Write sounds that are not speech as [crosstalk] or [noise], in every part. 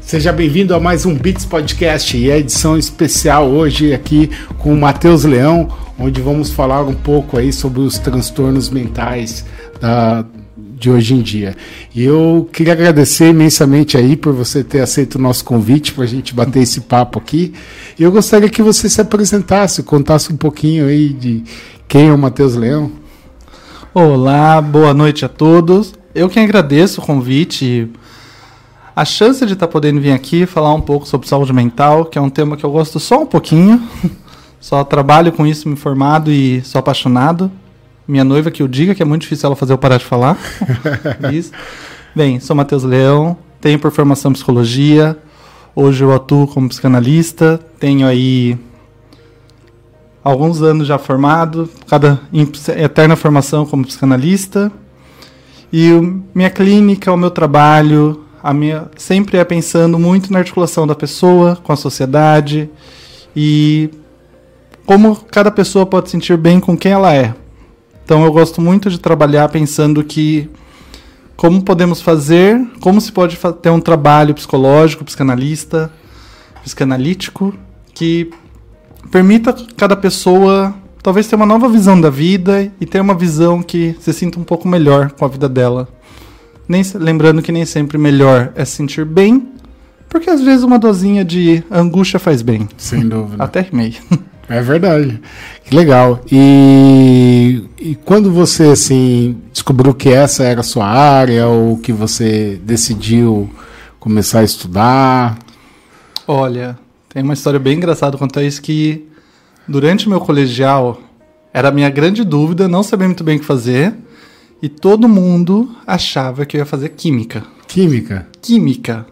Seja bem-vindo a mais um Beats Podcast e a edição especial hoje aqui com o Matheus Leão, onde vamos falar um pouco aí sobre os transtornos mentais da, de hoje em dia. E eu queria agradecer imensamente aí por você ter aceito o nosso convite para a gente bater esse papo aqui. E eu gostaria que você se apresentasse, contasse um pouquinho aí de quem é o Matheus Leão. Olá, boa noite a todos. Eu que agradeço o convite a chance de estar tá podendo vir aqui falar um pouco sobre saúde mental, que é um tema que eu gosto só um pouquinho. [laughs] Só trabalho com isso, me formado e sou apaixonado. Minha noiva que eu diga que é muito difícil ela fazer eu parar de falar. [laughs] isso. Bem, sou Matheus Leão, tenho por formação psicologia. Hoje eu atuo como psicanalista, tenho aí alguns anos já formado, cada eterna formação como psicanalista. E o, minha clínica, o meu trabalho, a minha sempre é pensando muito na articulação da pessoa com a sociedade e como cada pessoa pode sentir bem com quem ela é. Então eu gosto muito de trabalhar pensando que como podemos fazer, como se pode ter um trabalho psicológico, psicanalista, psicanalítico que permita cada pessoa talvez ter uma nova visão da vida e ter uma visão que se sinta um pouco melhor com a vida dela. Nem, lembrando que nem sempre melhor é se sentir bem, porque às vezes uma dosinha de angústia faz bem. Sem dúvida. Até rimei. [laughs] É verdade. Que legal. E, e quando você assim descobriu que essa era a sua área ou que você decidiu começar a estudar? Olha, tem uma história bem engraçada quanto a isso que durante meu colegial era a minha grande dúvida, não sabia muito bem o que fazer. E todo mundo achava que eu ia fazer química. Química? Química.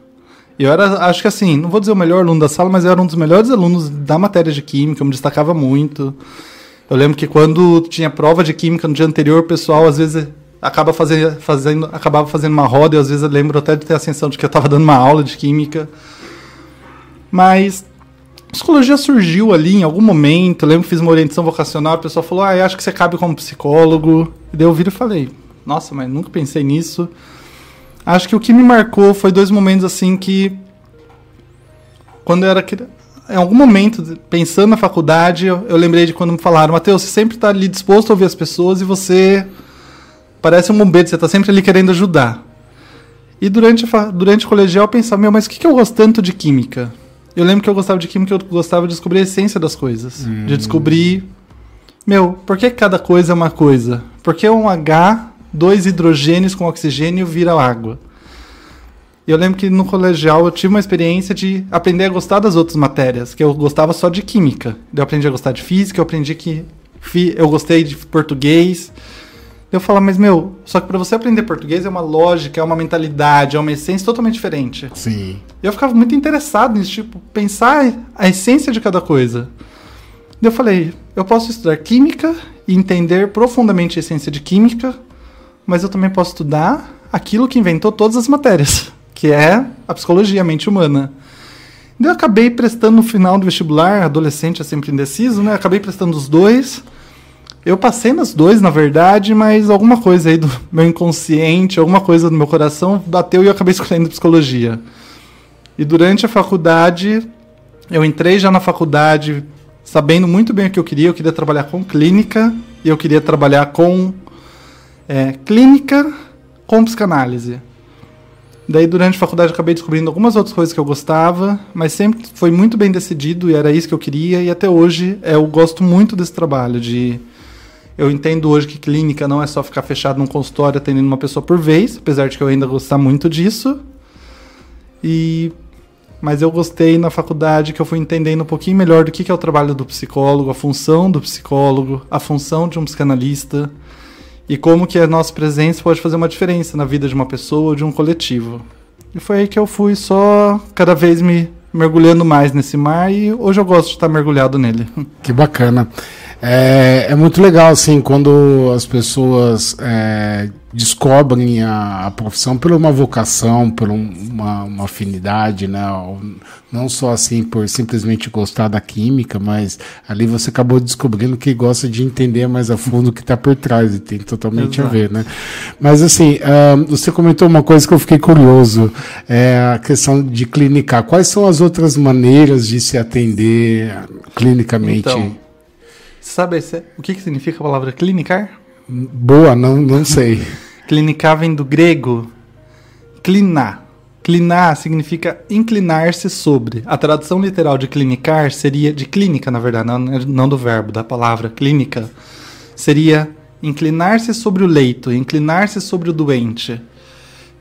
Eu era, acho que assim, não vou dizer o melhor aluno da sala, mas eu era um dos melhores alunos da matéria de química, eu me destacava muito. Eu lembro que quando tinha prova de química no dia anterior, o pessoal às vezes acaba fazendo, fazendo, acabava fazendo uma roda, e às vezes eu lembro até de ter a sensação de que eu estava dando uma aula de química. Mas psicologia surgiu ali em algum momento. Eu lembro que fiz uma orientação vocacional, a pessoa falou: Ah, acho que você cabe como psicólogo. E daí eu vi e falei: Nossa, mas nunca pensei nisso. Acho que o que me marcou foi dois momentos assim que. Quando eu era. Em algum momento, pensando na faculdade, eu, eu lembrei de quando me falaram: Matheus, você sempre está ali disposto a ouvir as pessoas e você. Parece um bombeiro, você está sempre ali querendo ajudar. E durante, durante o colegial eu pensava: Meu, mas o que, que eu gosto tanto de química? Eu lembro que eu gostava de química, eu gostava de descobrir a essência das coisas. Hum. De descobrir, meu, por que cada coisa é uma coisa? Por que um H, dois hidrogênios com oxigênio vira água? E eu lembro que no colegial eu tive uma experiência de aprender a gostar das outras matérias, que eu gostava só de química. Eu aprendi a gostar de física, eu aprendi que eu gostei de português. Eu falo, mas meu, só que para você aprender português é uma lógica, é uma mentalidade, é uma essência totalmente diferente. Sim. Eu ficava muito interessado nisso, tipo, pensar a essência de cada coisa. Eu falei, eu posso estudar química e entender profundamente a essência de química, mas eu também posso estudar aquilo que inventou todas as matérias, que é a psicologia, a mente humana. Eu acabei prestando no final do vestibular, adolescente é sempre indeciso, né? Acabei prestando os dois. Eu passei nas dois, na verdade, mas alguma coisa aí do meu inconsciente, alguma coisa do meu coração bateu e eu acabei escolhendo psicologia. E durante a faculdade, eu entrei já na faculdade sabendo muito bem o que eu queria. Eu queria trabalhar com clínica e eu queria trabalhar com é, clínica com psicanálise. Daí, durante a faculdade, acabei descobrindo algumas outras coisas que eu gostava, mas sempre foi muito bem decidido e era isso que eu queria. E até hoje é, eu gosto muito desse trabalho de eu entendo hoje que clínica não é só ficar fechado num consultório atendendo uma pessoa por vez, apesar de que eu ainda gostar muito disso. E mas eu gostei na faculdade que eu fui entendendo um pouquinho melhor do que é o trabalho do psicólogo, a função do psicólogo, a função de um psicanalista e como que a nossa presença pode fazer uma diferença na vida de uma pessoa ou de um coletivo. E foi aí que eu fui só cada vez me mergulhando mais nesse mar e hoje eu gosto de estar mergulhado nele. Que bacana. É, é muito legal, assim, quando as pessoas é, descobrem a, a, profissão por uma vocação, por um, uma, uma, afinidade, né? Não só assim por simplesmente gostar da química, mas ali você acabou descobrindo que gosta de entender mais a fundo o que está por trás e tem totalmente Exato. a ver, né? Mas assim, uh, você comentou uma coisa que eu fiquei curioso, é a questão de clinicar. Quais são as outras maneiras de se atender clinicamente? Então, sabe o que, que significa a palavra clinicar? Boa, não, não sei. [laughs] clinicar vem do grego clinar. Clinar significa inclinar-se sobre. A tradução literal de clinicar seria de clínica, na verdade, não, não do verbo, da palavra clínica. Seria inclinar-se sobre o leito, inclinar-se sobre o doente.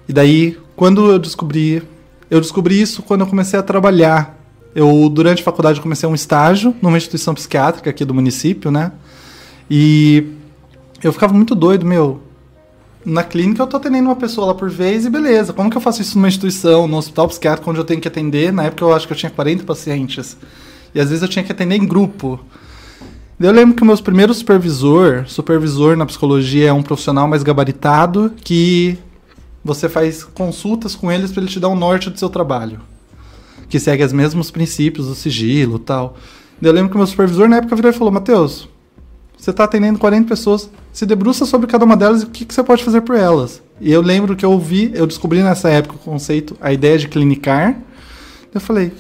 E daí, quando eu descobri, eu descobri isso quando eu comecei a trabalhar. Eu durante a faculdade comecei um estágio numa instituição psiquiátrica aqui do município, né? E eu ficava muito doido, meu. Na clínica eu tô atendendo uma pessoa lá por vez e beleza. Como que eu faço isso numa instituição, no hospital psiquiátrico onde eu tenho que atender? Na época eu acho que eu tinha 40 pacientes. E às vezes eu tinha que atender em grupo. Eu lembro que o meu primeiro supervisor, supervisor na psicologia é um profissional mais gabaritado que você faz consultas com eles para ele te dar um norte do seu trabalho. Que segue os mesmos princípios do sigilo tal. Eu lembro que o meu supervisor na época virou e falou: Matheus, você está atendendo 40 pessoas, se debruça sobre cada uma delas e o que, que você pode fazer por elas. E eu lembro que eu ouvi, eu descobri nessa época o conceito, a ideia de clinicar. Eu falei,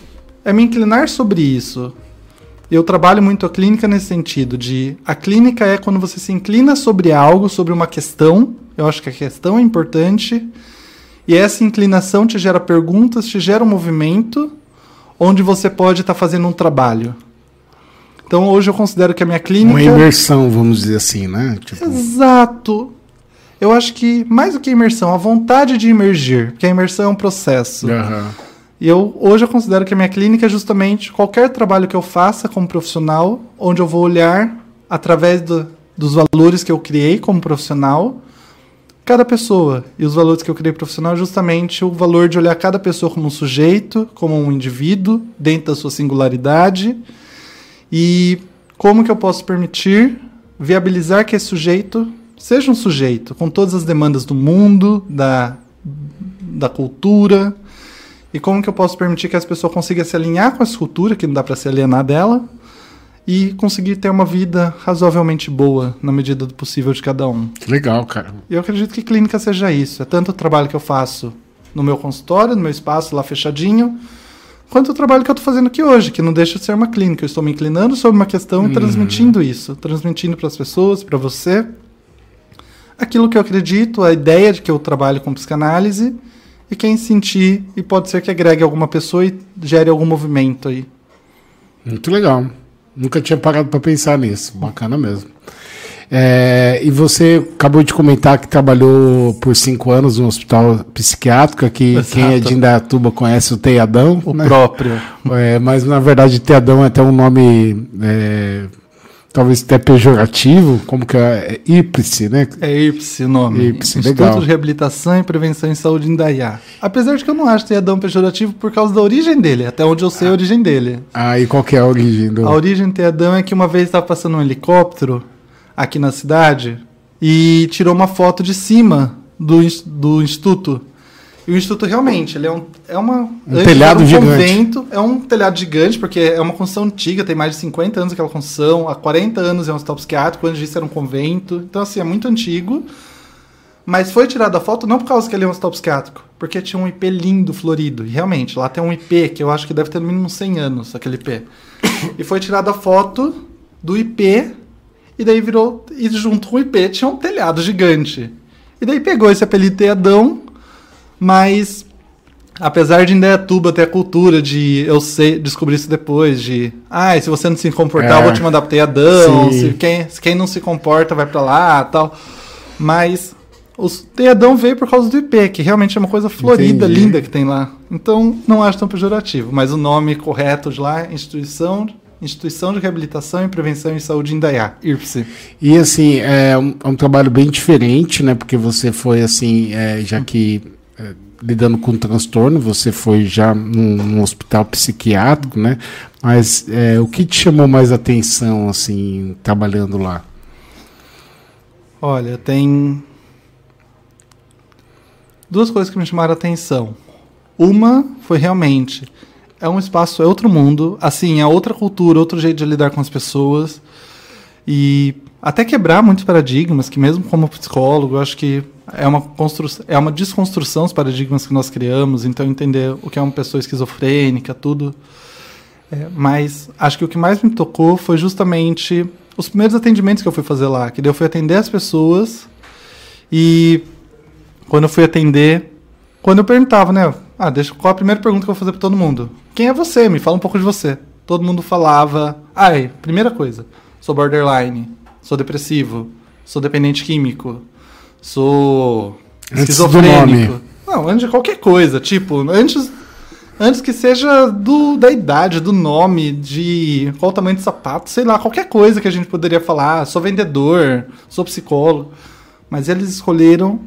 é me inclinar sobre isso. Eu trabalho muito a clínica nesse sentido, de a clínica é quando você se inclina sobre algo, sobre uma questão. Eu acho que a questão é importante. E essa inclinação te gera perguntas, te gera um movimento onde você pode estar tá fazendo um trabalho. Então hoje eu considero que a minha clínica. Uma imersão, vamos dizer assim, né? Tipo... Exato. Eu acho que mais do que imersão, a vontade de emergir, porque a imersão é um processo. Uhum. E eu hoje eu considero que a minha clínica é justamente qualquer trabalho que eu faça como profissional, onde eu vou olhar através do, dos valores que eu criei como profissional, cada pessoa. E os valores que eu criei profissional é justamente o valor de olhar cada pessoa como um sujeito, como um indivíduo, dentro da sua singularidade. E como que eu posso permitir viabilizar que esse sujeito seja um sujeito com todas as demandas do mundo, da, da cultura, e como que eu posso permitir que as pessoas consigam se alinhar com essa cultura, que não dá para se alienar dela, e conseguir ter uma vida razoavelmente boa na medida do possível de cada um. Legal, cara. Eu acredito que clínica seja isso. É tanto o trabalho que eu faço no meu consultório, no meu espaço lá fechadinho, quanto o trabalho que eu estou fazendo aqui hoje, que não deixa de ser uma clínica. Eu estou me inclinando sobre uma questão e uhum. transmitindo isso, transmitindo para as pessoas, para você, aquilo que eu acredito, a ideia de que eu trabalho com psicanálise e quem sentir e pode ser que agregue alguma pessoa e gere algum movimento aí. Muito legal. Nunca tinha parado para pensar nisso. Bacana mesmo. É, e você acabou de comentar que trabalhou por cinco anos no hospital psiquiátrico, que Exato. [laughs] quem é de Indaiatuba conhece o Teiadão. O né? próprio. É, mas na verdade Teiadão é até um nome é, talvez até pejorativo, como que é, é IPSE, né? É IPSE o nome. IPSE, Instituto legal. de Reabilitação e Prevenção em Saúde em Indaiá. Apesar de que eu não acho Teiadão pejorativo por causa da origem dele, até onde eu sei a origem dele. Ah, e qual que é a origem do... A origem do Teiadão é que uma vez estava passando um helicóptero aqui na cidade e tirou uma foto de cima do, do instituto. E o instituto realmente, ele é um é uma um telhado um gigante. Convento, é um telhado gigante porque é uma construção antiga, tem mais de 50 anos aquela construção, há 40 anos é um hospital psiquiátrico, antes disso era um convento. Então assim, é muito antigo. Mas foi tirada a foto não por causa que ele é um hospital psiquiátrico, porque tinha um IP lindo, florido. E realmente, lá tem um IP que eu acho que deve ter no mínimo 100 anos, aquele IP. [coughs] e foi tirada a foto do IP e daí virou. E junto com o IP tinha um telhado gigante. E daí pegou esse apelido Teadão, mas apesar de Indaiatuba ter a cultura de eu sei, descobrir isso depois, de ah, se você não se comportar, é. eu vou te mandar pro Teadão, se quem, se quem não se comporta vai para lá tal. Mas o Teadão veio por causa do IP, que realmente é uma coisa florida, Entendi. linda que tem lá. Então não acho tão pejorativo, mas o nome correto de lá é Instituição Instituição de Reabilitação e Prevenção em Saúde Indaiá, IRPSE. E assim, é um, é um, trabalho bem diferente, né? Porque você foi assim, é, já que é, lidando com transtorno, você foi já num, num hospital psiquiátrico, né? Mas é, o que te chamou mais atenção, assim, trabalhando lá? Olha, tem duas coisas que me chamaram a atenção. Uma foi realmente é um espaço, é outro mundo, assim, é outra cultura, outro jeito de lidar com as pessoas e até quebrar muitos paradigmas que mesmo como psicólogo, eu acho que é uma construção, é uma desconstrução dos paradigmas que nós criamos, então entender o que é uma pessoa esquizofrênica, tudo. É, mas acho que o que mais me tocou foi justamente os primeiros atendimentos que eu fui fazer lá, que eu fui atender as pessoas e quando eu fui atender, quando eu perguntava, né, ah, deixa qual a primeira pergunta que eu vou fazer para todo mundo? Quem é você? Me fala um pouco de você. Todo mundo falava, ai, primeira coisa, sou borderline, sou depressivo, sou dependente químico, sou esquizofrênico. Não, antes de qualquer coisa, tipo, antes antes que seja do, da idade, do nome, de qual o tamanho de sapato, sei lá, qualquer coisa que a gente poderia falar, sou vendedor, sou psicólogo. Mas eles escolheram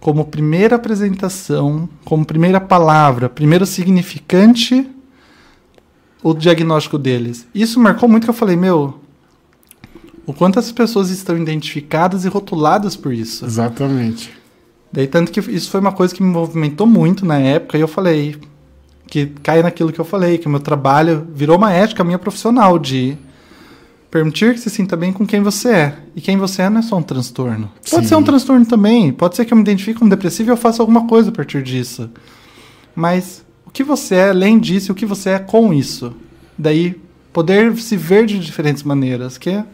como primeira apresentação, como primeira palavra, primeiro significante, o diagnóstico deles. Isso marcou muito que eu falei, meu, o quanto as pessoas estão identificadas e rotuladas por isso. Exatamente. Daí, tanto que isso foi uma coisa que me movimentou muito na época, e eu falei que cai naquilo que eu falei, que o meu trabalho virou uma ética minha profissional de permitir que se sinta bem com quem você é. E quem você é não é só um transtorno. Pode Sim. ser um transtorno também, pode ser que eu me identifique como depressivo e eu faça alguma coisa a partir disso. Mas o que você é além disso e o que você é com isso. Daí poder se ver de diferentes maneiras, que é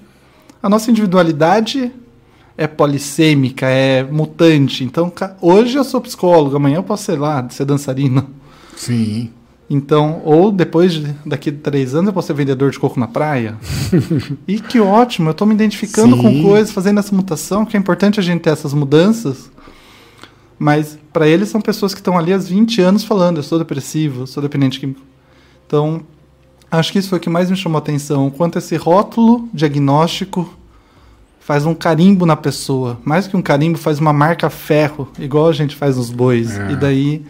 a nossa individualidade é polissêmica, é mutante. Então, hoje eu sou psicólogo, amanhã eu posso, sei lá, ser dançarino. Sim. Então, ou depois, de, daqui a três anos, eu posso ser vendedor de coco na praia. [laughs] e que ótimo, eu estou me identificando Sim. com coisas, fazendo essa mutação, que é importante a gente ter essas mudanças. Mas, para eles, são pessoas que estão ali há 20 anos falando: eu sou depressivo, eu sou dependente químico. Então, Acho que isso foi o que mais me chamou a atenção. Quanto esse rótulo diagnóstico faz um carimbo na pessoa. Mais que um carimbo, faz uma marca ferro, igual a gente faz nos bois. É. E daí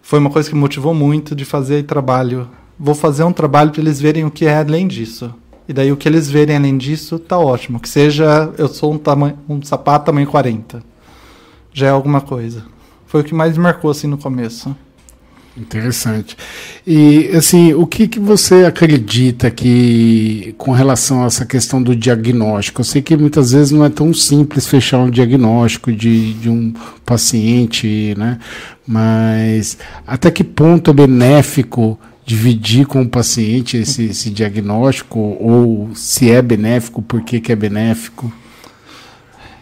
foi uma coisa que me motivou muito de fazer trabalho. Vou fazer um trabalho para eles verem o que é além disso. E daí o que eles verem além disso tá ótimo. Que seja eu sou um, tamanho, um sapato tamanho 40. Já é alguma coisa. Foi o que mais me marcou assim no começo. Interessante. E assim, o que, que você acredita que com relação a essa questão do diagnóstico? Eu sei que muitas vezes não é tão simples fechar um diagnóstico de, de um paciente, né? Mas até que ponto é benéfico dividir com o paciente esse, esse diagnóstico? Ou se é benéfico, por que, que é benéfico?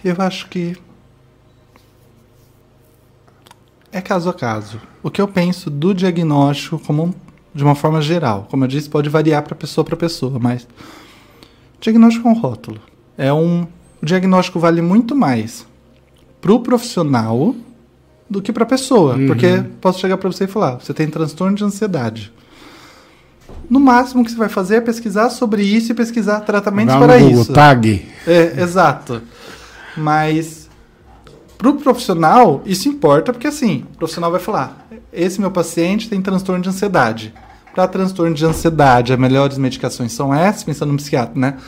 Eu acho que é caso a caso. O que eu penso do diagnóstico como de uma forma geral, como eu disse, pode variar para pessoa para pessoa, mas diagnóstico é um rótulo. É um o diagnóstico vale muito mais para o profissional do que para a pessoa, uhum. porque posso chegar para você e falar, você tem transtorno de ansiedade. No máximo que você vai fazer é pesquisar sobre isso e pesquisar tratamentos para isso. Tag. É, exato. Mas para o profissional, isso importa porque assim, o profissional vai falar: esse meu paciente tem transtorno de ansiedade. Para transtorno de ansiedade, as melhores medicações são essas, pensando no psiquiatra, né?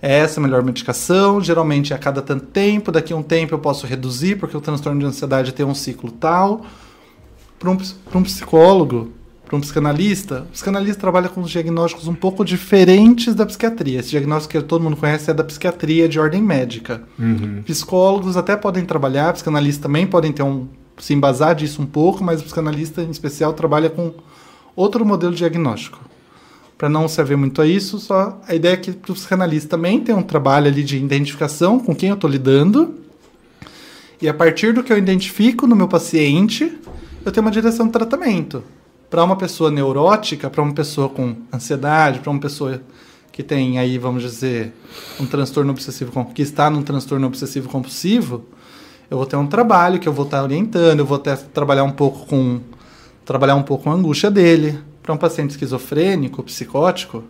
É essa a melhor medicação, geralmente é a cada tanto tempo, daqui a um tempo eu posso reduzir, porque o transtorno de ansiedade tem um ciclo tal. Para um, um psicólogo, para um psicanalista, o psicanalista trabalha com diagnósticos um pouco diferentes da psiquiatria. Esse diagnóstico que todo mundo conhece é da psiquiatria de ordem médica. Uhum. Psicólogos até podem trabalhar, psicanalistas também podem ter um se embasar disso um pouco, mas o psicanalista em especial trabalha com outro modelo de diagnóstico. Para não se haver muito a isso, só a ideia é que o psicanalista também tem um trabalho ali de identificação com quem eu estou lidando. E a partir do que eu identifico no meu paciente, eu tenho uma direção de tratamento para uma pessoa neurótica, para uma pessoa com ansiedade, para uma pessoa que tem aí, vamos dizer, um transtorno obsessivo que está num transtorno obsessivo compulsivo, eu vou ter um trabalho que eu vou estar orientando, eu vou até trabalhar um pouco com trabalhar um pouco com a angústia dele. Para um paciente esquizofrênico, psicótico,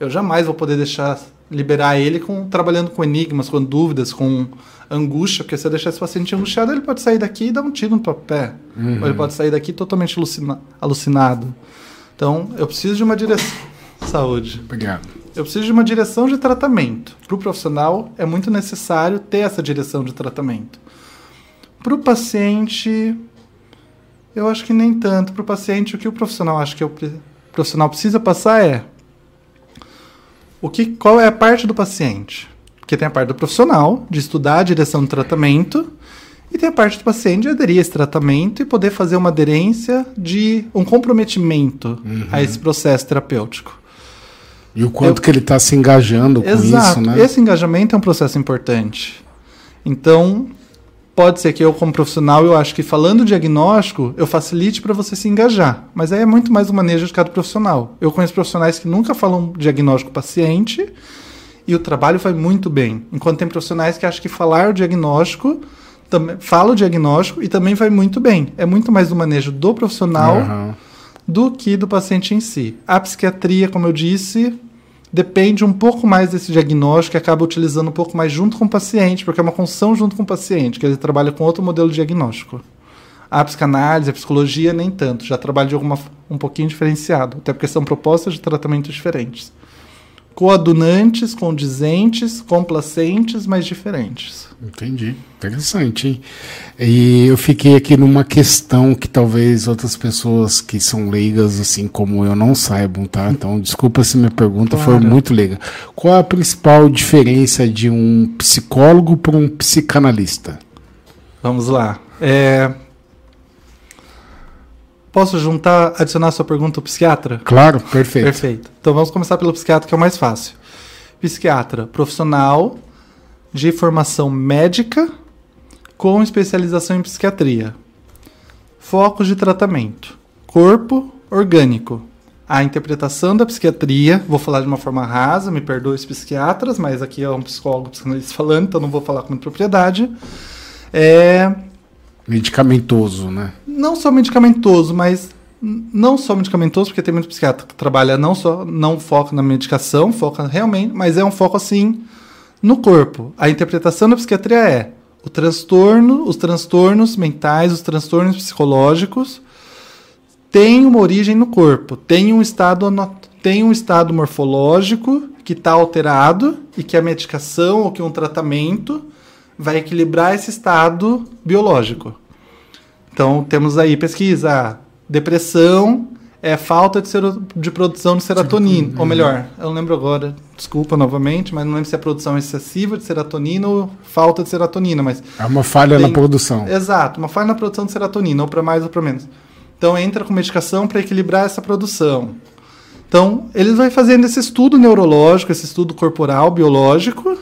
eu jamais vou poder deixar liberar ele com trabalhando com enigmas, com dúvidas, com angústia, porque se eu deixar esse paciente angustiado, ele pode sair daqui e dar um tiro no próprio pé. Uhum. Ou ele pode sair daqui totalmente alucina alucinado. Então, eu preciso de uma direção. [laughs] Saúde. Obrigado. Eu preciso de uma direção de tratamento. Para o profissional, é muito necessário ter essa direção de tratamento. Para o paciente, eu acho que nem tanto. Para o paciente, o que o profissional acha que o profissional precisa passar é o que, qual é a parte do paciente? Porque tem a parte do profissional, de estudar a direção do tratamento, e tem a parte do paciente de aderir a esse tratamento e poder fazer uma aderência de um comprometimento uhum. a esse processo terapêutico. E o quanto Eu, que ele está se engajando com exato, isso, né? Esse engajamento é um processo importante. Então, pode ser que eu, como profissional, eu acho que falando diagnóstico, eu facilite para você se engajar. Mas aí é muito mais o manejo de cada profissional. Eu conheço profissionais que nunca falam diagnóstico paciente e o trabalho vai muito bem. Enquanto tem profissionais que acham que falar o diagnóstico também fala o diagnóstico e também vai muito bem. É muito mais o manejo do profissional uhum. do que do paciente em si. A psiquiatria, como eu disse, depende um pouco mais desse diagnóstico e acaba utilizando um pouco mais junto com o paciente, porque é uma construção junto com o paciente, que ele trabalha com outro modelo de diagnóstico. A psicanálise, a psicologia, nem tanto, já trabalha de alguma um pouquinho diferenciado, até porque são propostas de tratamento diferentes coadunantes, condizentes, complacentes, mas diferentes. Entendi. Interessante, hein? E eu fiquei aqui numa questão que talvez outras pessoas que são leigas, assim como eu, não saibam, tá? Então, desculpa se minha pergunta claro. foi muito leiga. Qual a principal diferença de um psicólogo para um psicanalista? Vamos lá. É, Posso juntar, adicionar a sua pergunta ao psiquiatra? Claro, perfeito. Perfeito. Então vamos começar pelo psiquiatra, que é o mais fácil. Psiquiatra, profissional de formação médica com especialização em psiquiatria. Focos de tratamento: corpo orgânico. A interpretação da psiquiatria, vou falar de uma forma rasa, me perdoe os psiquiatras, mas aqui é um psicólogo psicanalista falando, então não vou falar com propriedade. É Medicamentoso, né? Não só medicamentoso, mas não só medicamentoso, porque tem muito psiquiatra que trabalha não só não foca na medicação, foca realmente, mas é um foco assim no corpo. A interpretação da psiquiatria é o transtorno, os transtornos mentais, os transtornos psicológicos têm uma origem no corpo, tem um estado tem um estado morfológico que está alterado e que a medicação ou que um tratamento vai equilibrar esse estado biológico. Então, temos aí pesquisa, depressão é falta de, de produção de serotonina, ou melhor, eu não lembro agora, desculpa novamente, mas não lembro se é produção excessiva de serotonina ou falta de serotonina, mas... É uma falha tem, na produção. Exato, uma falha na produção de serotonina, ou para mais ou para menos. Então, entra com medicação para equilibrar essa produção. Então, eles vão fazendo esse estudo neurológico, esse estudo corporal, biológico,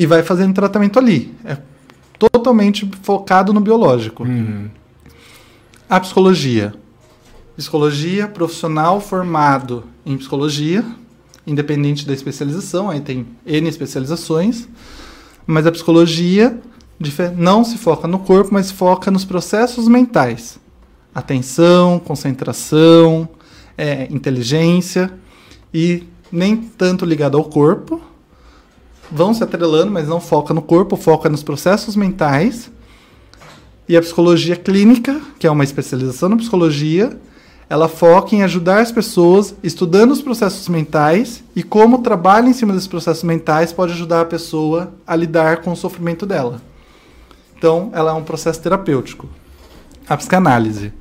e vai fazendo tratamento ali. É totalmente focado no biológico. Uhum. A psicologia. Psicologia, profissional formado em psicologia, independente da especialização, aí tem N especializações, mas a psicologia não se foca no corpo, mas foca nos processos mentais. Atenção, concentração, é, inteligência, e nem tanto ligado ao corpo, vão se atrelando, mas não foca no corpo, foca nos processos mentais. E a psicologia clínica, que é uma especialização na psicologia, ela foca em ajudar as pessoas estudando os processos mentais e como o trabalho em cima desses processos mentais pode ajudar a pessoa a lidar com o sofrimento dela. Então, ela é um processo terapêutico. A psicanálise.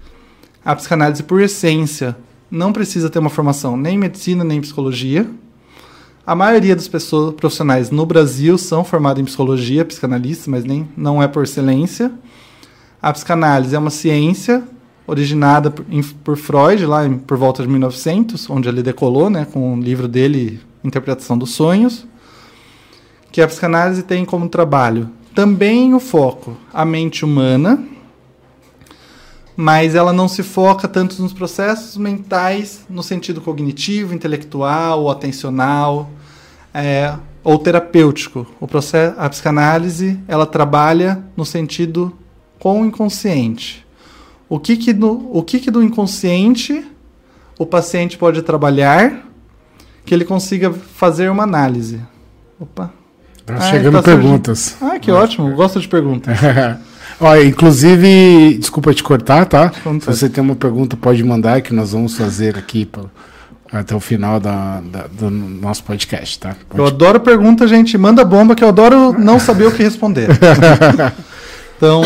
A psicanálise, por essência, não precisa ter uma formação nem em medicina nem em psicologia a maioria das pessoas profissionais no Brasil são formadas em psicologia, psicanalistas, mas nem não é por excelência. A psicanálise é uma ciência originada por, em, por Freud lá em, por volta de 1900, onde ele decolou, né, com o livro dele Interpretação dos Sonhos, que a psicanálise tem como trabalho também o foco a mente humana, mas ela não se foca tanto nos processos mentais no sentido cognitivo, intelectual atencional é, ou terapêutico. O processo, a psicanálise ela trabalha no sentido com o inconsciente. O que que, do, o que que do inconsciente o paciente pode trabalhar que ele consiga fazer uma análise. Opa. Tá Ah, chegando tá perguntas. surgindo. Ah, que ótimo. Gosto de perguntas. [laughs] Olha, inclusive, desculpa te cortar, tá? Se você tem uma pergunta, pode mandar que nós vamos fazer aqui pra- até o final da, da- do nosso podcast, tá? Eu Pode- adoro pergunta, gente. Manda bomba que eu adoro não saber o que responder. [laughs] então,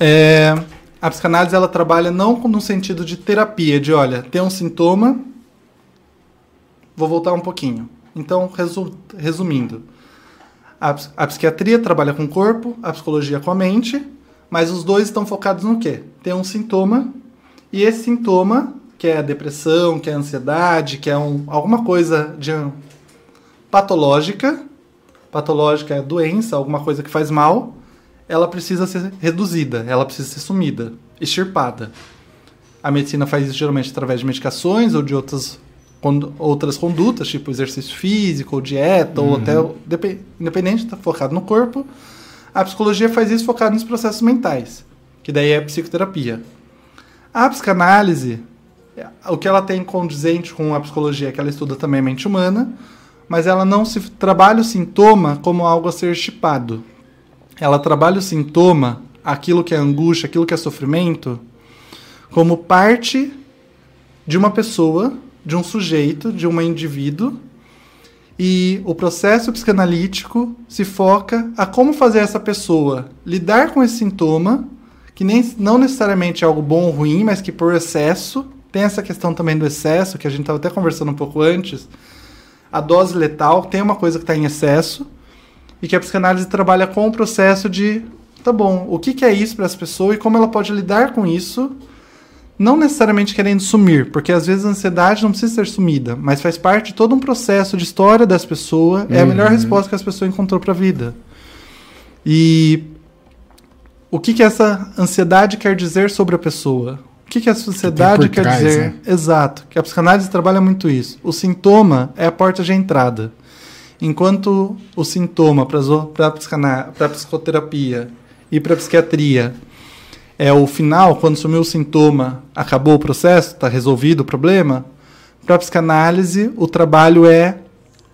é, a psicanálise ela trabalha não no sentido de terapia, de olha, tem um sintoma, vou voltar um pouquinho. Então, resu- resumindo, a, a psiquiatria trabalha com o corpo, a psicologia com a mente, mas os dois estão focados no quê? Tem um sintoma e esse sintoma, que é a depressão, que é a ansiedade, que é um, alguma coisa de patológica, patológica é doença, alguma coisa que faz mal, ela precisa ser reduzida, ela precisa ser sumida, extirpada. A medicina faz isso geralmente através de medicações ou de outras, outras condutas, tipo exercício físico, ou dieta, ou até depe- independente, está focado no corpo. A psicologia faz isso focado nos processos mentais, que daí é a psicoterapia. A psicanálise, o que ela tem condizente com a psicologia é que ela estuda também a mente humana, mas ela não se trabalha o sintoma como algo a ser estipado. Ela trabalha o sintoma, aquilo que é angústia, aquilo que é sofrimento, como parte de uma pessoa, de um sujeito, de um indivíduo, e o processo psicanalítico se foca a como fazer essa pessoa lidar com esse sintoma, que nem, não necessariamente é algo bom ou ruim, mas que por excesso, tem essa questão também do excesso, que a gente estava até conversando um pouco antes, a dose letal tem uma coisa que está em excesso, e que a psicanálise trabalha com o processo de, tá bom, o que, que é isso para essa pessoa e como ela pode lidar com isso, não necessariamente querendo sumir, porque às vezes a ansiedade não precisa ser sumida, mas faz parte de todo um processo de história dessa pessoa, é a melhor Uhum. resposta que essa pessoa encontrou para a vida. E o que, que essa ansiedade quer dizer sobre a pessoa? O que, que essa ansiedade por quer trás, dizer? né? Exato, que a psicanálise trabalha muito isso. O sintoma é a porta de entrada. Enquanto o sintoma para a psicoterapia e para a psiquiatria é o final, quando sumiu o sintoma, acabou o processo, está resolvido o problema, para a psicanálise o trabalho é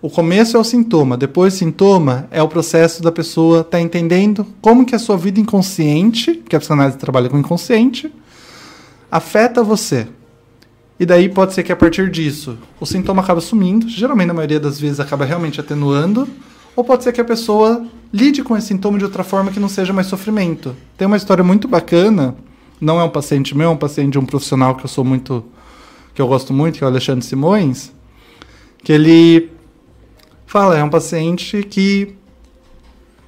o começo é o sintoma, depois sintoma é o processo da pessoa estar entendendo como que a sua vida inconsciente, que a psicanálise trabalha com o inconsciente, afeta você. E daí pode ser que a partir disso o sintoma acaba sumindo, geralmente na maioria das vezes acaba realmente atenuando, ou pode ser que a pessoa lide com esse sintoma de outra forma que não seja mais sofrimento. Tem uma história muito bacana, não é um paciente meu, é um paciente de um profissional que eu sou muito que eu gosto muito, que é o Alexandre Simões, que ele fala, é um paciente que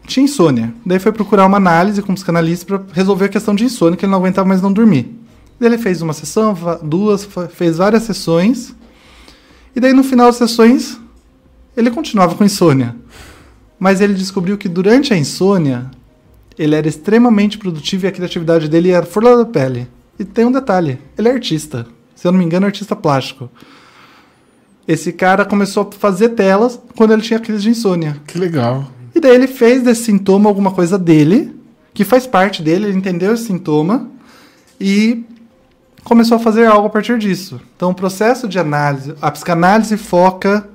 tinha insônia. Daí foi procurar uma análise com um psicanalista para resolver a questão de insônia, que ele não aguentava mais não dormir. Daí ele fez uma sessão, duas, fez várias sessões. E daí no final das sessões, ele continuava com insônia. Mas ele descobriu que durante a insônia, ele era extremamente produtivo e a criatividade dele era flor da pele. E tem um detalhe, ele é artista. Se eu não me engano, é artista plástico. Esse cara começou a fazer telas quando ele tinha crise de insônia. Que legal. E daí ele fez desse sintoma alguma coisa dele, que faz parte dele, ele entendeu esse sintoma e começou a fazer algo a partir disso. Então o processo de análise, a psicanálise foca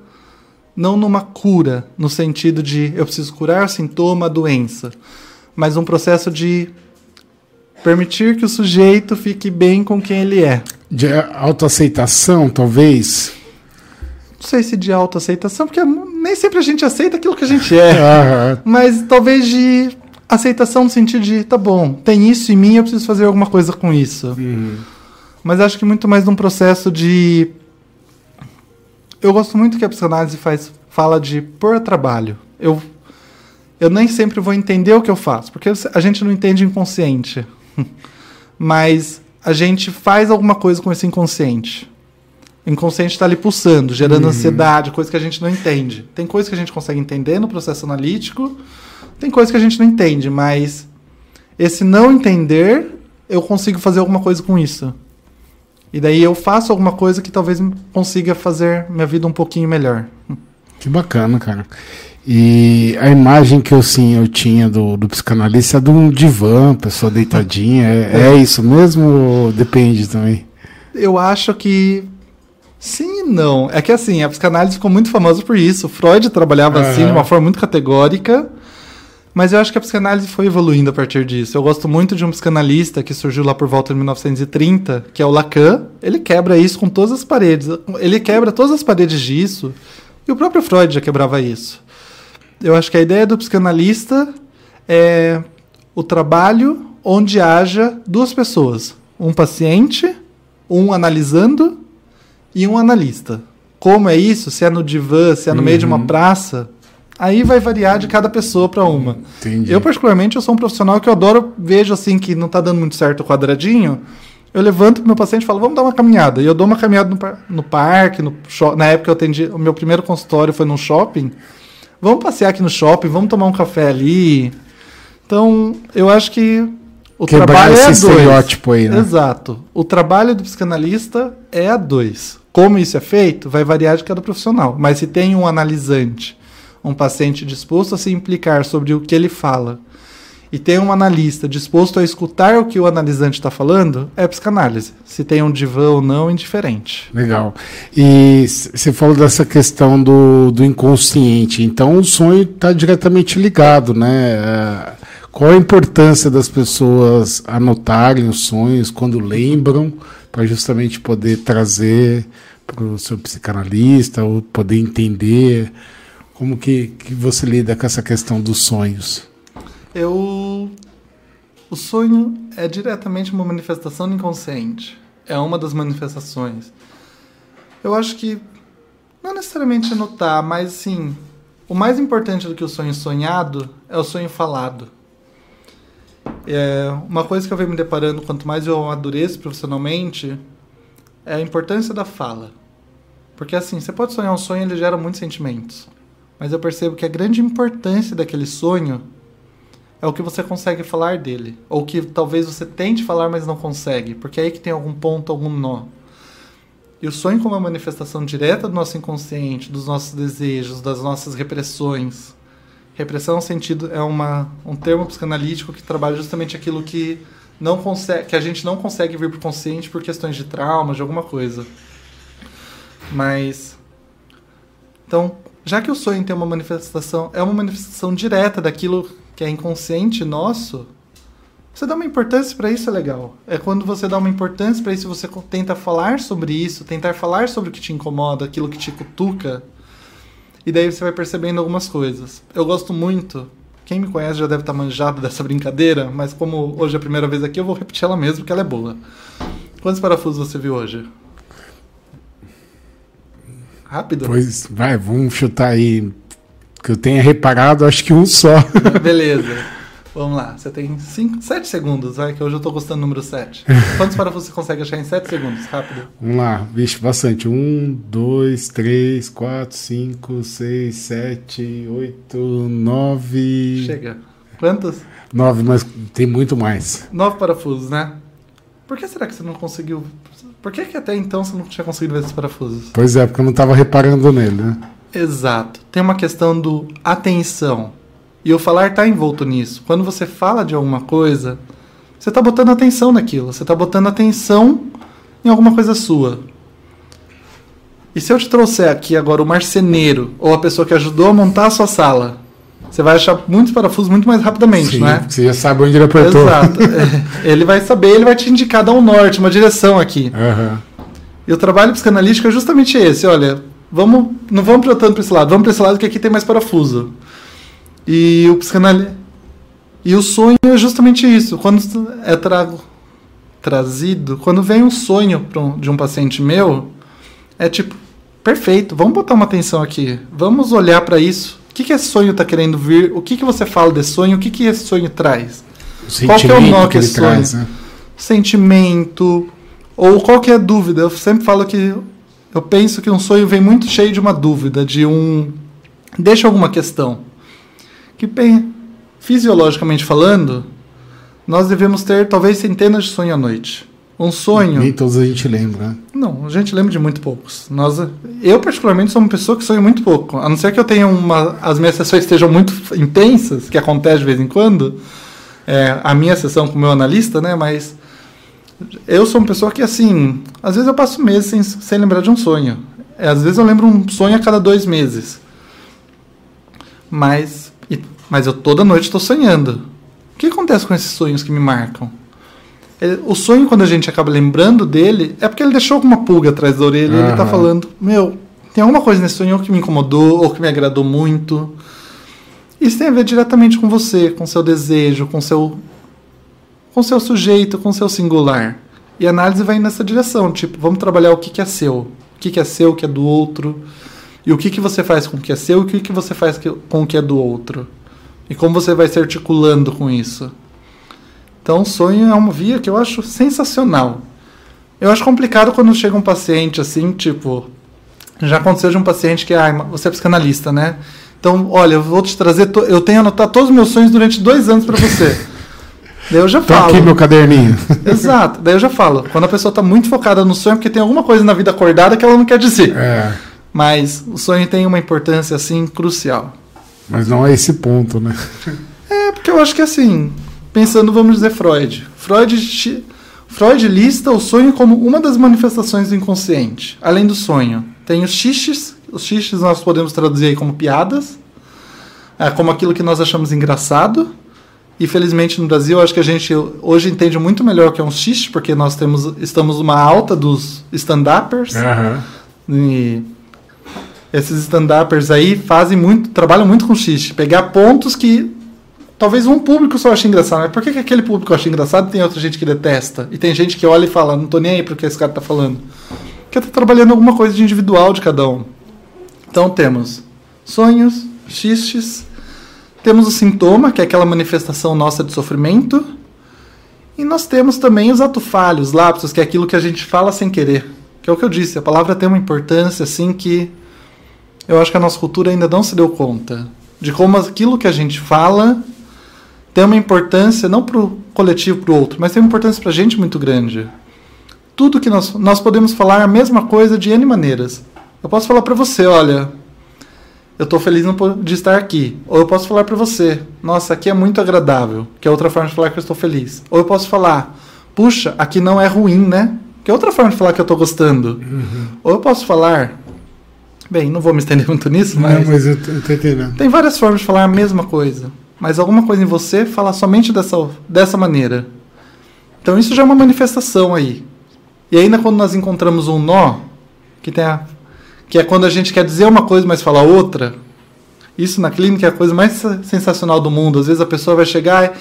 não numa cura, no sentido de eu preciso curar o sintoma, a doença, mas um processo de permitir que o sujeito fique bem com quem ele é. De autoaceitação, talvez. Não sei se de autoaceitação, porque nem sempre a gente aceita aquilo que a gente é. [laughs] Mas talvez de aceitação no sentido de, tá bom, tem isso em mim, eu preciso fazer alguma coisa com isso. Uhum. Mas acho que muito mais num processo de. Eu gosto muito que a psicanálise faz, fala de por trabalho. Eu, eu nem sempre vou entender o que eu faço, porque a gente não entende inconsciente. [laughs] Mas a gente faz alguma coisa com esse inconsciente. O inconsciente está ali pulsando, gerando ansiedade, coisa que a gente não entende. Tem coisa que a gente consegue entender no processo analítico, tem coisa que a gente não entende, mas esse não entender, eu consigo fazer alguma coisa com isso. E daí eu faço alguma coisa que talvez consiga fazer minha vida um pouquinho melhor. Que bacana, cara. E a imagem que eu sim eu tinha do, do psicanalista é de um divã, pessoa deitadinha. É, [laughs] é isso mesmo ou depende também? Eu acho que Sim e não. É que assim, a psicanálise ficou muito famosa por isso. Freud trabalhava assim de uma forma muito categórica. Mas eu acho que a psicanálise foi evoluindo a partir disso. Eu gosto muito de um psicanalista que surgiu lá por volta de 1930, que é o Lacan. Ele quebra isso com todas as paredes. Ele quebra todas as paredes disso. E o próprio Freud já quebrava isso. Eu acho que a ideia do psicanalista é o trabalho onde haja duas pessoas: um paciente, um analisando e um analista. Como é isso? Se é no divã, se é no uhum. meio de uma uhum. praça, Aí vai variar de cada pessoa para uma. Entendi. Eu, particularmente, eu sou um profissional que eu adoro, vejo assim que não está dando muito certo o quadradinho. Eu levanto pro meu paciente e falo, vamos dar uma caminhada. E eu dou uma caminhada no, par no parque, no na época eu atendi, o meu primeiro consultório foi num shopping. Vamos passear aqui no shopping, vamos tomar um café ali. Então, eu acho que o Quebrar trabalho esse é a dois. estereótipo aí, né? Exato. O trabalho do psicanalista é a dois. Como isso é feito, vai variar de cada profissional. Mas se tem um analisante um paciente disposto a se implicar sobre o que ele fala e tem um analista disposto a escutar o que o analisante está falando, é psicanálise. Se tem um divã ou não, indiferente. Legal. E você falou dessa questão do, do inconsciente. Então o sonho está diretamente ligado, né? É, qual a importância das pessoas anotarem os sonhos quando lembram, para justamente poder trazer para o seu psicanalista ou poder entender como que, que você lida com essa questão dos sonhos? Eu. O sonho é diretamente uma manifestação inconsciente. É uma das manifestações. Eu acho que. Não necessariamente anotar, mas sim. O mais importante do que o sonho sonhado é o sonho falado. É, uma coisa que eu venho me deparando quanto mais eu amadureço profissionalmente é a importância da fala. Porque assim, você pode sonhar um sonho ele gera muitos sentimentos. Mas eu percebo que a grande importância daquele sonho é o que você consegue falar dele. Ou que talvez você tente falar, mas não consegue. Porque é aí que tem algum ponto, algum nó. E o sonho como uma manifestação direta do nosso inconsciente, dos nossos desejos, das nossas repressões. Repressão é sentido é uma, um termo psicanalítico que trabalha justamente aquilo que não consegue, que a gente não consegue vir para o consciente por questões de trauma, de alguma coisa. Mas então, já que o sonho tem uma manifestação, é uma manifestação direta daquilo que é inconsciente nosso, você dá uma importância para isso é legal. É quando você dá uma importância para isso, você tenta falar sobre isso, tentar falar sobre o que te incomoda, aquilo que te cutuca, e daí você vai percebendo algumas coisas. Eu gosto muito. Quem me conhece já deve estar manjado dessa brincadeira, mas como hoje é a primeira vez aqui, eu vou repetir ela mesmo, porque ela é boa. Quantos parafusos você viu hoje? Rápido? Pois, vai, vamos chutar aí. Que eu tenha reparado, acho que um só. [laughs] Beleza. Vamos lá. Você tem 7 segundos, vai, que hoje eu tô gostando do número 7. Quantos parafusos você consegue achar em 7 segundos? Rápido. Vamos lá. Vixe, bastante. 1, 2, 3, 4, 5, 6, 7, 8, 9. Chega. Quantos? 9, mas tem muito mais. 9 parafusos, né? Por que será que você não conseguiu por que, que até então você não tinha conseguido ver esses parafusos? Pois é, porque eu não estava reparando nele, né? Exato. Tem uma questão do atenção. E o falar está envolto nisso. Quando você fala de alguma coisa, você está botando atenção naquilo. Você está botando atenção em alguma coisa sua. E se eu te trouxer aqui agora o marceneiro, ou a pessoa que ajudou a montar a sua sala, você vai achar muitos parafusos muito mais rapidamente, Sim, né? Você já sabe onde ele apertou. Exato. [laughs] É, ele vai saber, ele vai te indicar, dar um norte, uma direção aqui. Uhum. E o trabalho psicanalítico é justamente esse, olha, vamos, não vamos tanto para esse lado, vamos para esse lado que aqui tem mais parafuso. E o psicanalista e o sonho é justamente isso. Quando é trago, trazido, quando vem um sonho de um paciente meu, é tipo, perfeito, vamos botar uma atenção aqui, vamos olhar para isso que, que esse sonho está querendo vir? O que, que você fala desse sonho? O que, que esse sonho traz? O qual que é o nó que esse sonho? Traz, né? Sentimento. Ou qual que é a dúvida? Eu sempre falo que eu penso que um sonho vem muito cheio de uma dúvida, de um. Deixa alguma questão. Que, bem, fisiologicamente falando, nós devemos ter talvez centenas de sonhos à noite. Um sonho. Nem todos a gente lembra. Né? Não, a gente lembra de muito poucos. Nós, eu, particularmente, sou uma pessoa que sonha muito pouco. A não ser que eu tenha uma. As minhas sessões estejam muito intensas, que acontece de vez em quando. É, a minha sessão com o meu analista, né? Mas Eu sou uma pessoa que, assim, às vezes eu passo meses sem, sem lembrar de um sonho. É, às vezes eu lembro um sonho a cada dois meses. Mas, e- mas eu toda noite estou sonhando. O que acontece com esses sonhos que me marcam? O sonho, quando a gente acaba lembrando dele, é porque ele deixou alguma pulga atrás da orelha e ele tá falando: Meu, tem alguma coisa nesse sonho que me incomodou ou que me agradou muito. Isso tem a ver diretamente com você, com seu desejo, com seu com seu sujeito, com seu singular. E a análise vai nessa direção, tipo, vamos trabalhar o que, que é seu, o que, que é seu, o que é do outro, e o que, que você faz com o que é seu e o que, que você faz com o que é do outro. E como você vai se articulando com isso. Então, o sonho é uma via que eu acho sensacional. Eu acho complicado quando chega um paciente assim, tipo, já aconteceu de um paciente que, ah, você é psicanalista, né? Então, olha, eu vou te trazer, to- eu tenho anotado todos os meus sonhos durante dois anos para você. Daí eu já Tô falo. aqui meu caderninho. [laughs] Exato. Daí eu já falo. Quando a pessoa está muito focada no sonho, é porque tem alguma coisa na vida acordada que ela não quer dizer. É, Mas o sonho tem uma importância, assim, crucial. mas não é esse ponto, né? É porque eu acho que, assim, pensando, vamos dizer, Freud. Freud, Freud lista o sonho como uma das manifestações do inconsciente. Além do sonho. Tem os xixes. Os xixes nós podemos traduzir aí como piadas. é, como aquilo que nós achamos engraçado. E felizmente no Brasil, acho que a gente hoje entende muito melhor o que é um xixi, porque nós temos, estamos numa alta dos stand-uppers. E esses stand-uppers aí fazem muito, trabalham muito com xixi. Pegar pontos que talvez um público só ache engraçado. Mas por que, que aquele público acha engraçado e tem outra gente que detesta? E tem gente que olha e fala, não tô nem aí pro que esse cara tá falando. Porque tá trabalhando alguma coisa de individual de cada um. Então temos sonhos, xixes, temos o sintoma, que é aquela manifestação nossa de sofrimento. E nós temos também os atufalhos, lapsos, que é aquilo que a gente fala sem querer. Que é o que eu disse, a palavra tem uma importância assim que eu acho que a nossa cultura ainda não se deu conta de como aquilo que a gente fala tem uma importância não para o coletivo, para o outro, mas tem uma importância para a gente muito grande. Tudo que nós, nós podemos falar a mesma coisa de N maneiras. Eu posso falar para você, olha, eu estou feliz de estar aqui. Ou eu posso falar para você, nossa, aqui é muito agradável, que é outra forma de falar que eu estou feliz. Ou eu posso falar, puxa, aqui não é ruim, né? Que é outra forma de falar que eu estou gostando. Ou eu posso falar, bem, não vou me estender muito nisso, mas, Não, mas eu tô, eu tô entendendo. tem várias formas de falar a mesma coisa. Mas alguma coisa em você fala somente dessa, dessa maneira. Então isso já é uma manifestação aí. E ainda quando nós encontramos um nó, que, tem a, que é quando a gente quer dizer uma coisa, mas fala outra, isso na clínica é a coisa mais sen- sensacional do mundo. Às vezes a pessoa vai chegar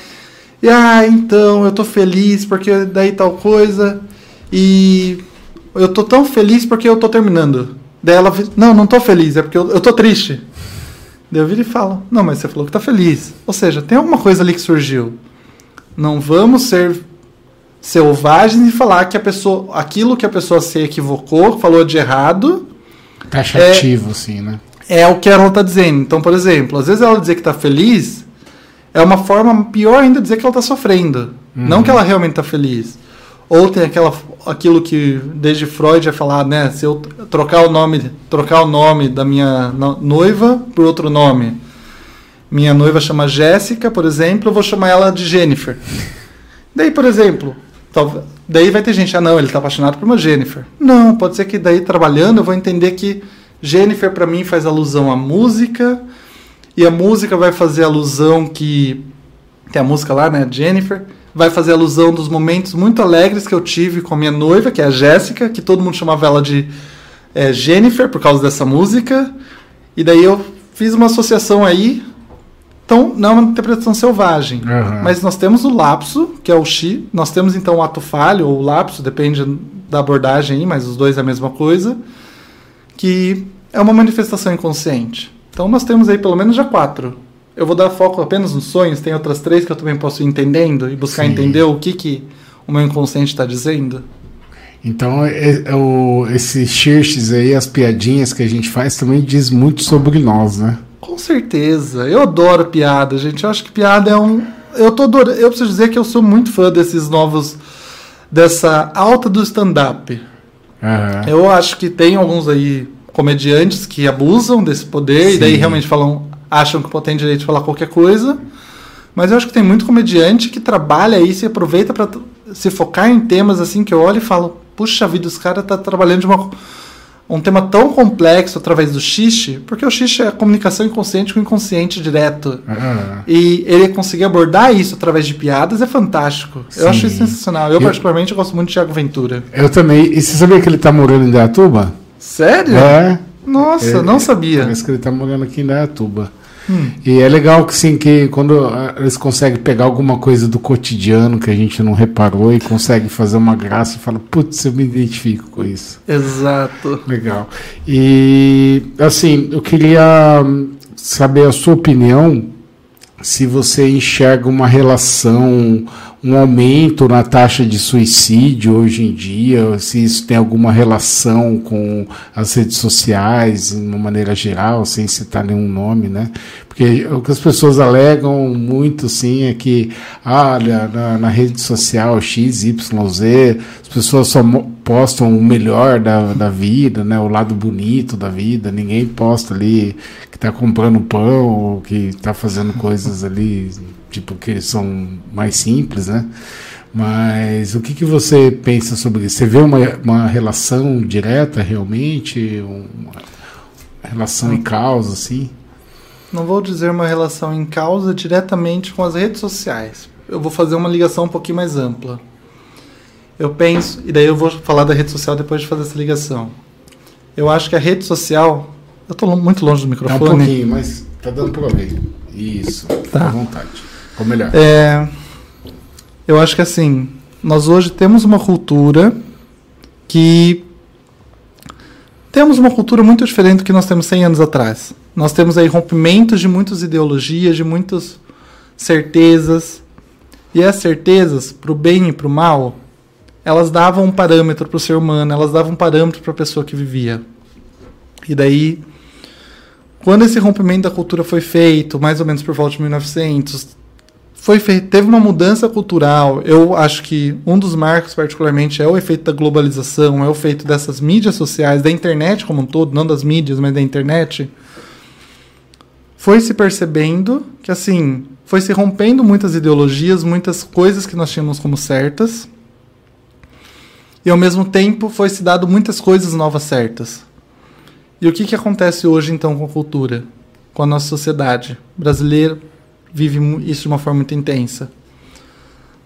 e, ah, então eu tô feliz porque daí tal coisa, e eu tô tão feliz porque eu tô terminando. Daí ela, não, não tô feliz, é porque eu, eu tô triste. Daí eu viro e falo, não, mas você falou que tá feliz. Ou seja, tem alguma coisa ali que surgiu. Não vamos ser selvagens e falar que a pessoa, aquilo que a pessoa se equivocou, falou de errado, Taxativo, assim, né? é o que ela está dizendo. Então, por exemplo, às vezes ela dizer que está feliz é uma forma pior ainda de dizer que ela está sofrendo. Não que ela realmente está feliz. Ou tem aquela, aquilo que desde Freud é falar, né? Se eu trocar o nome, trocar o nome da minha no- noiva por outro nome. Minha noiva chama Jéssica, por exemplo, eu vou chamar ela de Jennifer. Daí, por exemplo, daí vai ter gente, ah não, ele está apaixonado por uma Jennifer. Não, pode ser que daí trabalhando eu vou entender que Jennifer para mim faz alusão à música e a música vai fazer alusão que tem a música lá, né, Jennifer, vai fazer alusão dos momentos muito alegres que eu tive com a minha noiva, que é a Jéssica, que todo mundo chamava ela de é, Jennifer por causa dessa música. E daí eu fiz uma associação aí. Então, não é uma interpretação selvagem. Aham. Mas nós temos o lapso, que é o chi. Nós temos então o ato falho ou o lapso, depende da abordagem aí, mas os dois é a mesma coisa. Que é uma manifestação inconsciente. Então nós temos aí pelo menos já quatro. Eu vou dar foco apenas nos sonhos, tem outras três que eu também posso ir entendendo e buscar Sim. entender o que, que o meu inconsciente está dizendo. Então, é, é o, esses xerxes aí, as piadinhas que a gente faz, também diz muito sobre nós, né? Com certeza. Eu adoro piada, gente. Eu acho que piada é um. Eu tô adorando. Eu preciso dizer que eu sou muito fã desses novos. dessa alta do stand-up. Eu acho que tem alguns aí comediantes que abusam desse poder e daí Sim. realmente falam, acham que tem direito de falar qualquer coisa. Mas eu acho que tem muito comediante que trabalha isso e aproveita para se focar em temas assim que eu olho e falo, puxa vida, os caras tá trabalhando de uma um tema tão complexo através do xixi, porque o xixi é a comunicação inconsciente com o inconsciente direto. Ah, E ele conseguir abordar isso através de piadas é fantástico. Sim. Eu acho isso sensacional. Eu, Eu- particularmente, gosto muito de Thiago Ventura. eu também. E você sabia que ele tá morando em Dayatuba? Sério? É. Nossa, É, não sabia. Parece que ele tá morando aqui em Dayatuba. Hum. E é legal que sim, que quando ah, eles conseguem pegar alguma coisa do cotidiano que a gente não reparou e conseguem fazer uma graça e fala, putz, eu me identifico com isso. Exato. Legal. E assim, eu queria hum, saber a sua opinião se você enxerga uma relação, um aumento na taxa de suicídio hoje em dia, se isso tem alguma relação com as redes sociais, de uma maneira geral, sem citar nenhum nome, né? Porque o que as pessoas alegam muito, sim, é que, ah, na, na rede social X, Y, Z, as pessoas só postam o melhor da, da vida, né? O lado bonito da vida. Ninguém posta ali que tá comprando pão ou que tá fazendo coisas ali, tipo, que são mais simples, né? Mas o que, que você pensa sobre isso? Você vê uma, uma relação direta realmente? Uma relação em causa, assim? Não vou dizer uma relação em causa diretamente com as redes sociais. Eu vou fazer uma ligação um pouquinho mais ampla. Eu penso, e daí eu vou falar da rede social depois de fazer essa ligação. Eu acho que a rede social. Eu estou muito longe do Tá um microfone. pouquinho, mas tá dando pra ver. Isso, Tá. à vontade. Ficou melhor. É, eu acho que assim, nós hoje temos uma cultura que temos uma cultura muito diferente do que nós temos 100 anos atrás. Nós temos aí rompimentos de muitas ideologias, de muitas certezas. E as certezas, para o bem e para o mal, elas davam um parâmetro para o ser humano, elas davam um parâmetro para a pessoa que vivia. E daí, quando esse rompimento da cultura foi feito, mais ou menos por volta de 1900, foi teve uma mudança cultural. Eu acho que um dos marcos, particularmente, é o efeito da globalização, é o efeito dessas mídias sociais, da internet como um todo, não das mídias, mas da internet. Foi se percebendo que, assim, foi se rompendo muitas ideologias, muitas coisas que nós tínhamos como certas. E, ao mesmo tempo, foi se dado muitas coisas novas certas. E o que, que acontece hoje, então, com a cultura? Com a nossa sociedade brasileira, vive mu- isso de uma forma muito intensa.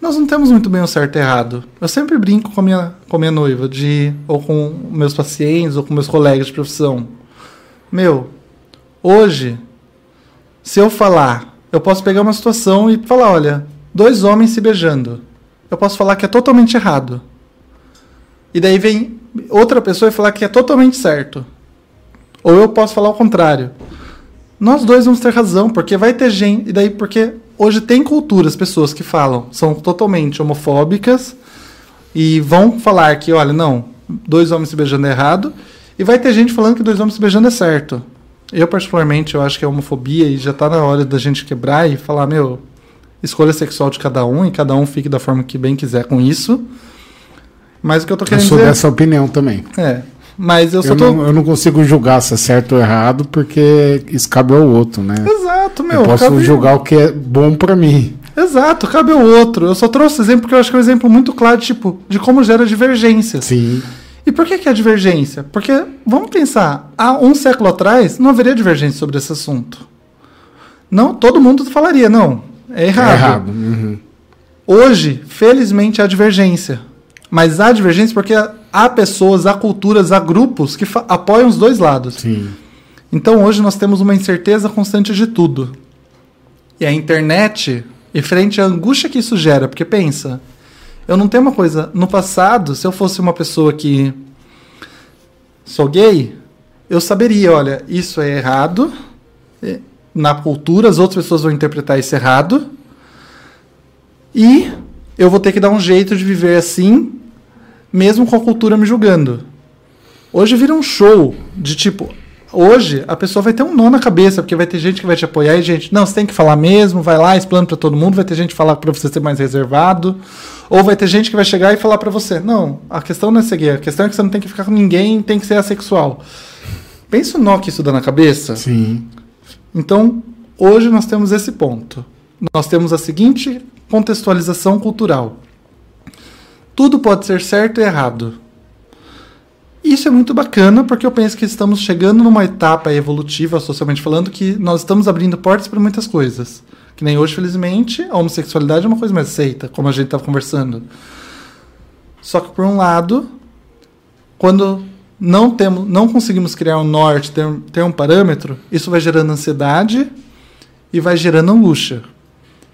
Nós não temos muito bem o certo e errado. Eu sempre brinco com a minha, com a minha noiva, de, ou com meus pacientes, ou com meus colegas de profissão. Meu, hoje, se eu falar, eu posso pegar uma situação e falar: olha, dois homens se beijando. Eu posso falar que é totalmente errado. E daí vem outra pessoa e falar que é totalmente certo. Ou eu posso falar o contrário nós dois vamos ter razão, porque vai ter gente. E daí, porque hoje tem culturas, pessoas que falam, são totalmente homofóbicas e vão falar que, olha, não, dois homens se beijando é errado. E vai ter gente falando que dois homens se beijando é certo. Eu, particularmente, eu acho que é homofobia e já tá na hora da gente quebrar e falar, meu, escolha sexual de cada um e cada um fique da forma que bem quiser com isso. Mas o que eu tô Eu querendo sou dizer. dessa opinião também. É. Mas eu só Eu tô. não, eu não consigo julgar se é certo ou errado, porque isso cabe ao outro, né? Exato, meu. eu posso cabe- julgar o que é bom pra mim. Exato, cabe ao outro. Eu só trouxe exemplo porque eu acho que é um exemplo muito claro, tipo, de como gera divergências. Sim. E por que, que é divergência? Porque, vamos pensar, há um século atrás não haveria divergência sobre esse assunto. Não, todo mundo falaria, não, é errado. É errado. Uhum. Hoje, felizmente, há divergência. Mas há divergência porque há pessoas, há culturas, há grupos que apoiam os dois lados. Sim. Então hoje nós temos uma incerteza constante de tudo. E a internet, e frente à angústia que isso gera, porque pensa, eu não tenho uma coisa. No passado, se eu fosse uma pessoa que sou gay, eu saberia, olha, isso é errado. Na cultura, as outras pessoas vão interpretar isso errado. E eu vou ter que dar um jeito de viver assim, mesmo com a cultura me julgando. Hoje vira um show de tipo. Hoje a pessoa vai ter um nó na cabeça, porque vai ter gente que vai te apoiar e gente, não, você tem que falar mesmo, vai lá, explana pra todo mundo, vai ter gente que falar pra você ser mais reservado, ou vai ter gente que vai chegar e falar pra você, não, a questão não é ser gay, a questão é que você não tem que ficar com ninguém, tem que ser assexual. Pensa o nó que isso dá na cabeça. Sim. Então, hoje nós temos esse ponto. Nós temos a seguinte contextualização cultural. Tudo pode ser certo e errado. Isso é muito bacana porque eu penso que estamos chegando numa etapa evolutiva, socialmente falando, que nós estamos abrindo portas para muitas coisas. Que nem hoje, felizmente, a homossexualidade é uma coisa mais aceita, como a gente estava conversando. Só que, por um lado, quando não, temos, não conseguimos criar um norte, ter, ter um parâmetro, isso vai gerando ansiedade e vai gerando angústia.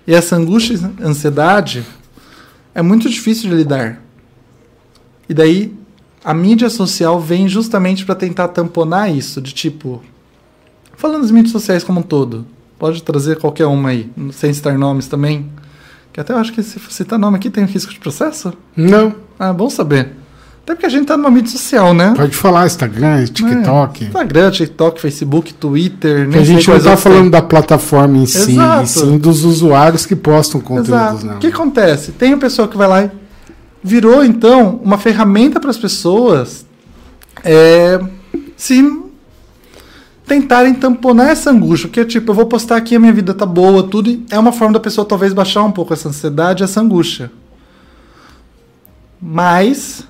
E essa angústia e ansiedade é muito difícil de lidar. E daí a mídia social vem justamente para tentar tamponar isso, de tipo. Falando das mídias sociais como um todo, pode trazer qualquer uma aí, sem citar nomes também. Que até eu acho que se citar nome aqui tem um risco de processo? Não. Ah, bom saber. Até porque a gente tá numa mídia social, né? Pode falar Instagram, TikTok. É, Instagram, TikTok, Facebook, Twitter. Que a gente não tá falando da plataforma em si, e sim dos usuários que postam conteúdos. Exato. O que acontece? Tem a pessoa que vai lá e virou então uma ferramenta para as pessoas é, se tentarem tamponar essa angústia, porque tipo, eu vou postar aqui a minha vida tá boa, tudo, é uma forma da pessoa talvez baixar um pouco essa ansiedade, essa angústia. Mas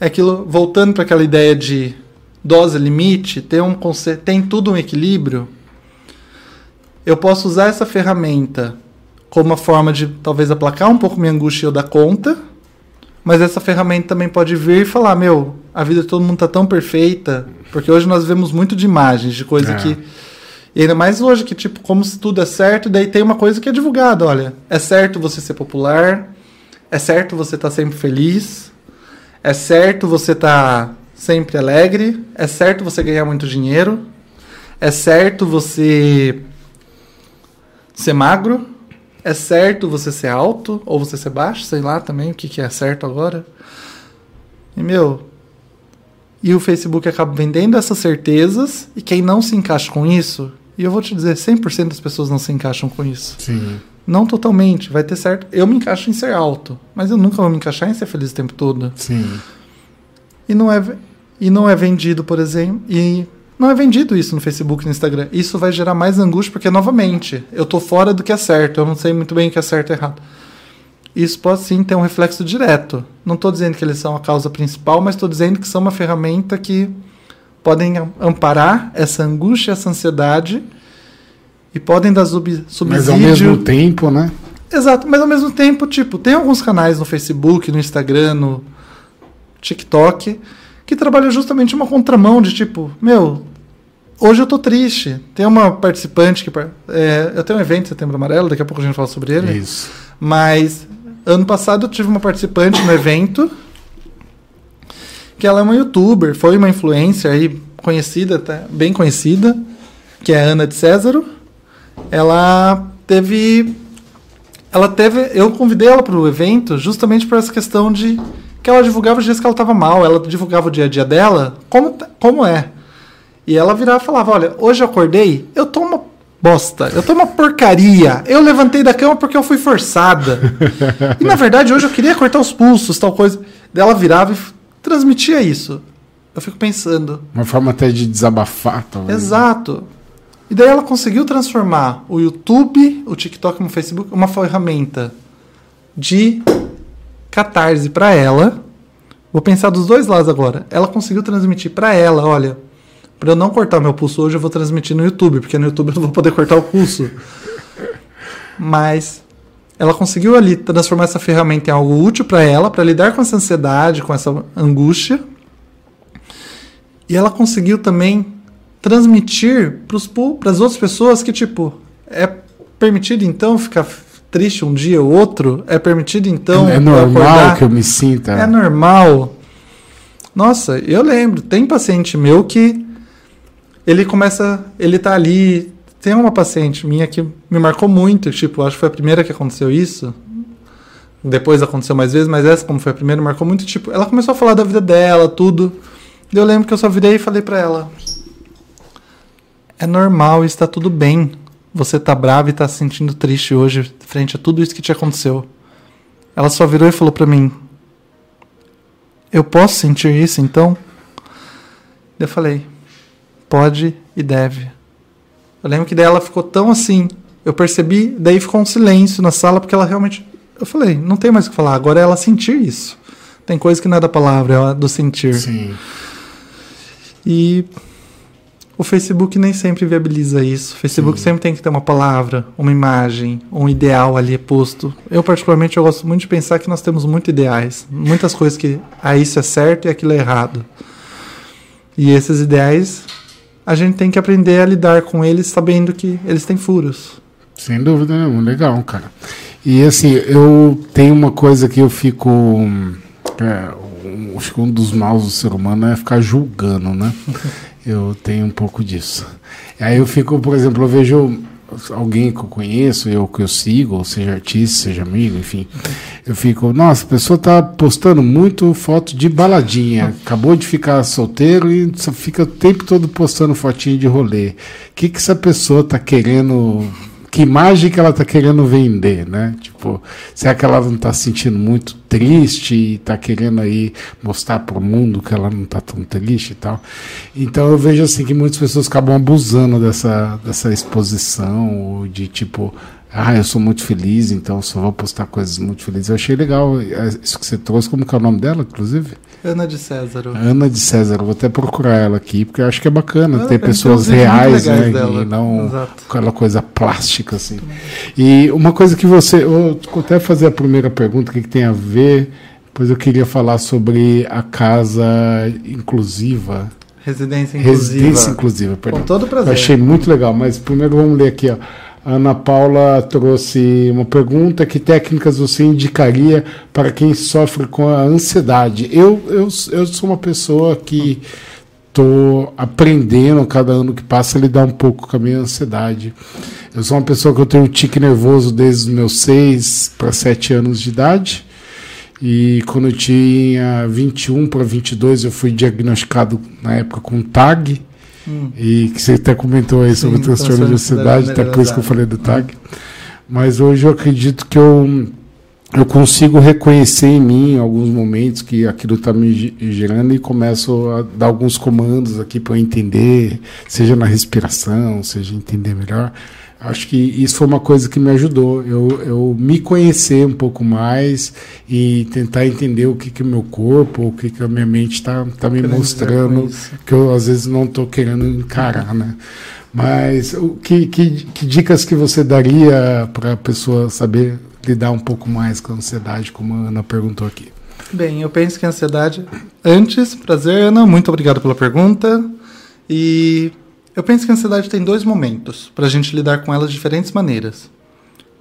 é aquilo, voltando para aquela ideia de dose limite, tem um tem tudo um equilíbrio. Eu posso usar essa ferramenta como uma forma de talvez aplacar um pouco minha angústia e eu dar conta mas essa ferramenta também pode vir e falar, meu, a vida de todo mundo tá tão perfeita, porque hoje nós vemos muito de imagens, de coisa é. que e ainda mais hoje que tipo, como se tudo é certo, daí tem uma coisa que é divulgada, olha, é certo você ser popular, é certo você estar tá sempre feliz, é certo você estar tá sempre alegre, é certo você ganhar muito dinheiro, é certo você ser magro, é certo você ser alto ou você ser baixo, sei lá também o que, que é certo agora. E meu, e o Facebook acaba vendendo essas certezas e quem não se encaixa com isso, e eu vou te dizer, 100% das pessoas não se encaixam com isso. Sim. Não totalmente, vai ter certo. Eu me encaixo em ser alto, mas eu nunca vou me encaixar em ser feliz o tempo todo. Sim. E não é e não é vendido, por exemplo, e não é vendido isso no Facebook e no Instagram. Isso vai gerar mais angústia, porque, novamente, eu estou fora do que é certo. Eu não sei muito bem o que é certo e errado. Isso pode sim ter um reflexo direto. Não estou dizendo que eles são a causa principal, mas estou dizendo que são uma ferramenta que podem amparar essa angústia, essa ansiedade e podem dar sub subsídio. Mas ao mesmo tempo, né? Exato, mas ao mesmo tempo, tipo, tem alguns canais no Facebook, no Instagram, no TikTok que trabalha justamente uma contramão de tipo, meu, hoje eu tô triste. Tem uma participante que. É, eu tenho um evento em Setembro Amarelo, daqui a pouco a gente fala sobre ele. Isso. Mas ano passado eu tive uma participante no evento que ela é uma youtuber, foi uma influencer aí conhecida, tá, bem conhecida, que é a Ana de Césaro. Ela teve ela teve, eu convidei ela para o evento justamente por essa questão de que ela divulgava os dias que ela estava mal, ela divulgava o dia a dia dela, como, como é. E ela virava e falava: Olha, hoje eu acordei, eu tô uma bosta, eu tô uma porcaria. Eu levantei da cama porque eu fui forçada. [laughs] e na verdade, hoje eu queria cortar os pulsos, tal coisa. Ela virava e transmitia isso. Eu fico pensando. Uma forma até de desabafar, talvez. Exato. E daí ela conseguiu transformar o YouTube, o TikTok e o Facebook uma ferramenta de catarse para ela. Vou pensar dos dois lados agora. Ela conseguiu transmitir para ela, olha, para eu não cortar meu pulso hoje, eu vou transmitir no YouTube, porque no YouTube eu não vou poder cortar o pulso. [laughs] Mas ela conseguiu ali transformar essa ferramenta em algo útil para ela, para lidar com essa ansiedade, com essa angústia. E ela conseguiu também transmitir para as outras pessoas que, tipo, é permitido então ficar triste um dia ou outro, é permitido então. É normal que eu me sinta. É normal. Nossa, eu lembro, tem paciente meu que ele começa, ele tá ali, tem uma paciente minha que me marcou muito, tipo, acho que foi a primeira que aconteceu isso. Depois aconteceu mais vezes, mas essa como foi a primeira, marcou muito, tipo, ela começou a falar da vida dela, tudo. Eu lembro que eu só virei e falei para ela: "É normal, está tudo bem você tá brava e tá se sentindo triste hoje frente a tudo isso que te aconteceu. Ela só virou e falou para mim: Eu posso sentir isso então? Eu falei: Pode e deve. Eu lembro que dela ficou tão assim. Eu percebi, daí ficou um silêncio na sala porque ela realmente eu falei, não tem mais o que falar, agora é ela sentir isso. Tem coisa que não é da palavra, é do sentir. Sim. E o Facebook nem sempre viabiliza isso. O Facebook Sim. sempre tem que ter uma palavra, uma imagem, um ideal ali posto. Eu, particularmente, eu gosto muito de pensar que nós temos muitos ideais. Muitas coisas que ah, isso é certo e aquilo é errado. E esses ideais, a gente tem que aprender a lidar com eles sabendo que eles têm furos. Sem dúvida nenhuma, legal, cara. E assim, eu tenho uma coisa que eu fico. É, acho que um dos maus do ser humano é ficar julgando, né? [laughs] Eu tenho um pouco disso. Aí eu fico, por exemplo, eu vejo alguém que eu conheço, eu que eu sigo, seja artista, seja amigo, enfim. Eu fico, nossa, a pessoa tá postando muito foto de baladinha, acabou de ficar solteiro e fica o tempo todo postando fotinho de rolê. O que que essa pessoa tá querendo que imagem que ela tá querendo vender, né? Tipo, será que ela não tá se sentindo muito triste e tá querendo aí mostrar pro mundo que ela não tá tão triste e tal? Então eu vejo assim que muitas pessoas acabam abusando dessa, dessa exposição, ou de tipo, ah, eu sou muito feliz, então só vou postar coisas muito felizes. Eu achei legal eh, isso que você trouxe, como que é o nome dela, inclusive? Ana de César. Ana de César, vou até procurar ela aqui, porque eu acho que é bacana ter pessoas reais, né? dela. E não Exato. aquela coisa plástica, assim. E uma coisa que você. Eu vou até fazer a primeira pergunta, o que, que tem a ver. Depois eu queria falar sobre a casa inclusiva. Residência inclusiva. Residência inclusiva, perdão. Com todo prazer. Eu achei muito legal, mas primeiro vamos ler aqui, ó. A Ana Paula trouxe uma pergunta: que técnicas você indicaria para quem sofre com a ansiedade? Eu, eu, eu sou uma pessoa que estou aprendendo cada ano que passa a lidar um pouco com a minha ansiedade. Eu sou uma pessoa que eu tenho um tique nervoso desde os meus 6 para 7 anos de idade. E quando eu tinha 21 para 22, eu fui diagnosticado na época com TAG. E que você até comentou aí sobre o Sim, transtorno de ansiedade, até por isso que eu falei do TAG. Mas hoje eu acredito que eu, eu consigo reconhecer em mim alguns momentos que aquilo está me ge- gerando e começo a dar alguns comandos aqui para eu entender, seja na respiração, seja entender melhor. Acho que isso foi uma coisa que me ajudou. Eu, eu me conhecer um pouco mais e tentar entender o que, que o meu corpo, o que, que a minha mente está tá me Querendo dizer mostrando que eu às vezes não estou querendo encarar, né? Mas o que, que, que dicas que você daria para a pessoa saber lidar um pouco mais com a ansiedade, como a Ana perguntou aqui? Bem, eu penso que a ansiedade. Antes, prazer, Ana, muito obrigado pela pergunta. E eu penso que a ansiedade tem dois momentos para a gente lidar com ela de diferentes maneiras.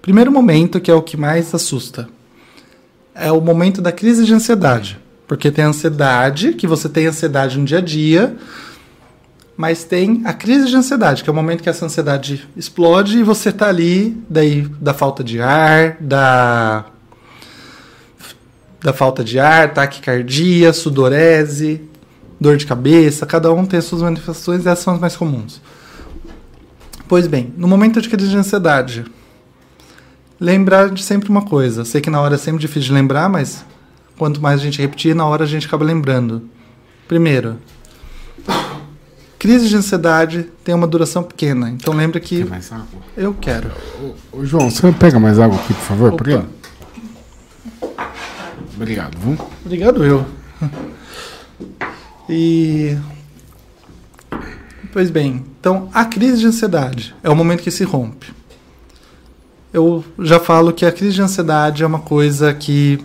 Primeiro momento, que é o que mais assusta, é o momento da crise de ansiedade. Porque tem a ansiedade, que você tem ansiedade no dia a dia, mas tem a crise de ansiedade, que é o momento que essa ansiedade explode e você tá ali, daí da falta de ar, da da falta de ar, taquicardia, sudorese, dor de cabeça, cada um tem as suas manifestações e essas são as mais comuns. Pois bem, no momento de crise de ansiedade, lembrar de sempre uma coisa. Sei que na hora é sempre difícil de lembrar, mas quanto mais a gente repetir, na hora a gente acaba lembrando. Primeiro, crise de ansiedade tem uma duração pequena, então lembra que Quer mais água? eu quero. Ô, ô, João, você pega mais água aqui, por favor? Opa. Por ele? Obrigado, viu? Obrigado, eu. [laughs] E. Pois bem, então a crise de ansiedade é o momento que se rompe. Eu já falo que a crise de ansiedade é uma coisa que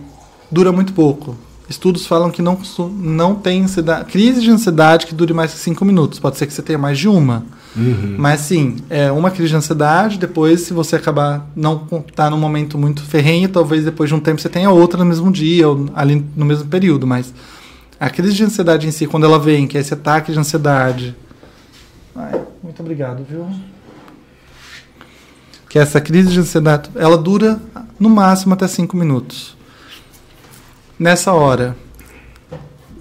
dura muito pouco. Estudos falam que não, não tem ansiedade, crise de ansiedade que dure mais que cinco minutos. Pode ser que você tenha mais de uma. Mas sim, é uma crise de ansiedade, depois, se você acabar não tá num momento muito ferrenho, talvez depois de um tempo você tenha outra no mesmo dia, ou ali no mesmo período, mas a crise de ansiedade em si, quando ela vem, que é esse ataque de ansiedade. Ai, muito obrigado, viu? Que essa crise de ansiedade, ela dura no máximo até cinco minutos. Nessa hora,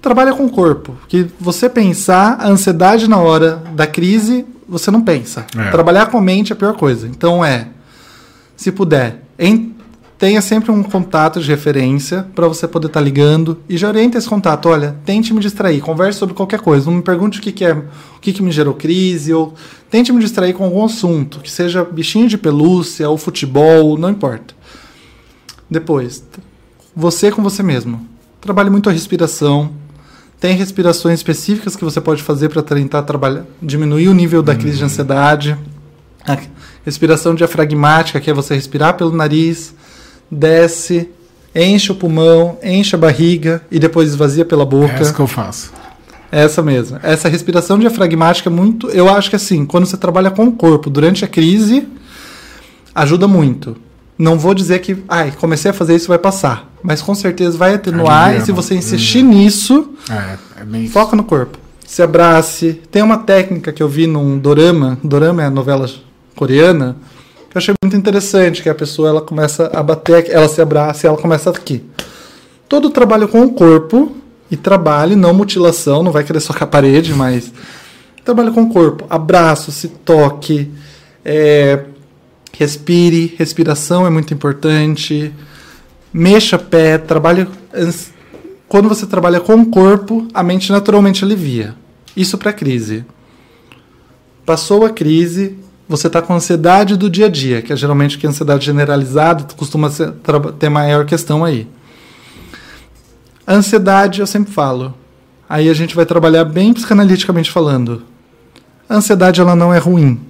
trabalha com o corpo. Que você pensar a ansiedade na hora da crise, você não pensa. É. Trabalhar com a mente é a pior coisa. Então é, se puder, em- tenha sempre um contato de referência para você poder estar ligando e já orienta esse contato. Olha, tente me distrair, converse sobre qualquer coisa. Não me pergunte o que, que é, o que, que me gerou crise ou tente me distrair com algum assunto, que seja bichinho de pelúcia ou futebol, não importa. Depois, você com você mesmo. Trabalhe muito a respiração. Tem respirações específicas que você pode fazer para tentar trabalhar, diminuir o nível da crise de ansiedade. A respiração diafragmática, que é você respirar pelo nariz, desce, enche o pulmão, enche a barriga e depois esvazia pela boca. É essa que eu faço. Essa mesmo. Essa respiração diafragmática é muito. Eu acho que assim, quando você trabalha com o corpo durante a crise, ajuda muito. Não vou dizer que, ai, comecei a fazer isso vai passar, mas com certeza vai atenuar e se você insistir hum. nisso, é, é foca no corpo. Se abrace. Tem uma técnica que eu vi num dorama, dorama é a novela coreana, eu achei muito interessante, que a pessoa ela começa a bater, ela se abraça e ela começa aqui. Todo trabalho com o corpo e trabalhe, não mutilação, não vai querer socar a parede, mas trabalho com o corpo, abraço, se toque, é, respire, respiração é muito importante, mexa pé, trabalhe. Quando você trabalha com o corpo, a mente naturalmente alivia. Isso para crise. Passou a crise, você está com ansiedade do dia a dia, que é geralmente que a ansiedade generalizada costuma ser, ter maior questão aí. Ansiedade, eu sempre falo. Aí a gente vai trabalhar bem psicanaliticamente falando. A ansiedade ela não é ruim.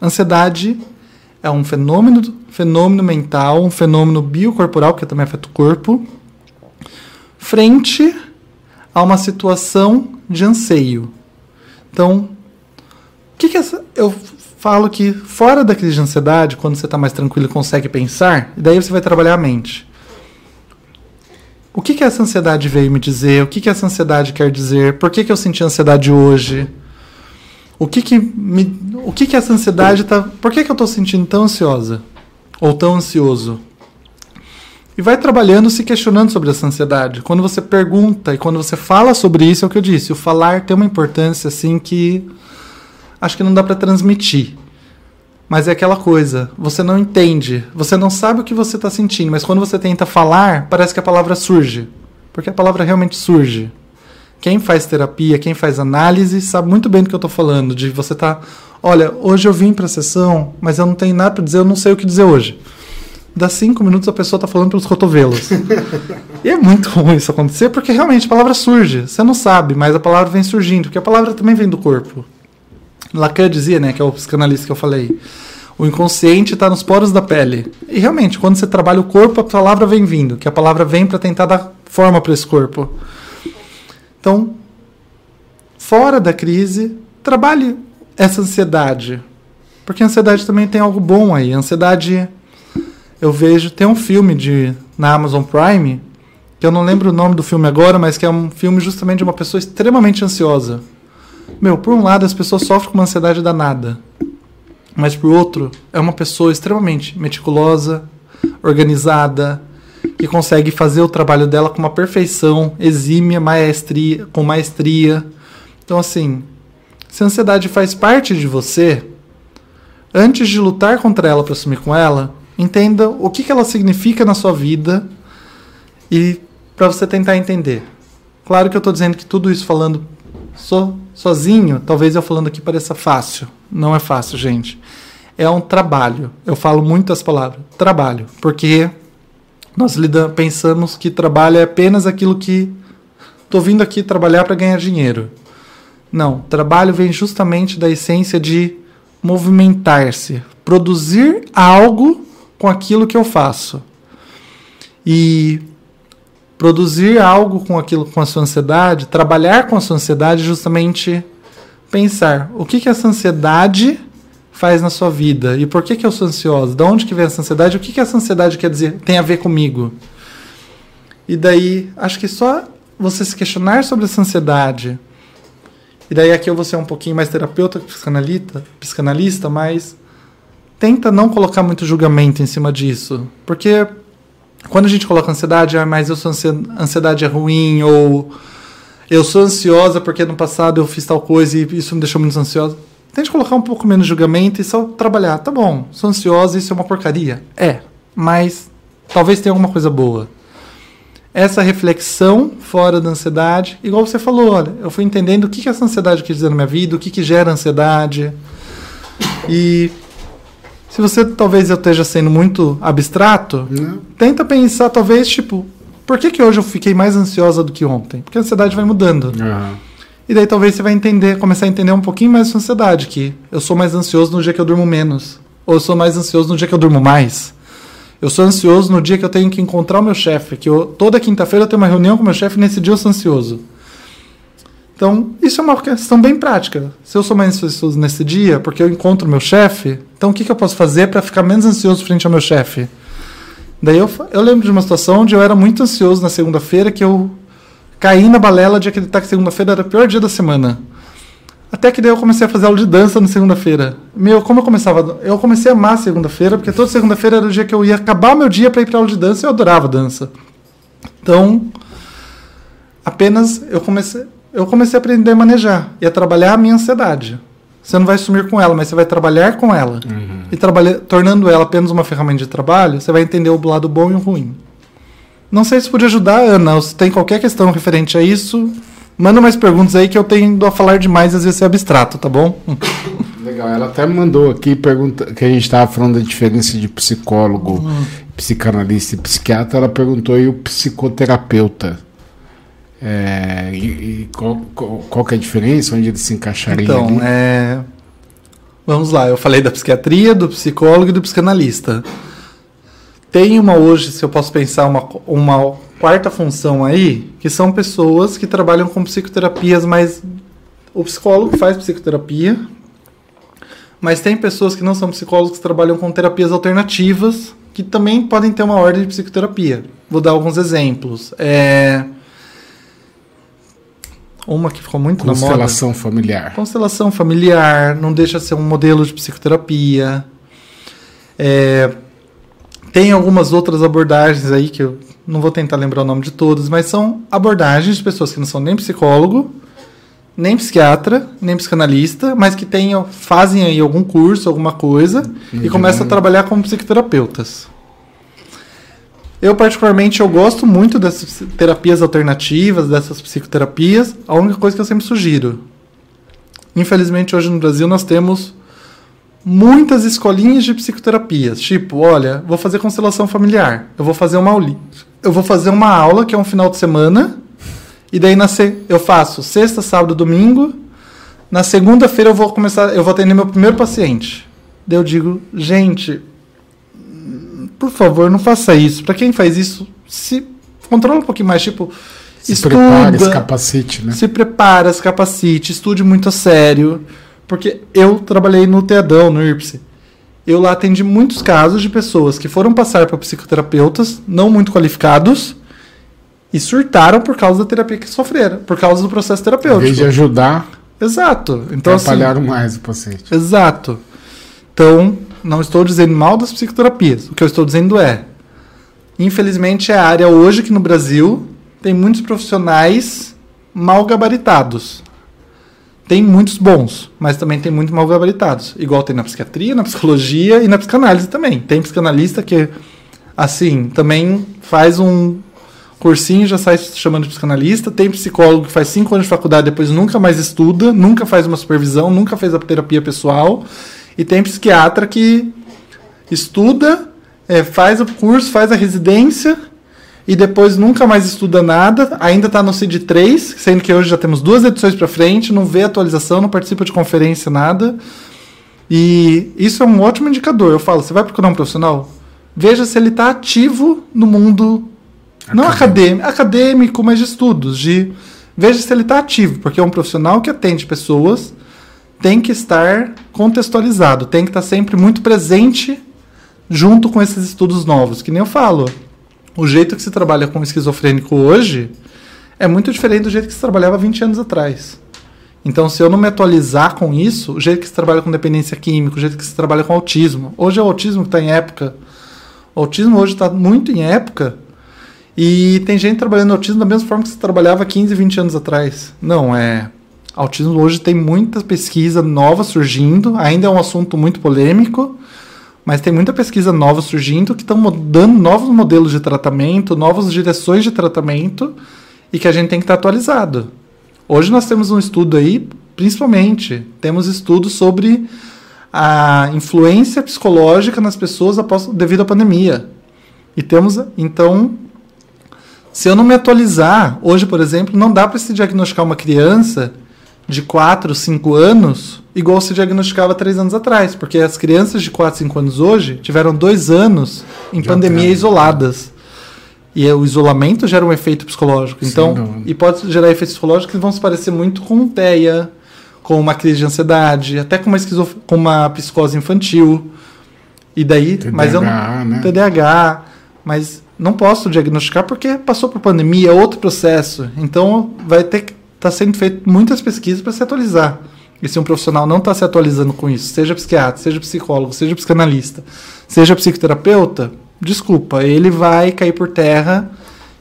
A ansiedade é um fenômeno, fenômeno mental, um fenômeno biocorporal que também afeta o corpo, frente a uma situação de anseio. Então, o que, que essa, eu falo que fora da crise de ansiedade, quando você está mais tranquilo e consegue pensar, e daí você vai trabalhar a mente. O que, que essa ansiedade veio me dizer? O que, que essa ansiedade quer dizer? Por que, que eu senti ansiedade hoje? O que que, me, o que que essa ansiedade está... Por que, que eu estou sentindo tão ansiosa? Ou tão ansioso? E vai trabalhando, se questionando sobre essa ansiedade. Quando você pergunta e quando você fala sobre isso, é o que eu disse. O falar tem uma importância, assim, que acho que não dá para transmitir. Mas é aquela coisa, você não entende, você não sabe o que você está sentindo, mas quando você tenta falar, parece que a palavra surge. Porque a palavra realmente surge. Quem faz terapia, quem faz análise, sabe muito bem do que eu estou falando. De você tá, olha, hoje eu vim para a sessão, mas eu não tenho nada para dizer, eu não sei o que dizer hoje. Dá cinco minutos a pessoa está falando pelos cotovelos. [laughs] e é muito ruim isso acontecer, porque realmente a palavra surge. Você não sabe, mas a palavra vem surgindo, porque a palavra também vem do corpo. Lacan dizia, né, que é o psicanalista que eu falei, o inconsciente está nos poros da pele. E realmente, quando você trabalha o corpo, a palavra vem vindo, que a palavra vem para tentar dar forma para esse corpo. Então, fora da crise, trabalhe essa ansiedade. Porque a ansiedade também tem algo bom aí. A ansiedade, eu vejo, tem um filme de na Amazon Prime, que eu não lembro o nome do filme agora, mas que é um filme justamente de uma pessoa extremamente ansiosa. Meu, por um lado, as pessoas sofrem com uma ansiedade danada. Mas por outro, é uma pessoa extremamente meticulosa, organizada, que consegue fazer o trabalho dela com uma perfeição, exímia, maestria, com maestria. Então, assim, se a ansiedade faz parte de você, antes de lutar contra ela para assumir com ela, entenda o que, que ela significa na sua vida e para você tentar entender. Claro que eu estou dizendo que tudo isso falando so, sozinho, talvez eu falando aqui pareça fácil. Não é fácil, gente. É um trabalho. Eu falo muitas palavras. Trabalho. Porque nós lidamos, pensamos que trabalho é apenas aquilo que estou vindo aqui trabalhar para ganhar dinheiro. Não, trabalho vem justamente da essência de movimentar-se, produzir algo com aquilo que eu faço. E produzir algo com aquilo com a sua ansiedade, trabalhar com a sua ansiedade, justamente pensar o que que essa ansiedade faz na sua vida? E por que, que eu sou ansiosa, de onde que vem essa ansiedade, o que, que essa ansiedade quer dizer, tem a ver comigo. E daí, acho que só você se questionar sobre essa ansiedade, e daí aqui eu vou ser um pouquinho mais terapeuta, psicanalista, psicanalista, mas tenta não colocar muito julgamento em cima disso, porque quando a gente coloca ansiedade, ah, mas eu sou ansiedade é ruim, ou eu sou ansiosa porque no passado eu fiz tal coisa e isso me deixou muito ansiosa Tente colocar um pouco menos de julgamento e só trabalhar. Tá bom, sou ansiosa, isso é uma porcaria. É, mas talvez tenha alguma coisa boa. Essa reflexão fora da ansiedade, igual você falou, olha, eu fui entendendo o que, que essa ansiedade quer dizer na minha vida, o que, que gera ansiedade. E Se você talvez eu esteja sendo muito abstrato, Não. tenta pensar talvez tipo, por que, que hoje eu fiquei mais ansiosa do que ontem? Porque a ansiedade vai mudando. Aham. E daí talvez você vai entender, começar a entender um pouquinho mais sua ansiedade, que eu sou mais ansioso no dia que eu durmo menos, ou eu sou mais ansioso no dia que eu durmo mais. Eu sou ansioso no dia que eu tenho que encontrar o meu chefe, que eu, toda quinta-feira eu tenho uma reunião com o meu chefe e nesse dia eu sou ansioso. Então, isso é uma questão bem prática. Se eu sou mais ansioso nesse dia, porque eu encontro meu chefe, então o que, que eu posso fazer para ficar menos ansioso frente ao meu chefe? Daí eu, eu lembro de uma situação onde eu era muito ansioso na segunda-feira, que eu caí na balela de acreditar que segunda-feira era o pior dia da semana. Até que daí eu comecei a fazer aula de dança na segunda-feira. Meu, como eu começava. Eu comecei a amar segunda-feira, porque toda segunda-feira era o dia que eu ia acabar meu dia para ir pra aula de dança e eu adorava dança. Então, apenas eu comecei, eu comecei a aprender a manejar e a trabalhar a minha ansiedade. Você não vai sumir com ela, mas você vai trabalhar com ela. E trabalhar, tornando ela apenas uma ferramenta de trabalho, você vai entender o lado bom e o ruim. Não sei se podia ajudar, Ana, ou se tem qualquer questão referente a isso. Manda mais perguntas aí que eu tendo a falar demais, às vezes é abstrato, tá bom? [laughs] Legal, ela até mandou aqui pergunta que a gente estava falando da diferença de psicólogo, psicanalista e psiquiatra. Ela perguntou e o psicoterapeuta. É, e, e qual, qual, qual que é a diferença? Onde ele se encaixaria Então, ali? é... vamos lá. Eu falei da psiquiatria, do psicólogo e do psicanalista. Tem uma hoje, se eu posso pensar, uma, uma quarta função aí, que são pessoas que trabalham com psicoterapias, mas o psicólogo faz psicoterapia, mas tem pessoas que não são psicólogos que trabalham com terapias alternativas, que também podem ter uma ordem de psicoterapia. Vou dar alguns exemplos. É... Uma que ficou muito na moda. Constelação familiar. Constelação familiar, não deixa de ser um modelo de psicoterapia. É, tem algumas outras abordagens aí que eu não vou tentar lembrar o nome de todas, mas são abordagens de pessoas que não são nem psicólogo, nem psiquiatra, nem psicanalista, mas que tenham, fazem aí algum curso, alguma coisa, e Uhum. começam a trabalhar como psicoterapeutas. Eu, particularmente, eu gosto muito dessas terapias alternativas, dessas psicoterapias. A única coisa que eu sempre sugiro. Infelizmente, hoje no Brasil, nós temos muitas escolinhas de psicoterapias. Tipo, olha, vou fazer constelação familiar. Eu vou fazer uma aula. Eu vou fazer uma aula, que é um final de semana. E daí na se- eu faço sexta, sábado, domingo. Na segunda-feira eu vou começar, eu vou atender meu primeiro paciente. Daí eu digo, gente, por favor, não faça isso. Pra quem faz isso, se controla um pouquinho mais, tipo, Se estuda, prepare, esse capacite, né? se prepara, se capacite, estude muito a sério. Porque eu trabalhei no Teadão, no IRPSE. Eu lá atendi muitos casos de pessoas que foram passar para psicoterapeutas não muito qualificados e surtaram por causa da terapia que sofreram, por causa do processo Em terapêutico. vez de ajudar, Exato. Então, assim, atrapalharam mais o paciente. Exato. Então, não estou dizendo mal das psicoterapias. O que eu estou dizendo é, infelizmente, é a área hoje que no Brasil tem muitos profissionais mal gabaritados. Tem muitos bons, mas também tem muito mal gabaritados. Igual tem na psiquiatria, na psicologia e na psicanálise também. Tem psicanalista que, assim, também faz um cursinho já sai chamando de psicanalista. Tem psicólogo que faz cinco anos de faculdade, depois nunca mais estuda, nunca faz uma supervisão, nunca fez a terapia pessoal. E tem psiquiatra que estuda, é, faz o curso, faz a residência e depois nunca mais estuda nada. Ainda está no CID 3, sendo que hoje já temos duas edições para frente, não vê atualização, não participa de conferência, nada. E isso é um ótimo indicador. Eu falo, você vai procurar um profissional? Veja se ele está ativo no mundo não acadêmico, acadêmico, mas de estudos. De, veja se ele está ativo, porque é um profissional que atende pessoas, tem que estar contextualizado, tem que estar sempre muito presente junto com esses estudos novos. Que nem eu falo, o jeito que se trabalha com esquizofrênico hoje é muito diferente do jeito que se trabalhava 20 anos atrás. Então, se eu não me atualizar com isso, o jeito que se trabalha com dependência química, o jeito que se trabalha com autismo. Hoje é o autismo que está em época. O autismo hoje está muito em época. E tem gente trabalhando autismo da mesma forma que se trabalhava 15, 20 anos atrás. Não, é. Autismo hoje tem muita pesquisa nova surgindo. Ainda é um assunto muito polêmico. Mas tem muita pesquisa nova surgindo que estão dando novos modelos de tratamento, novas direções de tratamento e que a gente tem que estar atualizado. Hoje nós temos um estudo aí, principalmente, temos estudos sobre a influência psicológica nas pessoas após, devido à pandemia. E temos, então, se eu não me atualizar, hoje, por exemplo, não dá para se diagnosticar uma criança de 4, 5 anos igual se diagnosticava 3 anos atrás, porque as crianças de 4, 5 anos hoje tiveram 2 anos em Já pandemia tem. isoladas. E o isolamento gera um efeito psicológico. Então, e pode gerar efeitos psicológicos que vão se parecer muito com TEA, com uma crise de ansiedade, até com uma, esquizof... com uma psicose infantil. E daí, TDAH, mas eu não, né? TDAH, mas não posso diagnosticar porque passou por pandemia, é outro processo. Então, vai ter que estar tá sendo feito muitas pesquisas para se atualizar. E se um profissional não está se atualizando com isso, seja psiquiatra, seja psicólogo, seja psicanalista, seja psicoterapeuta, desculpa, ele vai cair por terra.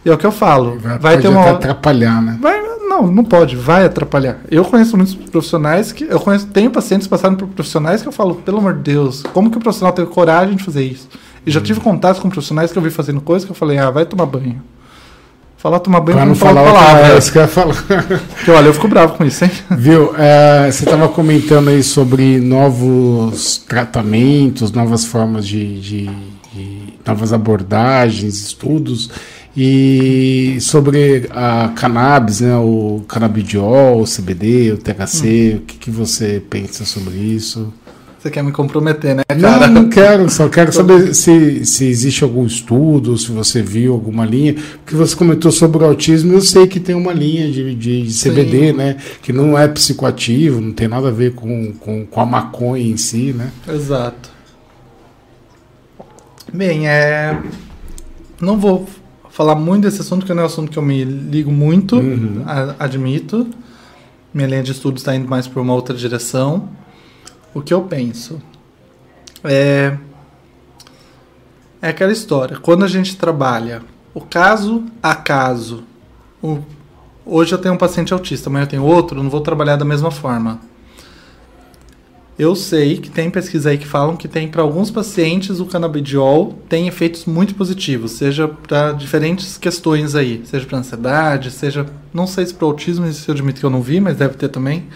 E é o que eu falo. Vai, vai ter uma atrapalhar, né? Vai, não, não pode, vai atrapalhar. Eu conheço muitos profissionais que eu conheço, tenho pacientes passando por profissionais que eu falo, pelo amor de Deus, como que o profissional tem coragem de fazer isso? E já hum. tive contato com profissionais que eu vi fazendo coisas que eu falei, ah, vai tomar banho. Falar tomar banho pra não falar palavra. É, isso que eu ia falar. [laughs] Porque, olha, eu fico bravo com isso, hein? [laughs] Viu? É, você estava comentando aí sobre novos tratamentos, novas formas de, de, de, novas abordagens, estudos. E sobre a cannabis, né, o canabidiol, o CBD, o THC, hum. o que, que você pensa sobre isso? Você quer me comprometer, né, cara? Não, não quero, só quero [laughs] saber se, se existe algum estudo, se você viu alguma linha. Porque você comentou sobre o autismo, eu sei que tem uma linha de, de CBD, Sim. né? Que não é psicoativo, não tem nada a ver com, com, com a maconha em si, né? Exato. Bem, é. Não vou falar muito desse assunto, porque não é um assunto que eu me ligo muito, uhum. admito. Minha linha de estudos está indo mais para uma outra direção o que eu penso é é aquela história. Quando a gente trabalha o caso a caso, o, hoje eu tenho um paciente autista, amanhã eu tenho outro, não vou trabalhar da mesma forma. Eu sei que tem pesquisa aí que falam que tem para alguns pacientes o canabidiol tem efeitos muito positivos, seja para diferentes questões aí, seja para ansiedade, seja não sei se para autismo, isso eu admito que eu não vi, mas deve ter também.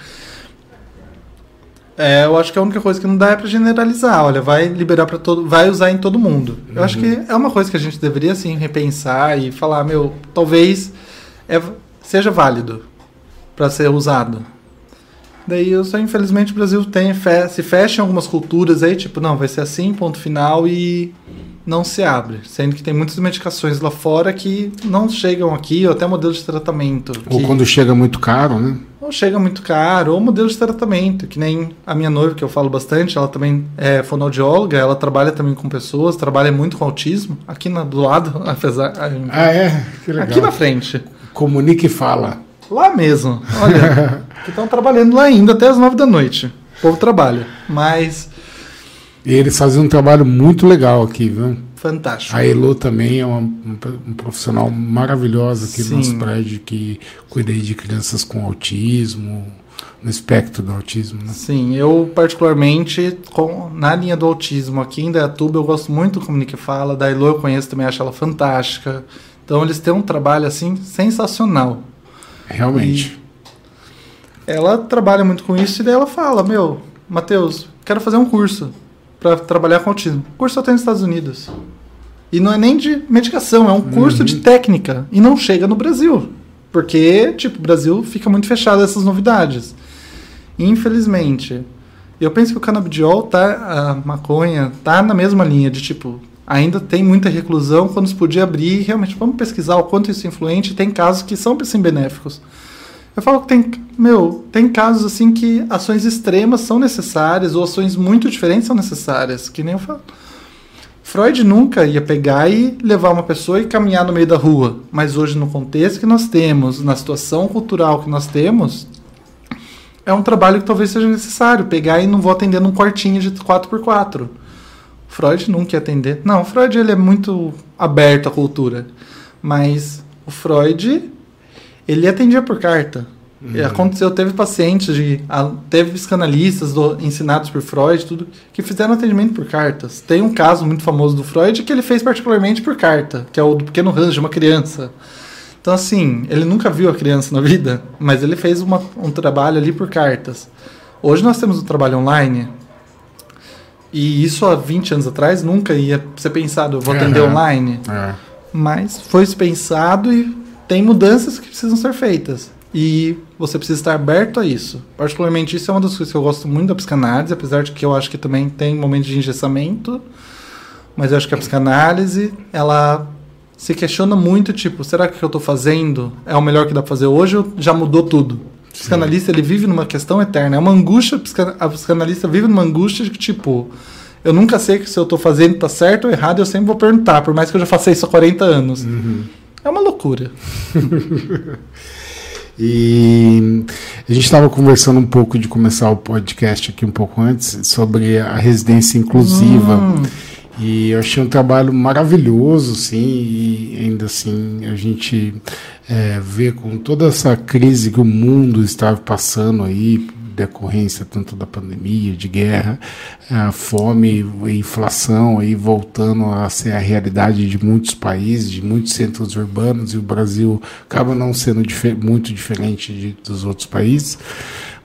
É, eu acho que a única coisa que não dá é para generalizar. Olha, vai liberar para todo, vai usar em todo mundo. Eu uhum. acho que é uma coisa que a gente deveria assim repensar e falar, meu, talvez é, seja válido para ser usado. Daí, eu só, infelizmente, o Brasil tem se fecha em algumas culturas aí, tipo, não, vai ser assim, ponto final e não se abre. Sendo que tem muitas medicações lá fora que não chegam aqui, ou até modelo de tratamento. Ou que... quando chega muito caro, né? Ou chega muito caro, ou modelo de tratamento, que nem a minha noiva, que eu falo bastante, ela também é fonoaudióloga, ela trabalha também com pessoas, trabalha muito com autismo, aqui na, do lado, [laughs] apesar... Ah, é? Que legal. Aqui na frente. Comunica e fala. Lá mesmo, olha, [laughs] que estão trabalhando lá ainda até as nove da noite. O povo trabalha, mas e eles fazem um trabalho muito legal aqui, viu? Fantástico. A Elo também é uma, um, profissional maravilhosa aqui Sim. no nosso prédio que cuida de crianças com autismo, no espectro do autismo, né? Sim, eu particularmente com, na linha do autismo aqui em Dayatuba eu gosto muito do Comunique Fala, da Elo eu conheço também, acho ela fantástica. Então eles têm um trabalho assim sensacional. Realmente. E ela trabalha muito com isso e daí ela fala, meu, Matheus, quero fazer um curso para trabalhar com autismo. O curso só tem nos Estados Unidos. E não é nem de medicação, é um curso uhum. de técnica. E não chega no Brasil. Porque, tipo, o Brasil fica muito fechado a essas novidades. Infelizmente. Eu penso que o canabidiol, tá, a maconha, tá na mesma linha de, tipo, ainda tem muita reclusão quando se podia abrir. Realmente, vamos pesquisar o quanto isso é influente. Tem casos que são, sim, benéficos. Eu falo que tem, meu, tem casos assim que ações extremas são necessárias ou ações muito diferentes são necessárias, que nem eu falo. Freud nunca ia pegar e levar uma pessoa e caminhar no meio da rua, mas hoje no contexto que nós temos, na situação cultural que nós temos, é um trabalho que talvez seja necessário pegar e não vou atender num quartinho de 4x4. Freud nunca ia atender. Não, Freud ele é muito aberto à cultura, mas o Freud ele atendia por carta. Uhum. Aconteceu, teve pacientes, de, teve psicanalistas do, ensinados por Freud, tudo, que fizeram atendimento por cartas. Tem um caso muito famoso do Freud que ele fez particularmente por carta, que é o do pequeno Hans, de uma criança. Então, assim, ele nunca viu a criança na vida, mas ele fez uma, um trabalho ali por cartas. Hoje nós temos um trabalho online. E isso há 20 anos atrás nunca ia ser pensado, vou atender Aham. online. É. Mas foi pensado e tem mudanças que precisam ser feitas. E você precisa estar aberto a isso. Particularmente, isso é uma das coisas que eu gosto muito da psicanálise, apesar de que eu acho que também tem momentos de engessamento. Mas eu acho que a psicanálise, ela se questiona muito, tipo, será que o que eu estou fazendo é o melhor que dá para fazer hoje ou já mudou tudo? O psicanalista, ele vive numa questão eterna. É uma angústia, a psica- a psicanalista vive numa angústia de que, tipo, eu nunca sei se eu estou fazendo tá certo ou errado, eu sempre vou perguntar, por mais que eu já faça isso há 40 anos. É uma loucura. [laughs] E a gente estava conversando um pouco de começar o podcast aqui um pouco antes sobre a residência inclusiva. Hum. E eu achei um trabalho maravilhoso, sim, e ainda assim a gente é, vê com toda essa crise que o mundo estava passando aí, decorrência tanto da pandemia, de guerra, fome, inflação aí voltando a ser a realidade de muitos países, de muitos centros urbanos, e o Brasil acaba não sendo dife- muito diferente de- dos outros países.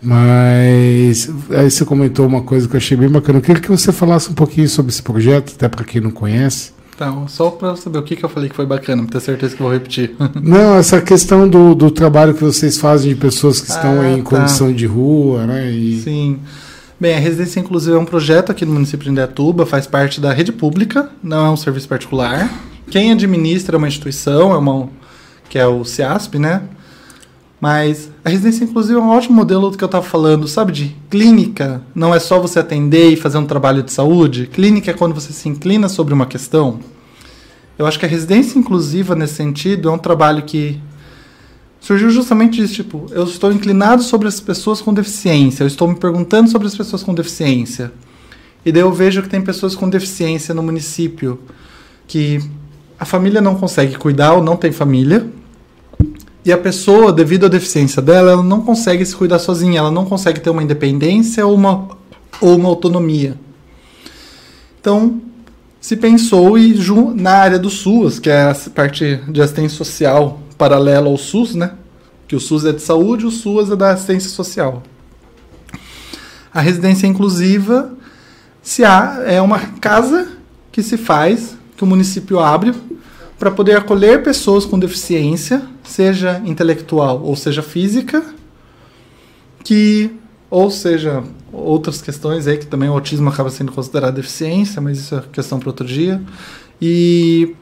Mas aí você comentou uma coisa que eu achei bem bacana. Eu queria que você falasse um pouquinho sobre esse projeto, até para quem não conhece. Então, só para saber o que, que eu falei que foi bacana, pra ter certeza que vou repetir. [laughs] Não, essa questão do, do trabalho que vocês fazem de pessoas que estão Ah, em tá. condição de rua, né? E, Sim. Bem, a Residência Inclusiva é um projeto aqui no município de Indaiatuba, faz parte da rede pública, não é um serviço particular. Quem administra é uma instituição, é uma, que é o CIASP, né? Mas a Residência Inclusiva é um ótimo modelo do que eu estava falando, sabe? De clínica, não é só você atender e fazer um trabalho de saúde. Clínica é quando você se inclina sobre uma questão. Eu acho que a Residência Inclusiva, nesse sentido, é um trabalho que surgiu justamente disso, tipo, eu estou inclinado sobre as pessoas com deficiência, eu estou me perguntando sobre as pessoas com deficiência. E daí eu vejo que tem pessoas com deficiência no município que a família não consegue cuidar ou não tem família. E a pessoa, devido à deficiência dela, ela não consegue se cuidar sozinha, ela não consegue ter uma independência ou uma, ou uma autonomia. Então, se pensou e na área do SUS, que é a parte de assistência social paralela ao SUS, né? Que o SUS é de saúde, o SUS é da assistência social. A residência inclusiva se há, é uma casa que se faz, que o município abre para poder acolher pessoas com deficiência, seja intelectual ou seja física, que ou seja outras questões aí que também o autismo acaba sendo considerado deficiência, mas isso é questão para outro dia. E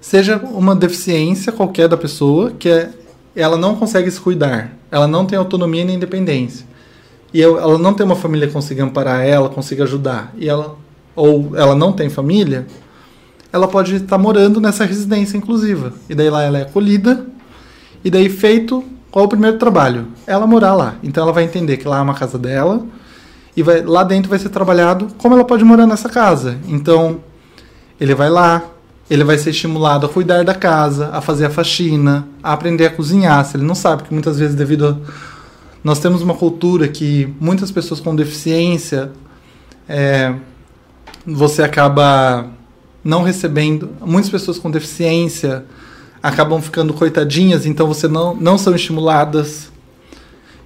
seja uma deficiência qualquer da pessoa que é, ela não consegue se cuidar, ela não tem autonomia nem independência. E ela não tem uma família que consiga amparar ela, consiga ajudar, e ela ou ela não tem família, ela pode estar morando nessa residência inclusiva. E daí lá ela é acolhida, e daí feito qual o primeiro trabalho? Ela morar lá. Então ela vai entender que lá é uma casa dela e vai, lá dentro vai ser trabalhado como ela pode morar nessa casa. Então ele vai lá, ele vai ser estimulado a cuidar da casa, a fazer a faxina, a aprender a cozinhar. Se ele não sabe, que muitas vezes devido a nós temos uma cultura que muitas pessoas com deficiência é, você acaba não recebendo. Muitas pessoas com deficiência acabam ficando coitadinhas, então você não, não são estimuladas.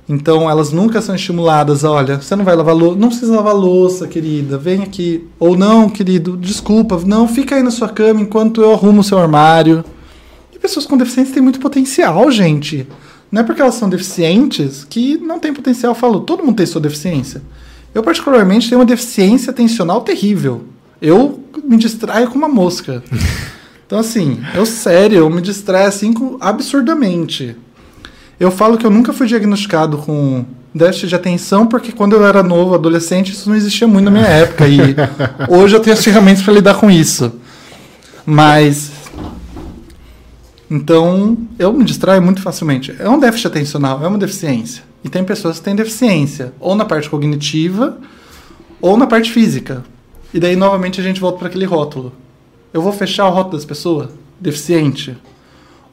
Então elas nunca são estimuladas. Olha, você não vai lavar louça, não precisa lavar louça, querida, vem aqui. Ou não, querido, desculpa, não, fica aí na sua cama enquanto eu arrumo o seu armário. E pessoas com deficiência têm muito potencial, gente. Não é porque elas são deficientes que não tem potencial. Eu falo, todo mundo tem sua deficiência. Eu, particularmente, tenho uma deficiência atencional terrível. Eu me distraio com uma mosca. Então, assim, eu sério, eu me distraio assim absurdamente. Eu falo que eu nunca fui diagnosticado com déficit de atenção, porque quando eu era novo, adolescente, isso não existia muito na minha [laughs] época. E hoje eu tenho as ferramentas para lidar com isso. Mas. Então, eu me distraio muito facilmente. É um déficit atencional, é uma deficiência. E tem pessoas que têm deficiência, ou na parte cognitiva, ou na parte física. E daí, novamente, a gente volta para aquele rótulo. Eu vou fechar o rótulo das pessoas? Deficiente?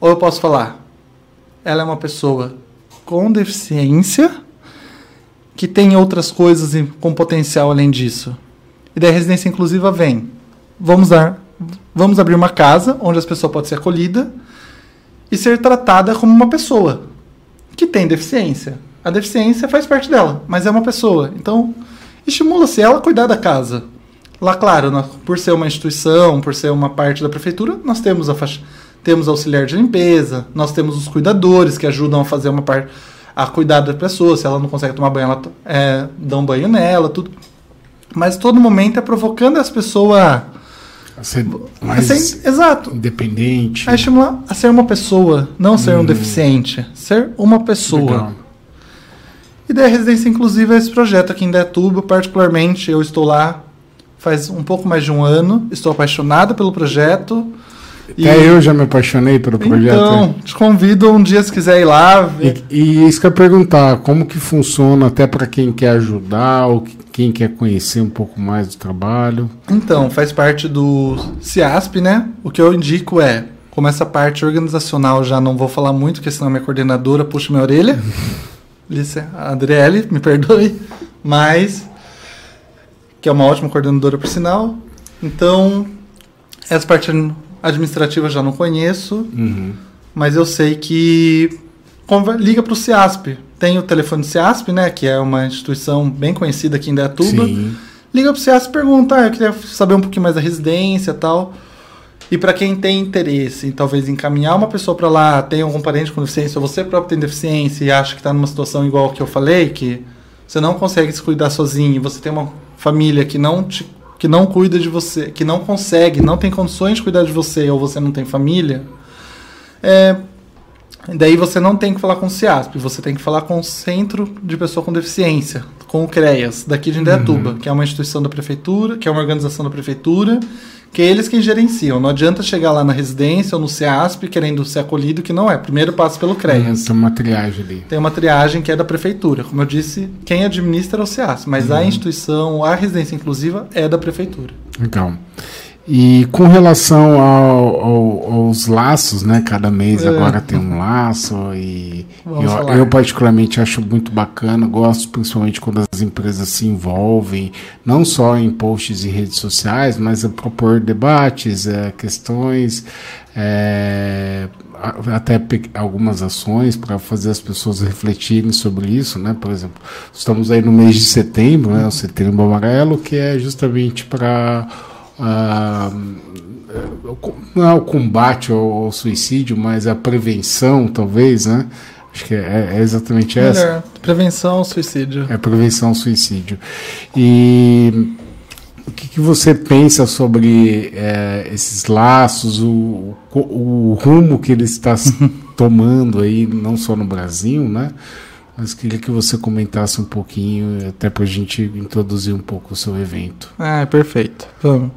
Ou eu posso falar, ela é uma pessoa com deficiência que tem outras coisas com potencial além disso. E daí a residência inclusiva vem. Vamos dar, vamos abrir uma casa onde as pessoas podem ser acolhida e ser tratada como uma pessoa que tem deficiência. A deficiência faz parte dela, mas é uma pessoa. Então, estimula-se ela a cuidar da casa. Lá, claro, nós- por ser uma instituição, por ser uma parte da prefeitura, nós temos a faixa, temos auxiliar de limpeza, nós temos os cuidadores que ajudam a fazer uma parte, a cuidar da pessoa. Se ela não consegue tomar banho, ela é, dá um banho nela, tudo. Mas todo momento é provocando as pessoas a, A ser a mais ser- exato, independente. a estimular a ser uma pessoa, não ser um deficiente, ser uma pessoa. Legal. E daí a residência inclusive é esse projeto aqui em Dayatuba, particularmente eu estou lá faz um pouco mais de um ano, estou apaixonado pelo projeto. Até eu já me apaixonei pelo projeto. Então, te convido um dia se quiser ir lá. E, e isso que eu ia perguntar, como que funciona até para quem quer ajudar ou que- quem quer conhecer um pouco mais do trabalho? Então, faz parte do CIASP, né? O que eu indico é, como essa parte organizacional já não vou falar muito, porque senão minha coordenadora puxa minha orelha. [laughs] Lice- a Adriele, me perdoe. Mas, que é uma ótima coordenadora por sinal. Então, essa parte administrativa eu já não conheço, Uhum. mas eu sei que liga para o CIASP. Tem o telefone CIASP, né? Que é uma instituição bem conhecida aqui em Dayatuba. Sim. Liga pro CIAS e pergunta, ah, eu queria saber um pouquinho mais da residência e tal. E para quem tem interesse em talvez encaminhar uma pessoa para lá, tem algum parente com deficiência, ou você próprio tem deficiência e acha que está numa situação igual que eu falei, que você não consegue se cuidar sozinho, você tem uma família que não te, que não cuida de você, que não consegue, não tem condições de cuidar de você, ou você não tem família, é, Daí você não tem que falar com o CIASP, você tem que falar com o Centro de Pessoa com Deficiência, com o CREAS, daqui de Indaiatuba, que é uma instituição da prefeitura, que é uma organização da prefeitura, que é eles quem gerenciam. Não adianta chegar lá na residência ou no CIASP querendo ser acolhido, que não é. Primeiro passa pelo CREAS. Tem uma triagem ali. Tem uma triagem que é da prefeitura. Como eu disse, quem administra é o CIASP, mas a instituição, a residência inclusiva é da prefeitura. Legal. E com relação ao- ao- aos laços, né? Cada mês É. agora tem um laço e eu, eu particularmente acho muito bacana, gosto principalmente quando as empresas se envolvem, não só em posts e redes sociais, mas a propor debates, é, questões, é, até algumas ações para fazer as pessoas refletirem sobre isso, né? Por exemplo, estamos aí no mês de setembro, né? O Setembro Amarelo, que é justamente para ah, não é o combate ao, ao suicídio, mas a prevenção, talvez, né? Acho que é, é exatamente essa. Melhor. Prevenção ao suicídio. É prevenção ao suicídio. E o que, que você pensa sobre é, esses laços, o, o, o rumo que ele está [laughs] tomando aí, não só no Brasil, né? Mas queria que você comentasse um pouquinho, até para a gente introduzir um pouco o seu evento. Ah, perfeito. Vamos.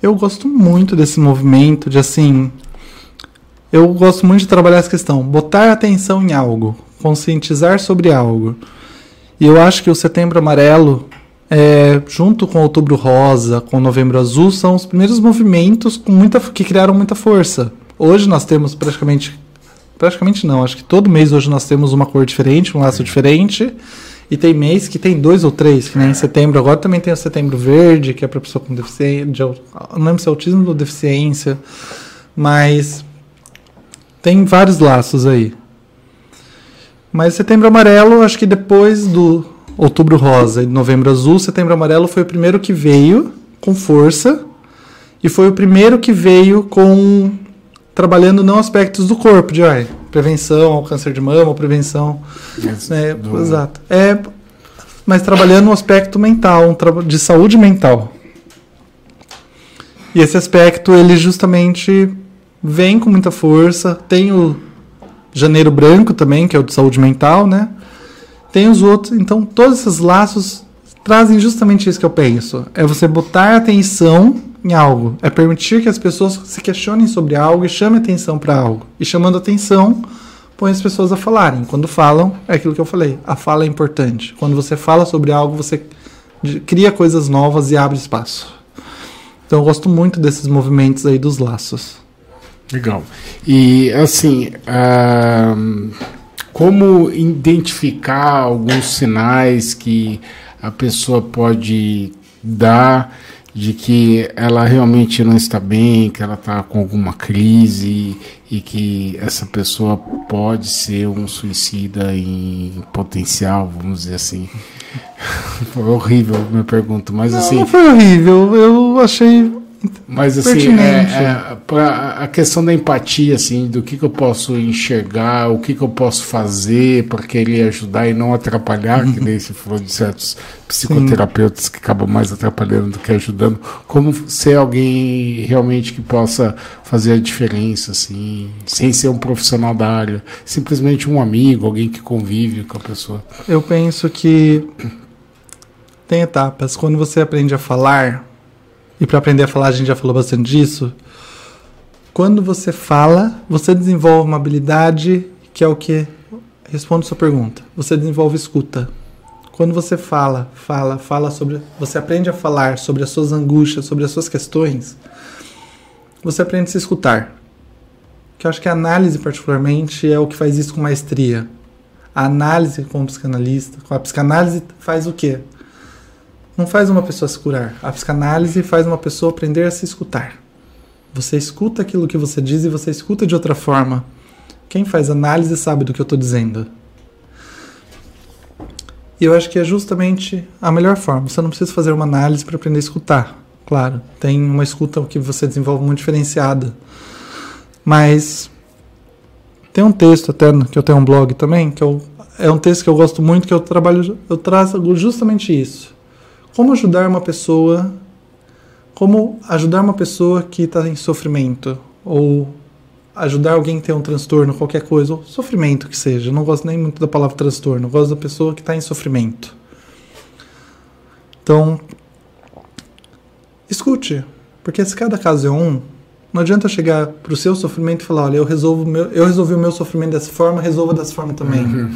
Eu gosto muito desse movimento de assim. Eu gosto muito de trabalhar essa questão, botar atenção em algo, conscientizar sobre algo. E eu acho que o Setembro Amarelo, é, junto com o Outubro Rosa, com o Novembro Azul, são os primeiros movimentos com muita, que criaram muita força. Hoje nós temos praticamente. Praticamente não, acho que todo mês hoje nós temos uma cor diferente, um laço diferente. E tem mês que tem dois ou três, que nem em setembro. Agora também tem o setembro verde, que é para pessoa com deficiência. Não lembro se é autismo ou deficiência. Mas tem vários laços aí. Mas setembro amarelo, acho que depois do outubro rosa e novembro azul, setembro amarelo foi o primeiro que veio com força. E foi o primeiro que veio com. Trabalhando não aspectos do corpo, de ai, prevenção ao câncer de mama, prevenção é, Do- exato. É, mas trabalhando no aspecto mental, um de saúde mental. E esse aspecto, ele justamente vem com muita força. Tem o Janeiro Branco também, que é o de saúde mental, né? Tem os outros. Então, todos esses laços trazem justamente isso que eu penso. É você botar atenção em algo. É permitir que as pessoas se questionem sobre algo e chamem atenção para algo. E chamando atenção, põe as pessoas a falarem. Quando falam, é aquilo que eu falei. A fala é importante. Quando você fala sobre algo, você cria coisas novas e abre espaço. Então eu gosto muito desses movimentos aí dos laços. Legal. E assim, ahn, como identificar alguns sinais que a pessoa pode dar de que ela realmente não está bem, que ela está com alguma crise e que essa pessoa pode ser um suicida em potencial, vamos dizer assim. [laughs] Foi horrível, me pergunto, mas Não, assim. não foi horrível. Eu achei Mas assim, é, é, a questão da empatia, assim, do que, que eu posso enxergar, o que, que eu posso fazer para querer ajudar e não atrapalhar, que nem você falou de certos psicoterapeutas que acabam mais atrapalhando do que ajudando. Como ser alguém realmente que possa fazer a diferença, assim, sem ser um profissional da área, simplesmente um amigo, alguém que convive com a pessoa. Eu penso que tem etapas. Quando você aprende a falar, e para aprender a falar a gente já falou bastante disso. Quando você fala, você desenvolve uma habilidade que é o que responde sua pergunta. Você desenvolve escuta. Quando você fala, fala, fala sobre, você aprende a falar sobre as suas angústias, sobre as suas questões, você aprende a se escutar. Que eu acho que a análise particularmente é o que faz isso com maestria. A análise como psicanalista, com a psicanálise faz o quê? Não faz uma pessoa se curar. A psicanálise faz uma pessoa aprender a se escutar. Você escuta aquilo que você diz e você escuta de outra forma. Quem faz análise sabe do que eu estou dizendo. E eu acho que é justamente a melhor forma. Você não precisa fazer uma análise para aprender a escutar. Claro, tem uma escuta que você desenvolve muito diferenciada. Mas tem um texto até que eu tenho um blog também, que eu, é um texto que eu gosto muito, que eu trabalho, eu trago justamente isso. Como ajudar uma pessoa, como ajudar uma pessoa que está em sofrimento, ou ajudar alguém que tem um transtorno, qualquer coisa, ou sofrimento que seja. Eu não gosto nem muito da palavra transtorno, gosto da pessoa que está em sofrimento. Então, escute, porque se cada caso é um, não adianta chegar para o seu sofrimento e falar, olha, eu resolvo meu, eu resolvi o meu sofrimento dessa forma, resolva dessa forma também. Ou-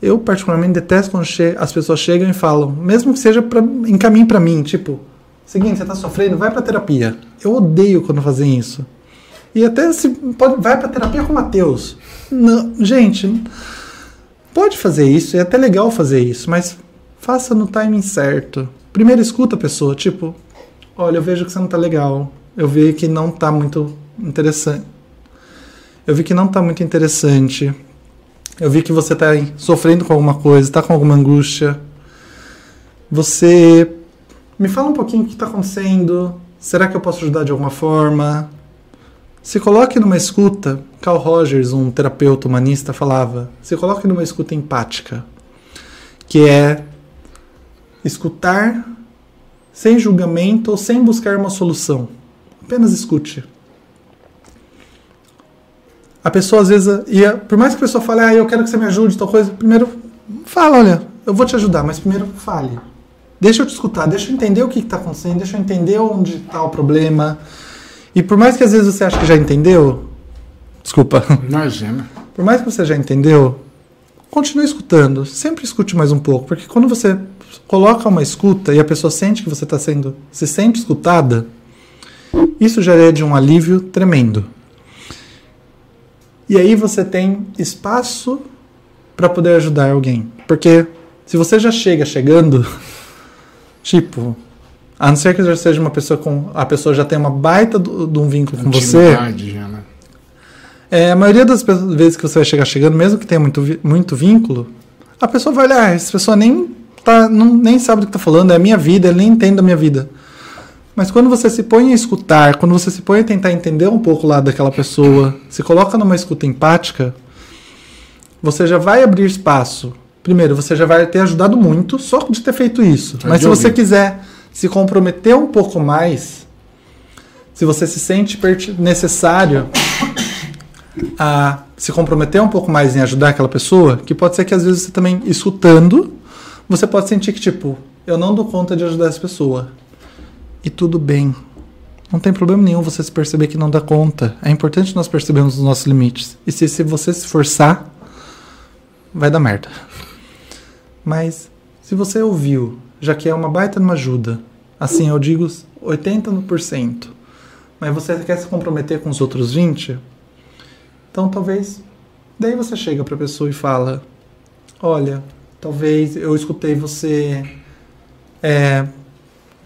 Eu particularmente detesto quando as pessoas chegam e falam, mesmo que seja pra, encaminhe para mim, tipo, seguinte, você tá sofrendo, vai para terapia. Eu odeio quando fazem isso. E até se pode, vai para terapia com o Matheus. Não, gente, pode fazer isso, é até legal fazer isso, mas faça no timing certo. Primeiro escuta a pessoa, tipo, olha, eu vejo que você não tá legal. Eu vi que não tá muito interessante. Eu vi que não tá muito interessante. Eu vi que você tá aí sofrendo com alguma coisa, tá com alguma angústia. Você me fala um pouquinho o que está acontecendo. Será que eu posso ajudar de alguma forma? Se coloque numa escuta. Carl Rogers, um terapeuta humanista, falava: se coloque numa escuta empática, que é escutar sem julgamento ou sem buscar uma solução. Apenas escute. A pessoa às vezes, e a- por mais que a pessoa fale, ah, eu quero que você me ajude, tal coisa, primeiro fala, olha, eu vou te ajudar, mas primeiro fale. Deixa eu te escutar, deixa eu entender o que está acontecendo, deixa eu entender onde está o problema. E por mais que às vezes você ache que já entendeu, desculpa, [laughs] Imagina. por mais que você já entendeu, continue escutando. Sempre escute mais um pouco, porque quando você coloca uma escuta e a pessoa sente que você está sendo, se sente escutada, isso já é de um alívio tremendo. E aí você tem espaço para poder ajudar alguém, porque se você já chega chegando, [laughs] tipo, a não ser que já seja uma pessoa com a pessoa já tem uma baita do- de um vínculo com você, já, né? é, a maioria das vezes que você vai chegar chegando, mesmo que tenha muito, muito vínculo, a pessoa vai olhar, "Ah, essa pessoa nem, tá, não, nem sabe do que está falando, é a minha vida, ele nem entende a minha vida. Mas quando você se põe a escutar, quando você se põe a tentar entender um pouco o lado daquela pessoa, se coloca numa escuta empática, você já vai abrir espaço. Primeiro, você já vai ter ajudado muito só de ter feito isso. Mas se você quiser se comprometer um pouco mais, se você se sente necessário a se comprometer um pouco mais em ajudar aquela pessoa, que pode ser que às vezes você também escutando, você pode sentir que tipo, eu não dou conta de ajudar essa pessoa. E tudo bem. Não tem problema nenhum você se perceber que não dá conta. É importante nós percebermos os nossos limites. E se, se você se esforçar, vai dar merda. Mas se você ouviu, já que é uma baita numa ajuda, assim eu digo 80%, mas você quer se comprometer com os outros 20%, então talvez. Daí você chega pra pessoa e fala: Olha, talvez eu escutei você. É,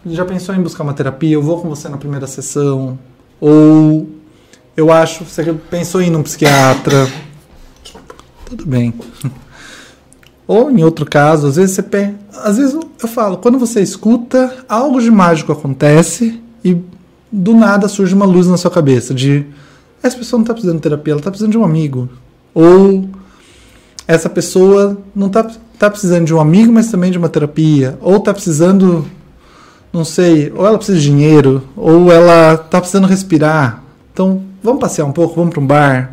já pensou em buscar uma terapia? Eu vou com você na primeira sessão. Ou eu acho, você pensou em ir num psiquiatra. Tudo bem. Ou em outro caso, às vezes você pe- às vezes eu falo, quando você escuta, algo de mágico acontece e do nada surge uma luz na sua cabeça de essa pessoa não está precisando de terapia, ela está precisando de um amigo. Ou essa pessoa não está tá precisando de um amigo, mas também de uma terapia. Ou está precisando, não sei, ou ela precisa de dinheiro, ou ela está precisando respirar. Então, vamos passear um pouco, vamos para um bar.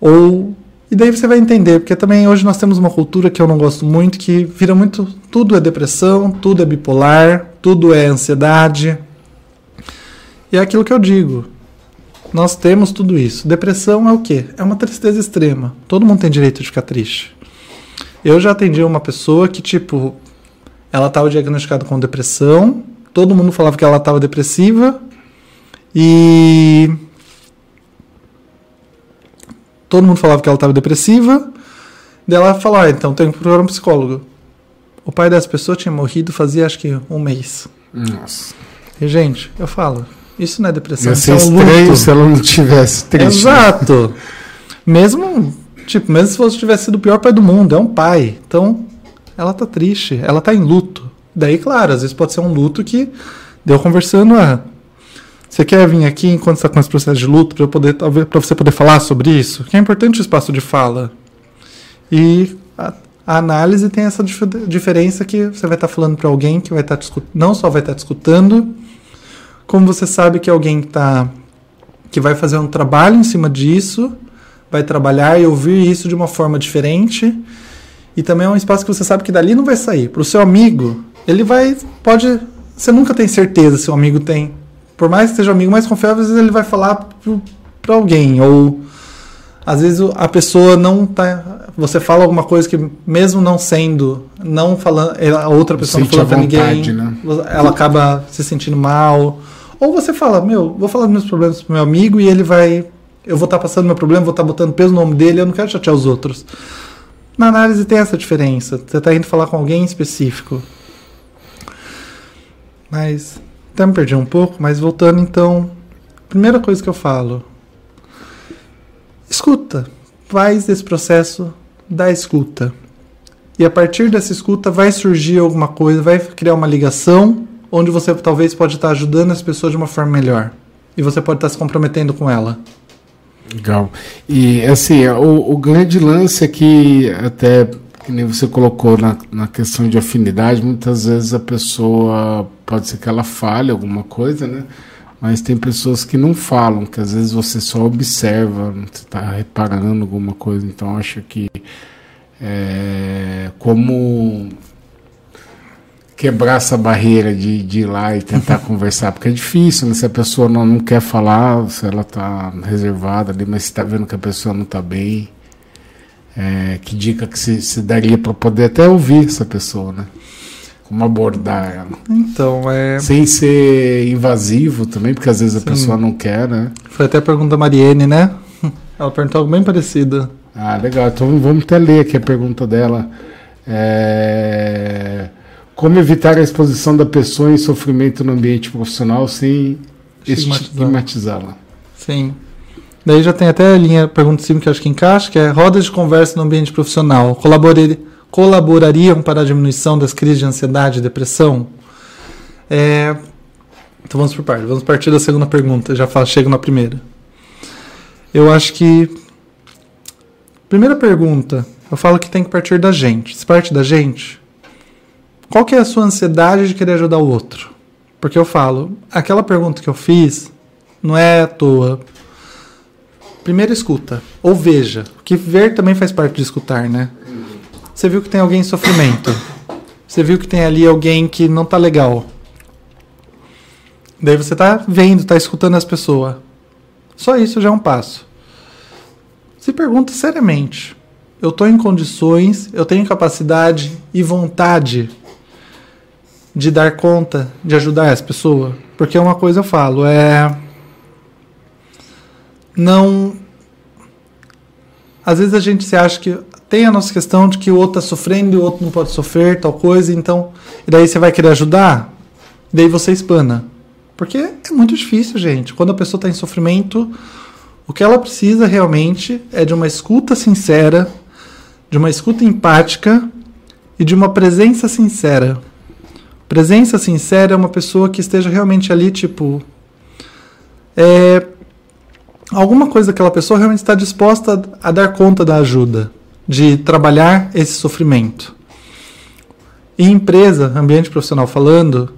Ou. E daí você vai entender, porque também hoje nós temos uma cultura que eu não gosto muito, que vira muito. Tudo é depressão, tudo é bipolar, tudo é ansiedade. E é aquilo que eu digo. Nós temos tudo isso. Depressão é o quê? É uma tristeza extrema. Todo mundo tem direito de ficar triste. Eu já atendi uma pessoa que, tipo, ela estava diagnosticada com depressão, todo mundo falava que ela estava depressiva e. Todo mundo falava que ela estava depressiva. Daí ela falou: ah, então tem que procurar um psicólogo. O pai dessa pessoa tinha morrido fazia acho que um mês. Nossa. E, gente, eu falo: isso não é depressão, Ia isso ser é um estranho luto. se ela não tivesse triste. né? Exato. Mesmo, tipo, mesmo se fosse tivesse sido o pior pai do mundo, é um pai. Então, ela tá triste, ela tá em luto. Daí, claro, às vezes pode ser um luto que deu conversando, ah, você quer vir aqui enquanto está com esse processo de luto para poder talvez para você poder falar sobre isso? Que é importante o espaço de fala. E a, a análise tem essa dif- diferença que você vai estar falando para alguém que vai estar escu- não só vai estar te escutando, como você sabe que alguém tá que vai fazer um trabalho em cima disso, vai trabalhar e ouvir isso de uma forma diferente. E também é um espaço que você sabe que dali não vai sair. Para o seu amigo, ele vai. Pode. Você nunca tem certeza se o amigo tem. Por mais que seja um amigo mais confiável, às vezes ele vai falar para alguém. Ou às vezes a pessoa não tá. Você fala alguma coisa que, mesmo não sendo, não falando. A outra pessoa Sente não falando à para ninguém, né? ela acaba se sentindo mal. Ou você fala, meu, vou falar dos meus problemas pro meu amigo e ele vai. Eu vou estar passando meu problema, vou estar botando peso no nome dele, eu não quero chatear os outros. Na análise tem essa diferença. Você está indo falar com alguém específico. Mas. Até me perdi um pouco, mas voltando então. Primeira coisa que eu falo. Escuta. Faz esse processo da escuta. E a partir dessa escuta vai surgir alguma coisa, vai criar uma ligação onde você talvez pode estar ajudando as pessoas de uma forma melhor. E você pode estar se comprometendo com ela. Legal. E assim, o, o grande lance é que até que nem você colocou na, na questão de afinidade, muitas vezes a pessoa pode ser que ela fale alguma coisa, né? Mas tem pessoas que não falam, que às vezes você só observa, você está reparando alguma coisa, então acho que é, como quebrar essa barreira de, de ir lá e tentar conversar, porque é difícil, né? Se a pessoa não, não quer falar, se ela está reservada ali, mas está vendo que a pessoa não está bem, é, que dica que se, se daria para poder até ouvir essa pessoa, né? Como abordar ela. Então, é. Sem ser invasivo também, porque às vezes a Sim. pessoa não quer, né? Foi até a pergunta da Mariene, né? [laughs] Ela perguntou algo bem parecido. Ah, legal. Então vamos até ler aqui a pergunta dela. É, Como evitar a exposição da pessoa em sofrimento no ambiente profissional sem estigmatizá-la? Sim. Daí já tem até a linha pergunta sim que eu acho que encaixa, que é rodas de conversa no ambiente profissional. Colaborar- colaborariam para a diminuição das crises de ansiedade e depressão? É, Então vamos por parte. Vamos partir da segunda pergunta. Já falo, chego na primeira. Eu acho que. Primeira pergunta, eu falo que tem que partir da gente. Se parte da gente, qual que é a sua ansiedade de querer ajudar o outro? Porque eu falo, aquela pergunta que eu fiz não é à toa. Primeiro escuta, ou veja, que ver também faz parte de escutar, né? Você viu que tem alguém em sofrimento. Você viu que tem ali alguém que não tá legal. Daí você tá vendo, tá escutando as pessoas. Só isso já é um passo. Se pergunta seriamente: eu tô em condições, eu tenho capacidade e vontade de dar conta de ajudar as pessoas? Porque uma coisa eu falo, é não às vezes a gente se acha que tem a nossa questão de que o outro está sofrendo e o outro não pode sofrer, tal coisa, então. E daí você vai querer ajudar, e daí você espana. Porque é muito difícil, gente. Quando a pessoa está em sofrimento, o que ela precisa realmente é de uma escuta sincera, de uma escuta empática e de uma presença sincera. Presença sincera é uma pessoa que esteja realmente ali, tipo. É, alguma coisa aquela pessoa realmente está disposta a, dar conta da ajuda, de trabalhar esse sofrimento. Em empresa, ambiente profissional falando,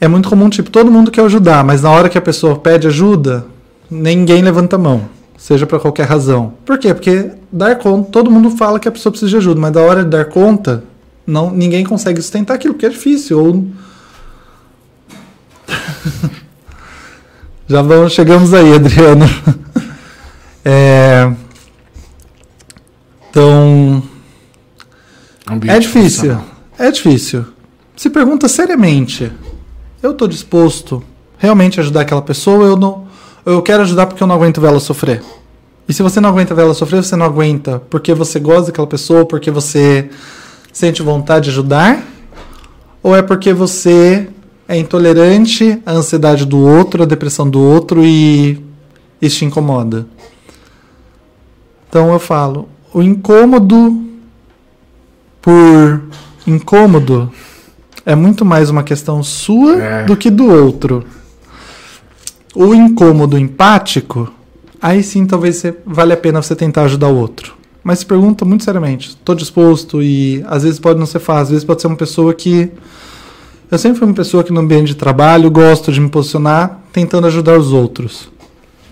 é muito comum, tipo, todo mundo quer ajudar, mas na hora que a pessoa pede ajuda, ninguém levanta a mão, seja por qualquer razão. Por quê? Porque dar conta, todo mundo fala que a pessoa precisa de ajuda, mas na hora de dar conta, não, ninguém consegue sustentar aquilo, porque é difícil. Ou... [laughs] Já vamos, chegamos aí, Adriano. [laughs] é... Então. Ambiente É difícil. funcional. É difícil. Se pergunta seriamente: eu estou disposto realmente a ajudar aquela pessoa? Eu não. Eu quero ajudar porque eu não aguento ver ela sofrer. E se você não aguenta ver ela sofrer, você não aguenta porque você gosta daquela pessoa, porque você sente vontade de ajudar? Ou é porque você é intolerante à ansiedade do outro, à depressão do outro e isso te incomoda? Então eu falo, o incômodo por incômodo é muito mais uma questão sua É. do que do outro. O incômodo empático, aí sim talvez você, vale a pena você tentar ajudar o outro. Mas se pergunta muito seriamente, estou disposto e às vezes pode não ser fácil, às vezes pode ser uma pessoa que eu sempre fui uma pessoa que no ambiente de trabalho gosto de me posicionar tentando ajudar os outros.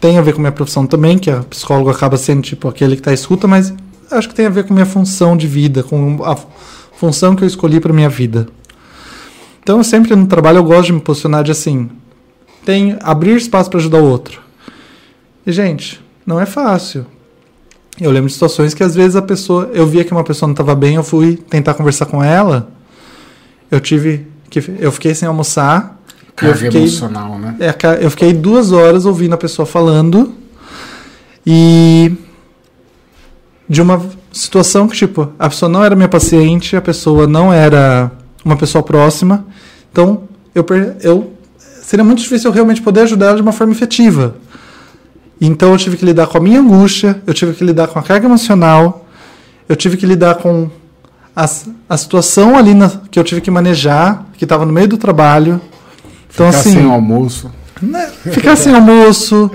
Tem a ver com minha profissão também, que a psicólogo acaba sendo tipo aquele que está escuta, mas acho que tem a ver com minha função de vida, com a função que eu escolhi para minha vida. Então, eu sempre no trabalho eu gosto de me posicionar de assim, tem abrir espaço para ajudar o outro. E gente, não é fácil. Eu lembro de situações que às vezes a pessoa, eu via que uma pessoa não estava bem, eu fui tentar conversar com ela. Eu tive que eu fiquei sem almoçar. eu Carga fiquei emocional, né? é, eu fiquei duas horas ouvindo a pessoa falando e de uma situação que, tipo, a pessoa não era minha paciente, a pessoa não era uma pessoa próxima, então eu, eu seria muito difícil eu realmente poder ajudar ela de uma forma efetiva. Então eu tive que lidar com a minha angústia, eu tive que lidar com a carga emocional, eu tive que lidar com a, a situação ali na- que eu tive que manejar, que estava no meio do trabalho. Então, Ficar assim, sem almoço. né, ficar sem almoço,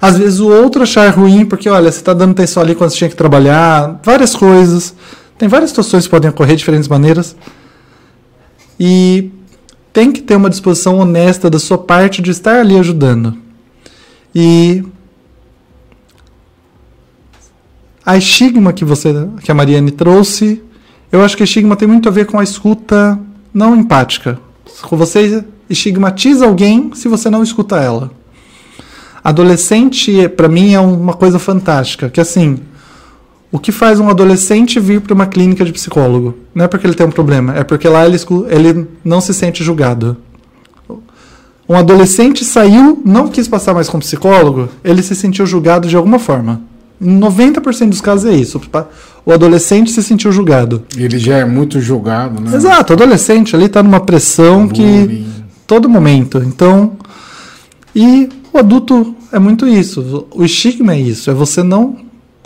às vezes o outro achar ruim, porque olha, você está dando atenção ali quando você tinha que trabalhar, várias coisas. Tem várias situações que podem ocorrer de diferentes maneiras. E tem que ter uma disposição honesta da sua parte de estar ali ajudando. E a estigma que você que a Mariane trouxe, eu acho que estigma tem muito a ver com a escuta não empática. Você estigmatiza alguém se você não escuta ela. Adolescente, para mim, é uma coisa fantástica. Que assim, o que faz um adolescente vir para uma clínica de psicólogo? Não é porque ele tem um problema, é porque lá ele, ele não se sente julgado. Um adolescente saiu, não quis passar mais com psicólogo, ele se sentiu julgado de alguma forma. Em 90% dos casos é isso. O adolescente se sentiu julgado. Ele já é muito julgado, né? Exato, o adolescente ali está numa pressão que Bullying. todo momento. Então, e o adulto é muito isso. O estigma é isso, é você não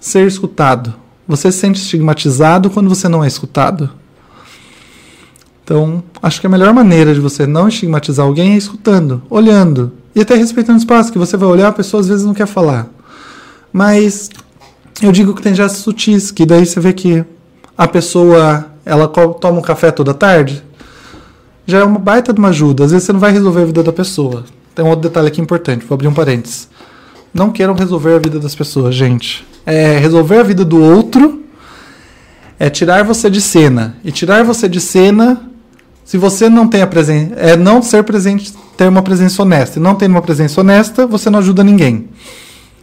ser escutado. Você se sente estigmatizado quando você não é escutado. Então, acho que a melhor maneira de você não estigmatizar alguém é escutando, olhando e até respeitando o espaço que você vai olhar, a pessoa às vezes não quer falar. Mas eu digo que tem gestos sutis, que daí você vê que a pessoa ela toma um café toda tarde, já é uma baita de uma ajuda. Às vezes você não vai resolver a vida da pessoa. Tem um outro detalhe aqui importante, vou abrir um parênteses. Não queiram resolver a vida das pessoas, gente. É resolver a vida do outro é tirar você de cena. E tirar você de cena, se você não tem a presença, é não ser presente, ter uma presença honesta. E não tendo uma presença honesta, você não ajuda ninguém.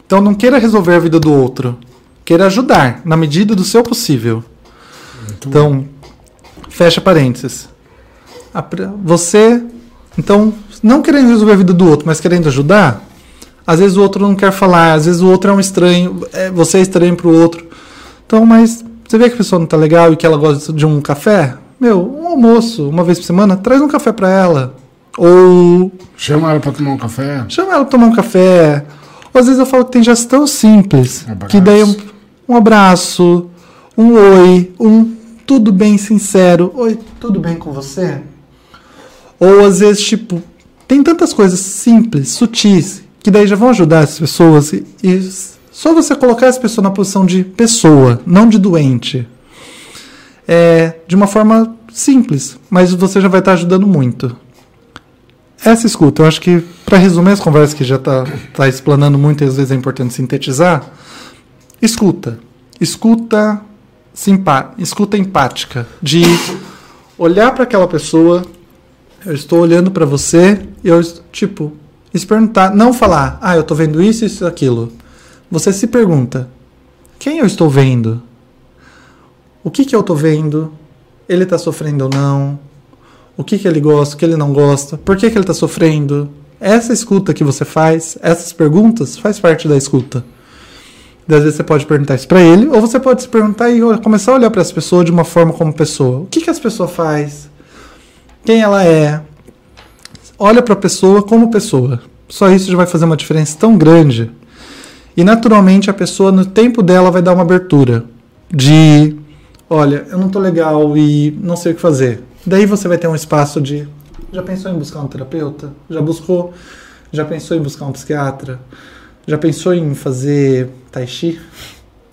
Então não queira resolver a vida do outro. Queira ajudar, na medida do seu possível. Muito Então, fecha parênteses. Você, então, não querendo resolver a vida do outro, mas querendo ajudar, às vezes o outro não quer falar, às vezes o outro é um estranho, é, você é estranho para o outro. Então, mas você vê que a pessoa não tá legal e que ela gosta de um café? Meu, um almoço, uma vez por semana, traz um café para ela. Ou Chama ela pra tomar um café. chama ela pra tomar um café. Ou às vezes eu falo que tem gestos tão simples. Abraço. que daí um, um abraço. um oi, um tudo bem sincero, oi, tudo bem com você? Ou às vezes, tipo, tem tantas coisas simples, sutis, que daí já vão ajudar as pessoas e, e só você colocar as pessoas na posição de pessoa, não de doente. É, de uma forma simples, mas você já vai estar ajudando muito. Essa escuta, eu acho que, para resumir as conversas que já está tá explanando muito e às vezes é importante sintetizar, escuta. Escuta, simpa, escuta empática, de olhar para aquela pessoa, eu estou olhando para você e eu, tipo, se perguntar, não falar, ah, eu estou vendo isso, isso, aquilo. Você se pergunta, quem eu estou vendo? O que, que eu estou vendo? Ele está sofrendo ou não? O que, que ele gosta, o que ele não gosta, por que, que ele está sofrendo. Essa escuta que você faz, essas perguntas, faz parte da escuta. Às vezes você pode perguntar isso para ele, ou você pode se perguntar e começar a olhar para essa pessoa de uma forma como pessoa. O que, que essa pessoa faz? Quem ela é? Olha para a pessoa como pessoa. Só isso já vai fazer uma diferença tão grande. E naturalmente a pessoa, no tempo dela, vai dar uma abertura de: olha, eu não tô legal e não sei o que fazer. Daí você vai ter um espaço de. Já pensou em buscar um terapeuta? Já buscou? Já pensou em buscar um psiquiatra? Já pensou em fazer tai chi?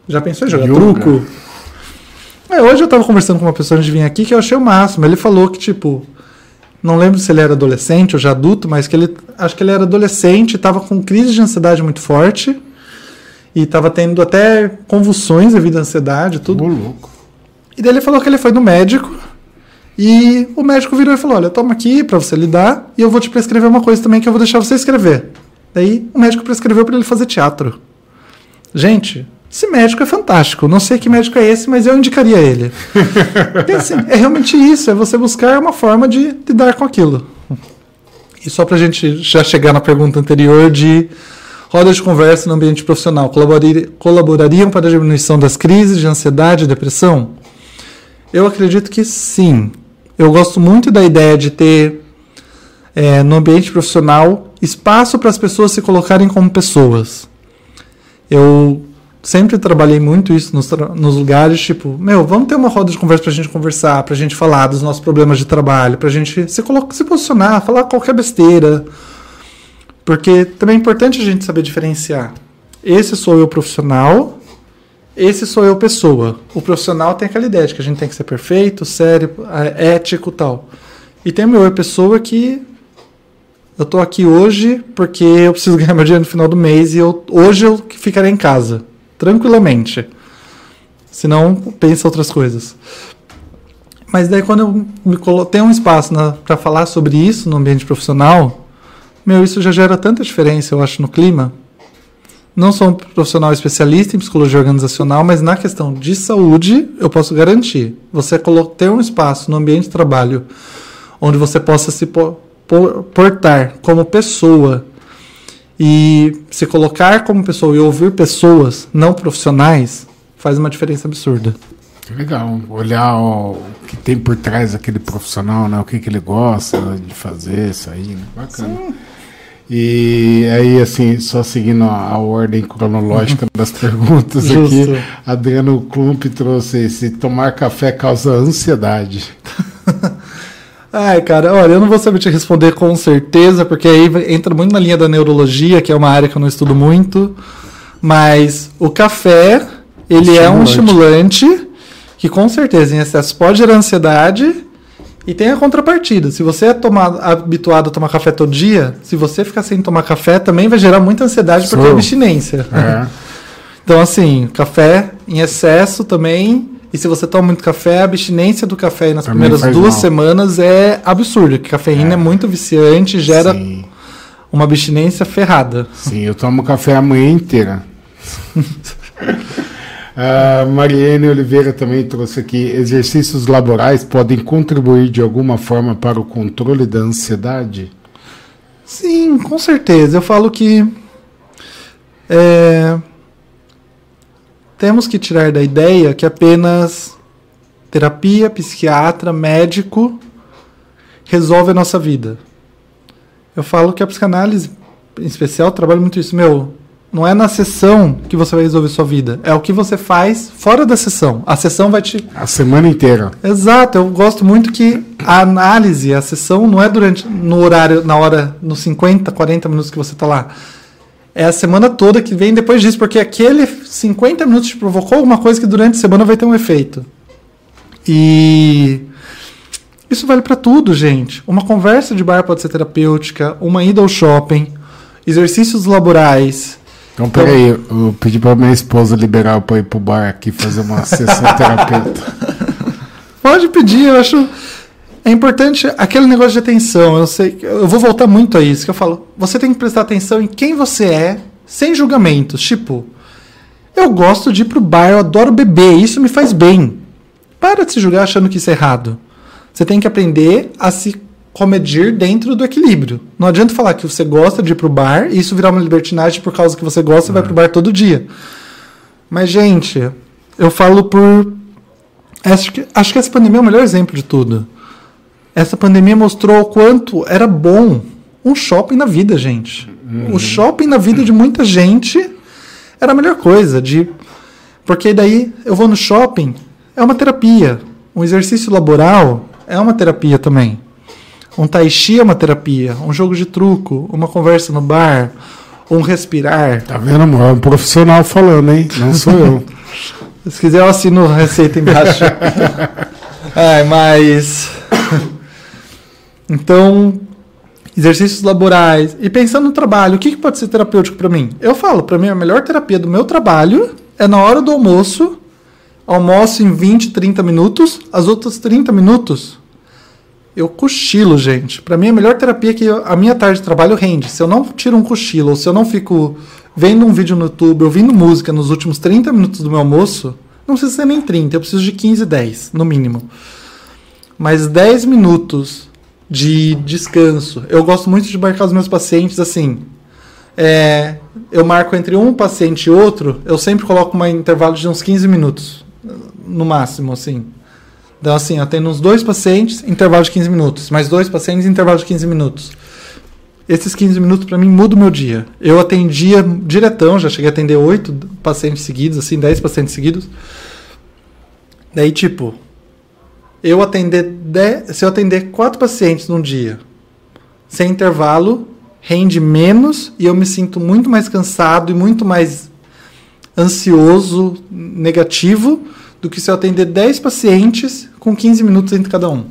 Já pensou em jogar Yoga. truco? É, hoje eu tava conversando com uma pessoa antes de vir aqui que eu achei o máximo. Ele falou que, tipo, não lembro se ele era adolescente ou já adulto, mas que ele acho que ele era adolescente, estava com crise de ansiedade muito forte e estava tendo até convulsões devido à ansiedade, tudo. Ô, louco. E daí ele falou que ele foi no médico e o médico virou e falou: Olha, toma aqui para você lidar e eu vou te prescrever uma coisa também que eu vou deixar você escrever. Daí o médico prescreveu para ele fazer teatro. Gente, esse médico é fantástico. Não sei que médico é esse, mas eu indicaria ele. [laughs] assim, é realmente isso: é você buscar uma forma de lidar com aquilo. E só para a gente já chegar na pergunta anterior de rodas de conversa no ambiente profissional colaborariam para a diminuição das crises de ansiedade e depressão? Eu acredito que sim. Eu gosto muito da ideia de ter é, no ambiente profissional espaço para as pessoas se colocarem como pessoas. Eu sempre trabalhei muito isso nos, nos, lugares, tipo, meu, vamos ter uma roda de conversa para a gente conversar, para a gente falar dos nossos problemas de trabalho, para a gente se, se posicionar, falar qualquer besteira. Porque também é importante a gente saber diferenciar. Esse sou eu profissional esse sou eu pessoa. O profissional tem aquela ideia de que a gente tem que ser perfeito, sério, é, ético tal. E tem o meu eu pessoa que eu tô aqui hoje porque eu preciso [laughs] ganhar meu dinheiro no final do mês e eu, hoje eu ficarei em casa, tranquilamente. Senão, pensa outras coisas. Mas daí quando eu me um espaço para falar sobre isso no ambiente profissional, meu, isso já gera tanta diferença, eu acho, no clima não sou um profissional especialista em psicologia organizacional, mas na questão de saúde, eu posso garantir. Você ter um espaço no ambiente de trabalho onde você possa se portar como pessoa e se colocar como pessoa e ouvir pessoas não profissionais faz uma diferença absurda. Legal, olhar o que tem por trás daquele profissional, né? o que, que ele gosta de fazer, isso aí, né? bacana. Sim. E aí, assim, só seguindo a, a ordem cronológica [laughs] das perguntas Justo. aqui, Adriano Klump trouxe se tomar café causa ansiedade. [laughs] Ai, cara, olha, eu não vou saber te responder com certeza, porque aí entra muito na linha da neurologia, que é uma área que eu não estudo muito. Mas o café, ele estimulante. é um estimulante que com certeza em excesso pode gerar ansiedade e tem a contrapartida. Se você é tomado, habituado a tomar café todo dia, se você ficar sem tomar café, também vai gerar muita ansiedade Sou. porque é abstinência. É. [laughs] então, assim, café em excesso também. E se você toma muito café, a abstinência do café nas também primeiras duas mal. semanas é absurda. Porque cafeína é, é muito viciante, gera Sim. uma abstinência ferrada. Sim, eu tomo café a manhã inteira. [laughs] A Mariane Oliveira também trouxe aqui: exercícios laborais podem contribuir de alguma forma para o controle da ansiedade? Sim, com certeza. Eu falo que é, temos que tirar da ideia que apenas terapia, psiquiatra, médico resolve a nossa vida. Eu falo que a psicanálise, em especial, trabalha muito isso. Meu, Não é na sessão que você vai resolver sua vida. É o que você faz fora da sessão. A sessão vai te. A semana inteira. Exato. Eu gosto muito que a análise, a sessão, não é durante no horário, na hora, nos 50, 40 minutos que você está lá. É a semana toda que vem depois disso, porque aquele 50 minutos te provocou alguma coisa que durante a semana vai ter um efeito. E isso vale para tudo, gente. Uma conversa de bar pode ser terapêutica, uma ida ao shopping, exercícios laborais. Então, peraí, eu pedi pra minha esposa liberar pra ir pro bar aqui fazer uma sessão [laughs] terapêutica. Pode pedir, eu acho. É importante aquele negócio de atenção. Eu sei, eu vou voltar muito a isso que eu falo. Você tem que prestar atenção em quem você é, sem julgamentos. Tipo, eu gosto de ir pro bar, eu adoro beber, isso me faz bem. Para de se julgar achando que isso é errado. Você tem que aprender a se comedir dentro do equilíbrio. Não adianta falar que você gosta de ir pro bar e isso virar uma libertinagem por causa que você gosta, você vai pro bar todo dia. Mas, gente, eu falo por. Acho que, acho que essa pandemia é o melhor exemplo de tudo. Essa pandemia mostrou o quanto era bom um shopping na vida, gente. O shopping na vida de muita gente era a melhor coisa. De... Porque daí eu vou no shopping, é uma terapia. Um exercício laboral é uma terapia também. Um tai chi é uma terapia. Um jogo de truco, uma conversa no bar, um respirar. Tá vendo, amor? É um profissional falando, hein? Não sou eu. [laughs] Se quiser, eu assino a receita embaixo. [laughs] Ai, mas. Então, exercícios laborais. E pensando no trabalho, o que, que pode ser terapêutico para mim? Eu falo, para mim, a melhor terapia do meu trabalho é na hora do almoço. Almoço em 20, 30 minutos. As outras 30 minutos, eu cochilo, gente. Para mim, a melhor terapia é que a minha tarde de trabalho rende. Se eu não tiro um cochilo, ou se eu não fico vendo um vídeo no YouTube, ouvindo música nos últimos 30 minutos do meu almoço, não precisa ser nem 30, eu preciso de 15, 10, no mínimo. Mas 10 minutos de descanso. Eu gosto muito de marcar os meus pacientes assim. É, eu marco entre um paciente e outro, eu sempre coloco um intervalo de uns 15 minutos, no máximo, assim. Então, assim, eu uns dois pacientes, intervalo de 15 minutos. Mais dois pacientes, intervalo de 15 minutos. Esses 15 minutos, para mim, mudam o meu dia. Eu atendia diretão, já cheguei a atender oito pacientes seguidos, assim, 10 pacientes seguidos. Daí, tipo, eu atender dez, se eu atender quatro pacientes num dia, sem intervalo, rende menos e eu me sinto muito mais cansado e muito mais ansioso, negativo, do que se eu atender 10 pacientes com 15 minutos entre cada um.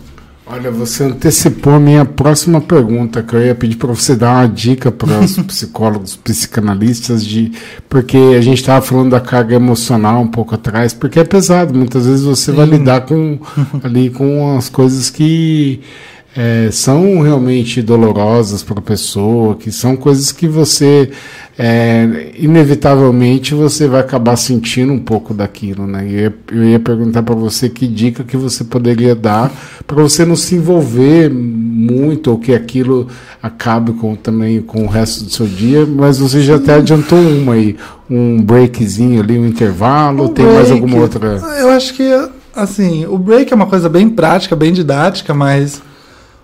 Olha, você antecipou a minha próxima pergunta, que eu ia pedir para você dar uma dica para os [laughs] psicólogos, psicanalistas, de porque a gente estava falando da carga emocional um pouco atrás, porque é pesado. Muitas vezes você Sim. vai lidar com [laughs] ali com as coisas que é, são realmente dolorosas para a pessoa, que são coisas que você é, inevitavelmente você vai acabar sentindo um pouco daquilo, né? Eu ia, eu ia perguntar para você que dica que você poderia dar para você não se envolver muito ou que aquilo acabe com também com o resto do seu dia, mas você já até adiantou uma aí, um breakzinho ali, um intervalo, o tem break, mais alguma outra? Eu acho que assim, o break é uma coisa bem prática, bem didática, mas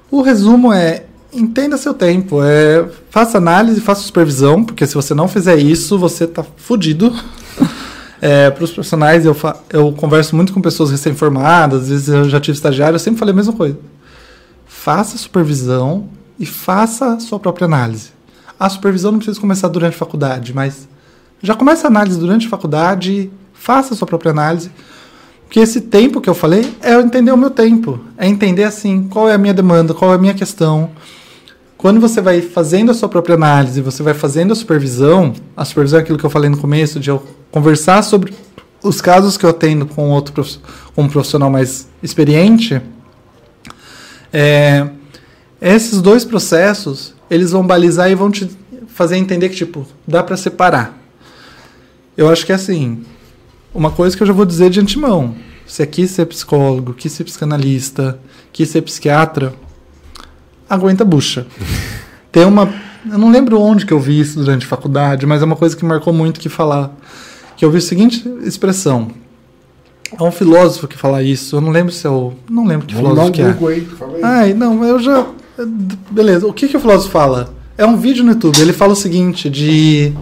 o resumo é entenda seu tempo. É, faça análise, faça supervisão, porque se você não fizer isso, você está fudido. [laughs] É, para os profissionais, eu, eu converso muito com pessoas recém-formadas, às vezes eu já tive estagiário, eu sempre falei a mesma coisa. Faça supervisão e faça sua própria análise. A supervisão não precisa começar durante a faculdade, mas já começa a análise durante a faculdade, faça a sua própria análise. Porque esse tempo que eu falei é entender o meu tempo. É entender assim, qual é a minha demanda, qual é a minha questão. Quando você vai fazendo a sua própria análise, você vai fazendo a supervisão, a supervisão é aquilo que eu falei no começo, de eu conversar sobre os casos que eu atendo com outro com um profissional mais experiente, é, esses dois processos, eles vão balizar e vão te fazer entender que, tipo, dá para separar. Eu acho que é assim, uma coisa que eu já vou dizer de antemão. Você quis ser psicólogo, quis ser psicanalista, quis ser psiquiatra, aguenta bucha. [laughs] Tem uma. Eu não lembro onde que eu vi isso durante a faculdade, mas é uma coisa que marcou muito que falar. Que eu vi a seguinte expressão. É um filósofo que fala isso. Eu não lembro se é o. Não lembro que Vamos filósofo que é. Aí, fala aí. Ai, não, eu já. Beleza. O que, que o filósofo fala? É um vídeo no YouTube. Ele fala o seguinte: de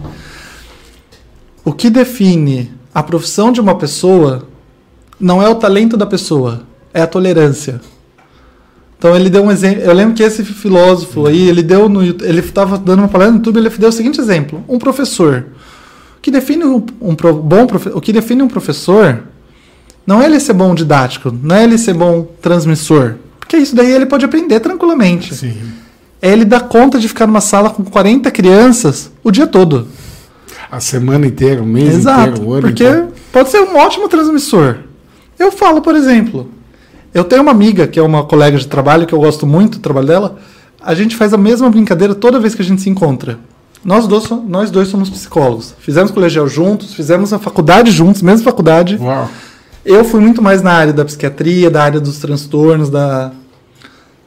o que define a profissão de uma pessoa não é o talento da pessoa, é a tolerância. Então ele deu um exemplo. Eu lembro que esse filósofo aí, ele deu no ele estava dando uma palestra no YouTube, ele deu o seguinte exemplo: um professor. O que define um, um pro- bom o que define um professor não é ele ser bom didático, não é ele ser bom transmissor, porque isso daí ele pode aprender tranquilamente. Sim. É ele dar conta de ficar numa sala com 40 crianças o dia todo. A semana inteira, o mês Exato. inteiro, o ano Porque inteiro. pode ser um ótimo transmissor. Eu falo, por exemplo, eu tenho uma amiga que é uma colega de trabalho que eu gosto muito do trabalho dela. A gente faz a mesma brincadeira toda vez que a gente se encontra. Nós dois, nós dois somos psicólogos. Fizemos colegial juntos, fizemos a faculdade juntos, mesma faculdade. Uau. Eu fui muito mais na área da psiquiatria, da área dos transtornos, da,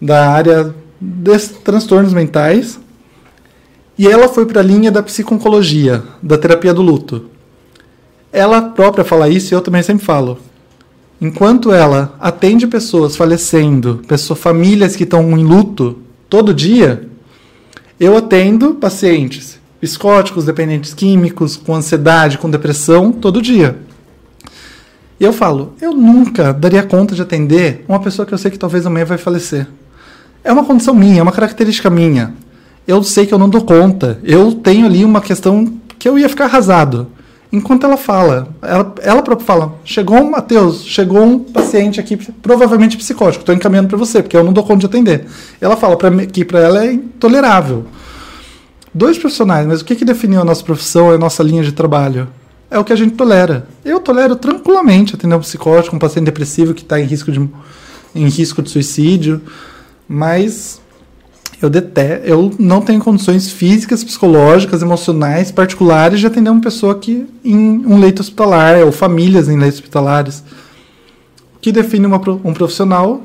da área dos transtornos mentais. E ela foi para a linha da psiconcologia, da terapia do luto. Ela própria fala isso e eu também sempre falo. Enquanto ela atende pessoas falecendo, pessoas, famílias que estão em luto todo dia, eu atendo pacientes psicóticos, dependentes químicos, com ansiedade, com depressão, todo dia. E eu falo, eu nunca daria conta de atender uma pessoa que eu sei que talvez amanhã vai falecer. É uma condição minha, é uma característica minha. Eu sei que eu não dou conta. Eu tenho ali uma questão que eu ia ficar arrasado. Enquanto ela fala, ela, ela própria fala: chegou um Matheus, chegou um paciente aqui, provavelmente psicótico, estou encaminhando para você, porque eu não dou conta de atender. Ela fala pra que para ela é intolerável. Dois profissionais, mas o que, que definiu a nossa profissão a nossa linha de trabalho? É o que a gente tolera. Eu tolero tranquilamente atender um psicótico, um paciente depressivo que está em risco de em risco de suicídio, mas eu detesto, eu não tenho condições físicas, psicológicas, emocionais, particulares de atender uma pessoa que em um leito hospitalar ou famílias em leitos hospitalares. O que define uma um profissional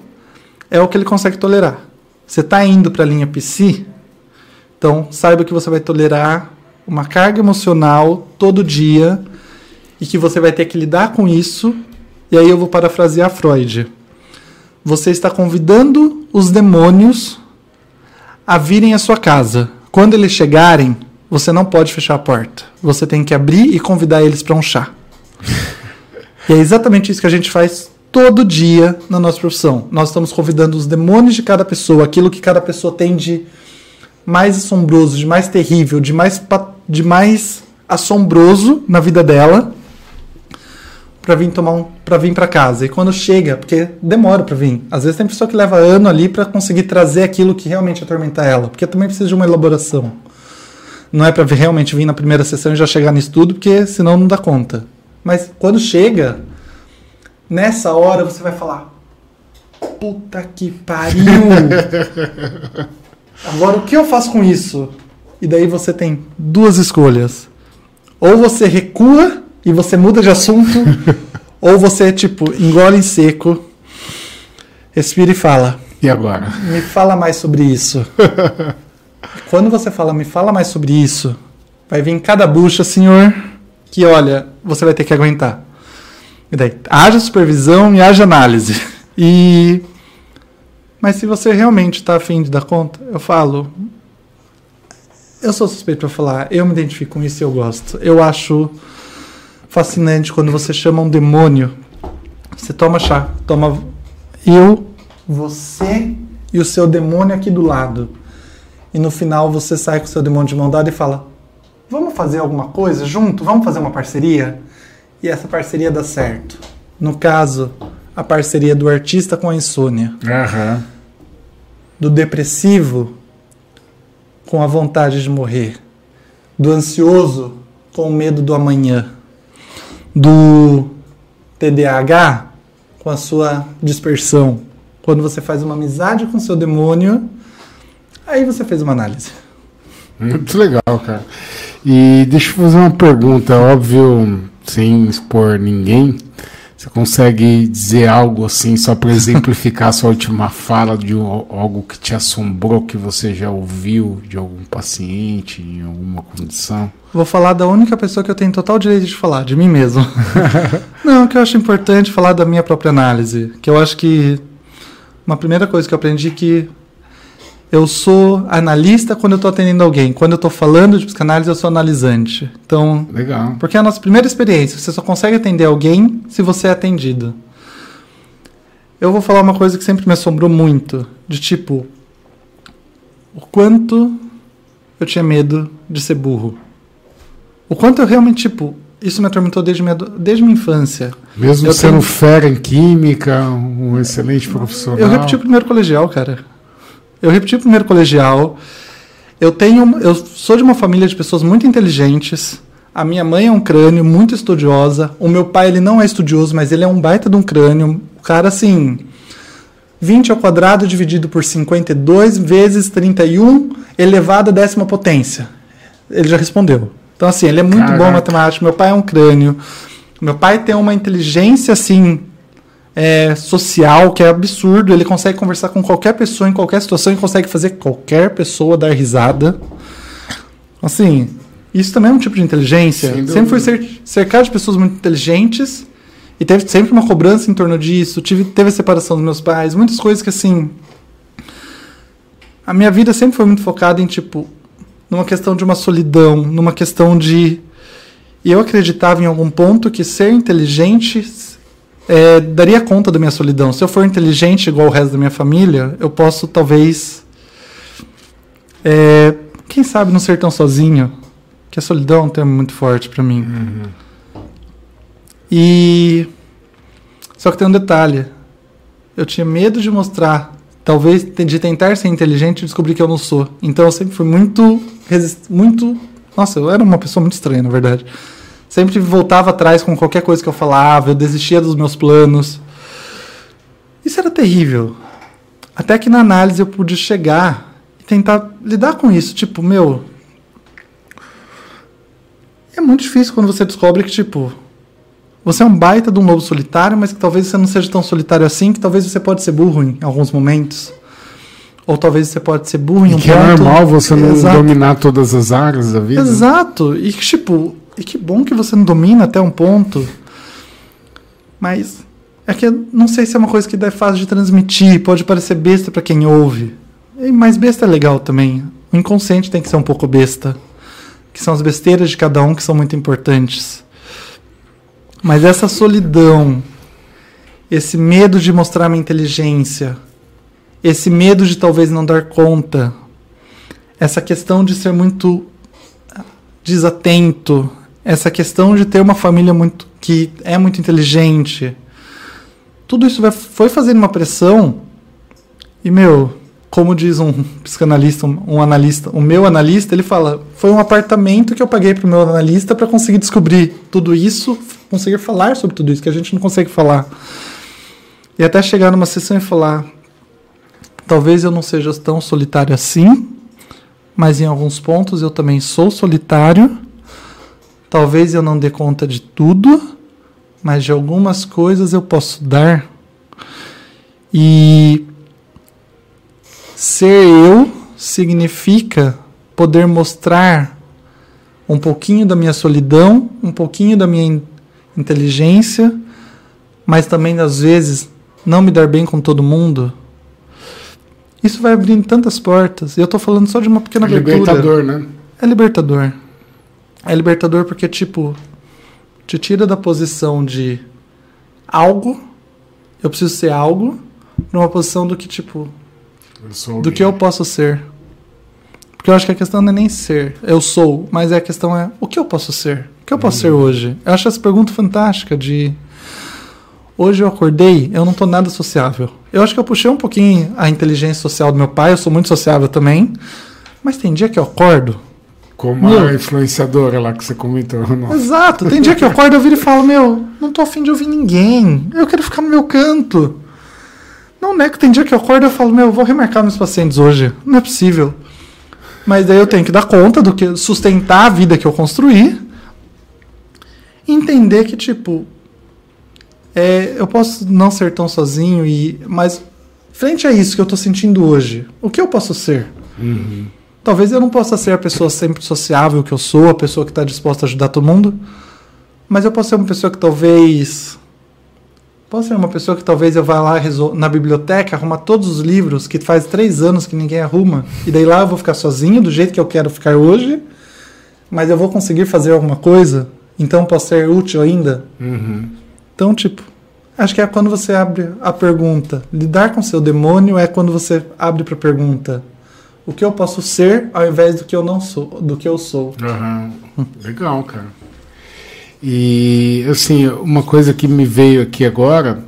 é o que ele consegue tolerar. Você está indo para a linha psi, então saiba que você vai tolerar uma carga emocional todo dia e que você vai ter que lidar com isso. E aí eu vou parafrasear Freud. Você está convidando os demônios a virem à sua casa. Quando eles chegarem, você não pode fechar a porta. Você tem que abrir e convidar eles para um chá. [laughs] e é exatamente isso que a gente faz todo dia na nossa profissão. Nós estamos convidando os demônios de cada pessoa, aquilo que cada pessoa tem de mais assombroso, de mais terrível, de mais, de mais assombroso na vida dela para vir tomar um, para vir para casa. E quando chega, porque demora para vir. Às vezes tem pessoa que leva ano ali para conseguir trazer aquilo que realmente atormenta ela, porque também precisa de uma elaboração. Não é para realmente vir na primeira sessão e já chegar nisso tudo, porque senão não dá conta. Mas quando chega, nessa hora você vai falar: Puta que pariu! [laughs] Agora o que eu faço com isso? E daí você tem duas escolhas. Ou você recua e você muda de assunto, [laughs] ou você, tipo, engole em seco, respira e fala: E agora? Me fala mais sobre isso. [laughs] Quando você fala, me fala mais sobre isso, vai vir cada bucha, senhor, que olha, você vai ter que aguentar. E daí, haja supervisão e haja análise. E. Mas se você realmente está afim de dar conta, eu falo. Eu sou suspeito para falar, eu me identifico com isso e eu gosto. Eu acho fascinante quando você chama um demônio. Você toma chá, toma eu, você e o seu demônio aqui do lado. E no final você sai com o seu demônio de mão dada e fala: Vamos fazer alguma coisa junto? Vamos fazer uma parceria? E essa parceria dá certo. No caso, a parceria do artista com a insônia, Aham. do depressivo com a vontade de morrer, do ansioso com o medo do amanhã, do TDAH com a sua dispersão. Quando você faz uma amizade com seu demônio, aí você fez uma análise. Muito legal, cara. E deixa eu fazer uma pergunta, óbvio, sem expor ninguém. Você consegue dizer algo assim, só para exemplificar a sua última fala de algo que te assombrou, que você já ouviu de algum paciente em alguma condição? Vou falar da única pessoa que eu tenho total direito de falar, de mim mesmo. [laughs] Não, que eu acho importante falar da minha própria análise. Que eu acho que uma primeira coisa que eu aprendi que Eu sou analista quando eu estou atendendo alguém. Quando eu estou falando de psicanálise, eu sou analisante. Então, Legal. porque é a nossa primeira experiência. Você só consegue atender alguém se você é atendido. Eu vou falar uma coisa que sempre me assombrou muito, de tipo o quanto eu tinha medo de ser burro. O quanto eu realmente, tipo, isso me atormentou desde minha, desde minha infância. Mesmo Eu sendo tenho- fera em química, um excelente profissional. Eu repeti o primeiro colegial, cara. Eu repeti o primeiro colegial. Eu tenho, eu sou de uma família de pessoas muito inteligentes. A minha mãe é um crânio, muito estudiosa. O meu pai, ele não é estudioso, mas ele é um baita de um crânio. O cara, assim, 20 ao quadrado dividido por 52 vezes 31 elevado à décima potência. Ele já respondeu. Então, assim, ele é muito bom Caraca. em matemática. Meu pai é um crânio. Meu pai tem uma inteligência, assim, é, social que é absurdo. Ele consegue conversar com qualquer pessoa em qualquer situação e consegue fazer qualquer pessoa dar risada. Assim, isso também é um tipo de inteligência. Sem Sempre fui cercado de pessoas muito inteligentes e teve sempre uma cobrança em torno disso. Tive, teve a separação dos meus pais, muitas coisas que assim. A minha vida sempre foi muito focada em, tipo, numa questão de uma solidão, numa questão de. E eu acreditava em algum ponto que ser inteligente é, daria conta da minha solidão. Se eu for inteligente igual o resto da minha família, eu posso talvez. é, quem sabe não ser tão sozinho. Que a solidão é um termo muito forte pra mim. E. Só que tem um detalhe. Eu tinha medo de mostrar, talvez de tentar ser inteligente e descobrir que eu não sou. Então eu sempre fui muito. muito. Nossa, eu era uma pessoa muito estranha, na verdade. Sempre voltava atrás com qualquer coisa que eu falava, eu desistia dos meus planos. Isso era terrível. Até que na análise eu pude chegar e tentar lidar com isso. Tipo, meu. É muito difícil quando você descobre que, tipo, você é um baita de um lobo solitário, mas que talvez você não seja tão solitário assim, que talvez você pode ser burro em alguns momentos. Ou talvez você pode ser burro em um que é ponto. normal você não Exato. dominar todas as áreas da vida. Exato. E que, tipo, e que bom que você não domina até um ponto. Mas é que eu não sei se é uma coisa que é fácil de transmitir, pode parecer besta pra quem ouve. Mas besta é legal também. O inconsciente tem que ser um pouco besta. Que são as besteiras de cada um que são muito importantes. Mas essa solidão, esse medo de mostrar minha inteligência, esse medo de talvez não dar conta, essa questão de ser muito desatento, essa questão de ter uma família muito que é muito inteligente, tudo isso foi fazendo uma pressão e meu, como diz um psicanalista, um, um analista, o meu analista, ele fala, foi um apartamento que eu paguei para o meu analista para conseguir descobrir tudo isso, conseguir falar sobre tudo isso que a gente não consegue falar. E até chegar numa sessão e falar, talvez eu não seja tão solitário assim, mas em alguns pontos eu também sou solitário. Talvez eu não dê conta de tudo, mas de algumas coisas eu posso dar. E ser eu significa poder mostrar um pouquinho da minha solidão, um pouquinho da minha in- inteligência, mas também às vezes não me dar bem com todo mundo. Isso vai abrindo tantas portas. E eu tô falando só de uma pequena abertura. Libertador, né? É libertador. É libertador porque, tipo, te tira da posição de algo, eu preciso ser algo, pra uma posição do que, tipo, do que eu posso ser. Porque eu acho que a questão não é nem ser, eu sou, mas é a questão é o que eu posso ser? O que eu posso ser hoje? Eu acho essa pergunta fantástica de hoje eu acordei, eu não tô nada sociável. Eu acho que eu puxei um pouquinho a inteligência social do meu pai, eu sou muito sociável também, mas tem dia que eu acordo. Como Meu. a influenciadora lá que você comentou. [laughs] Nossa. Exato, tem dia que eu acordo, eu viro e falo, meu, não tô afim de ouvir ninguém, eu quero ficar no meu canto. Não, né? que Tem dia que eu acordo e eu falo, meu, eu vou remarcar meus pacientes hoje. Não é possível. Mas daí eu tenho que dar conta do que sustentar a vida que eu construí. Entender que, tipo, é, eu posso não ser tão sozinho, e mas frente a isso que eu tô sentindo hoje, o que eu posso ser? Talvez eu não possa ser a pessoa sempre sociável que eu sou, a pessoa que está disposta a ajudar todo mundo, mas eu posso ser uma pessoa que talvez Posso ser uma pessoa que talvez eu vá lá na biblioteca, arrumar todos os livros que faz três anos que ninguém arruma, e daí lá eu vou ficar sozinho, do jeito que eu quero ficar hoje, mas eu vou conseguir fazer alguma coisa, então posso ser útil ainda. Uhum. Então, tipo, acho que é quando você abre a pergunta. Lidar com seu demônio é quando você abre para a pergunta: o que eu posso ser ao invés do que eu não sou, do que eu sou. Uhum. Legal, cara. E, assim, uma coisa que me veio aqui agora,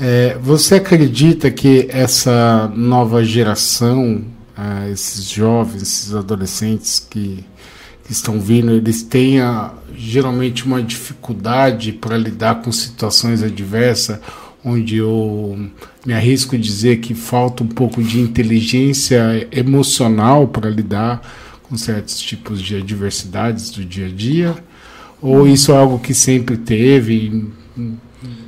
é, você acredita que essa nova geração, ah, esses jovens, esses adolescentes que, que estão vindo, eles tenham geralmente uma dificuldade para lidar com situações adversas, onde eu me arrisco a dizer que falta um pouco de inteligência emocional para lidar com certos tipos de adversidades do dia a dia? Ou isso é algo que sempre teve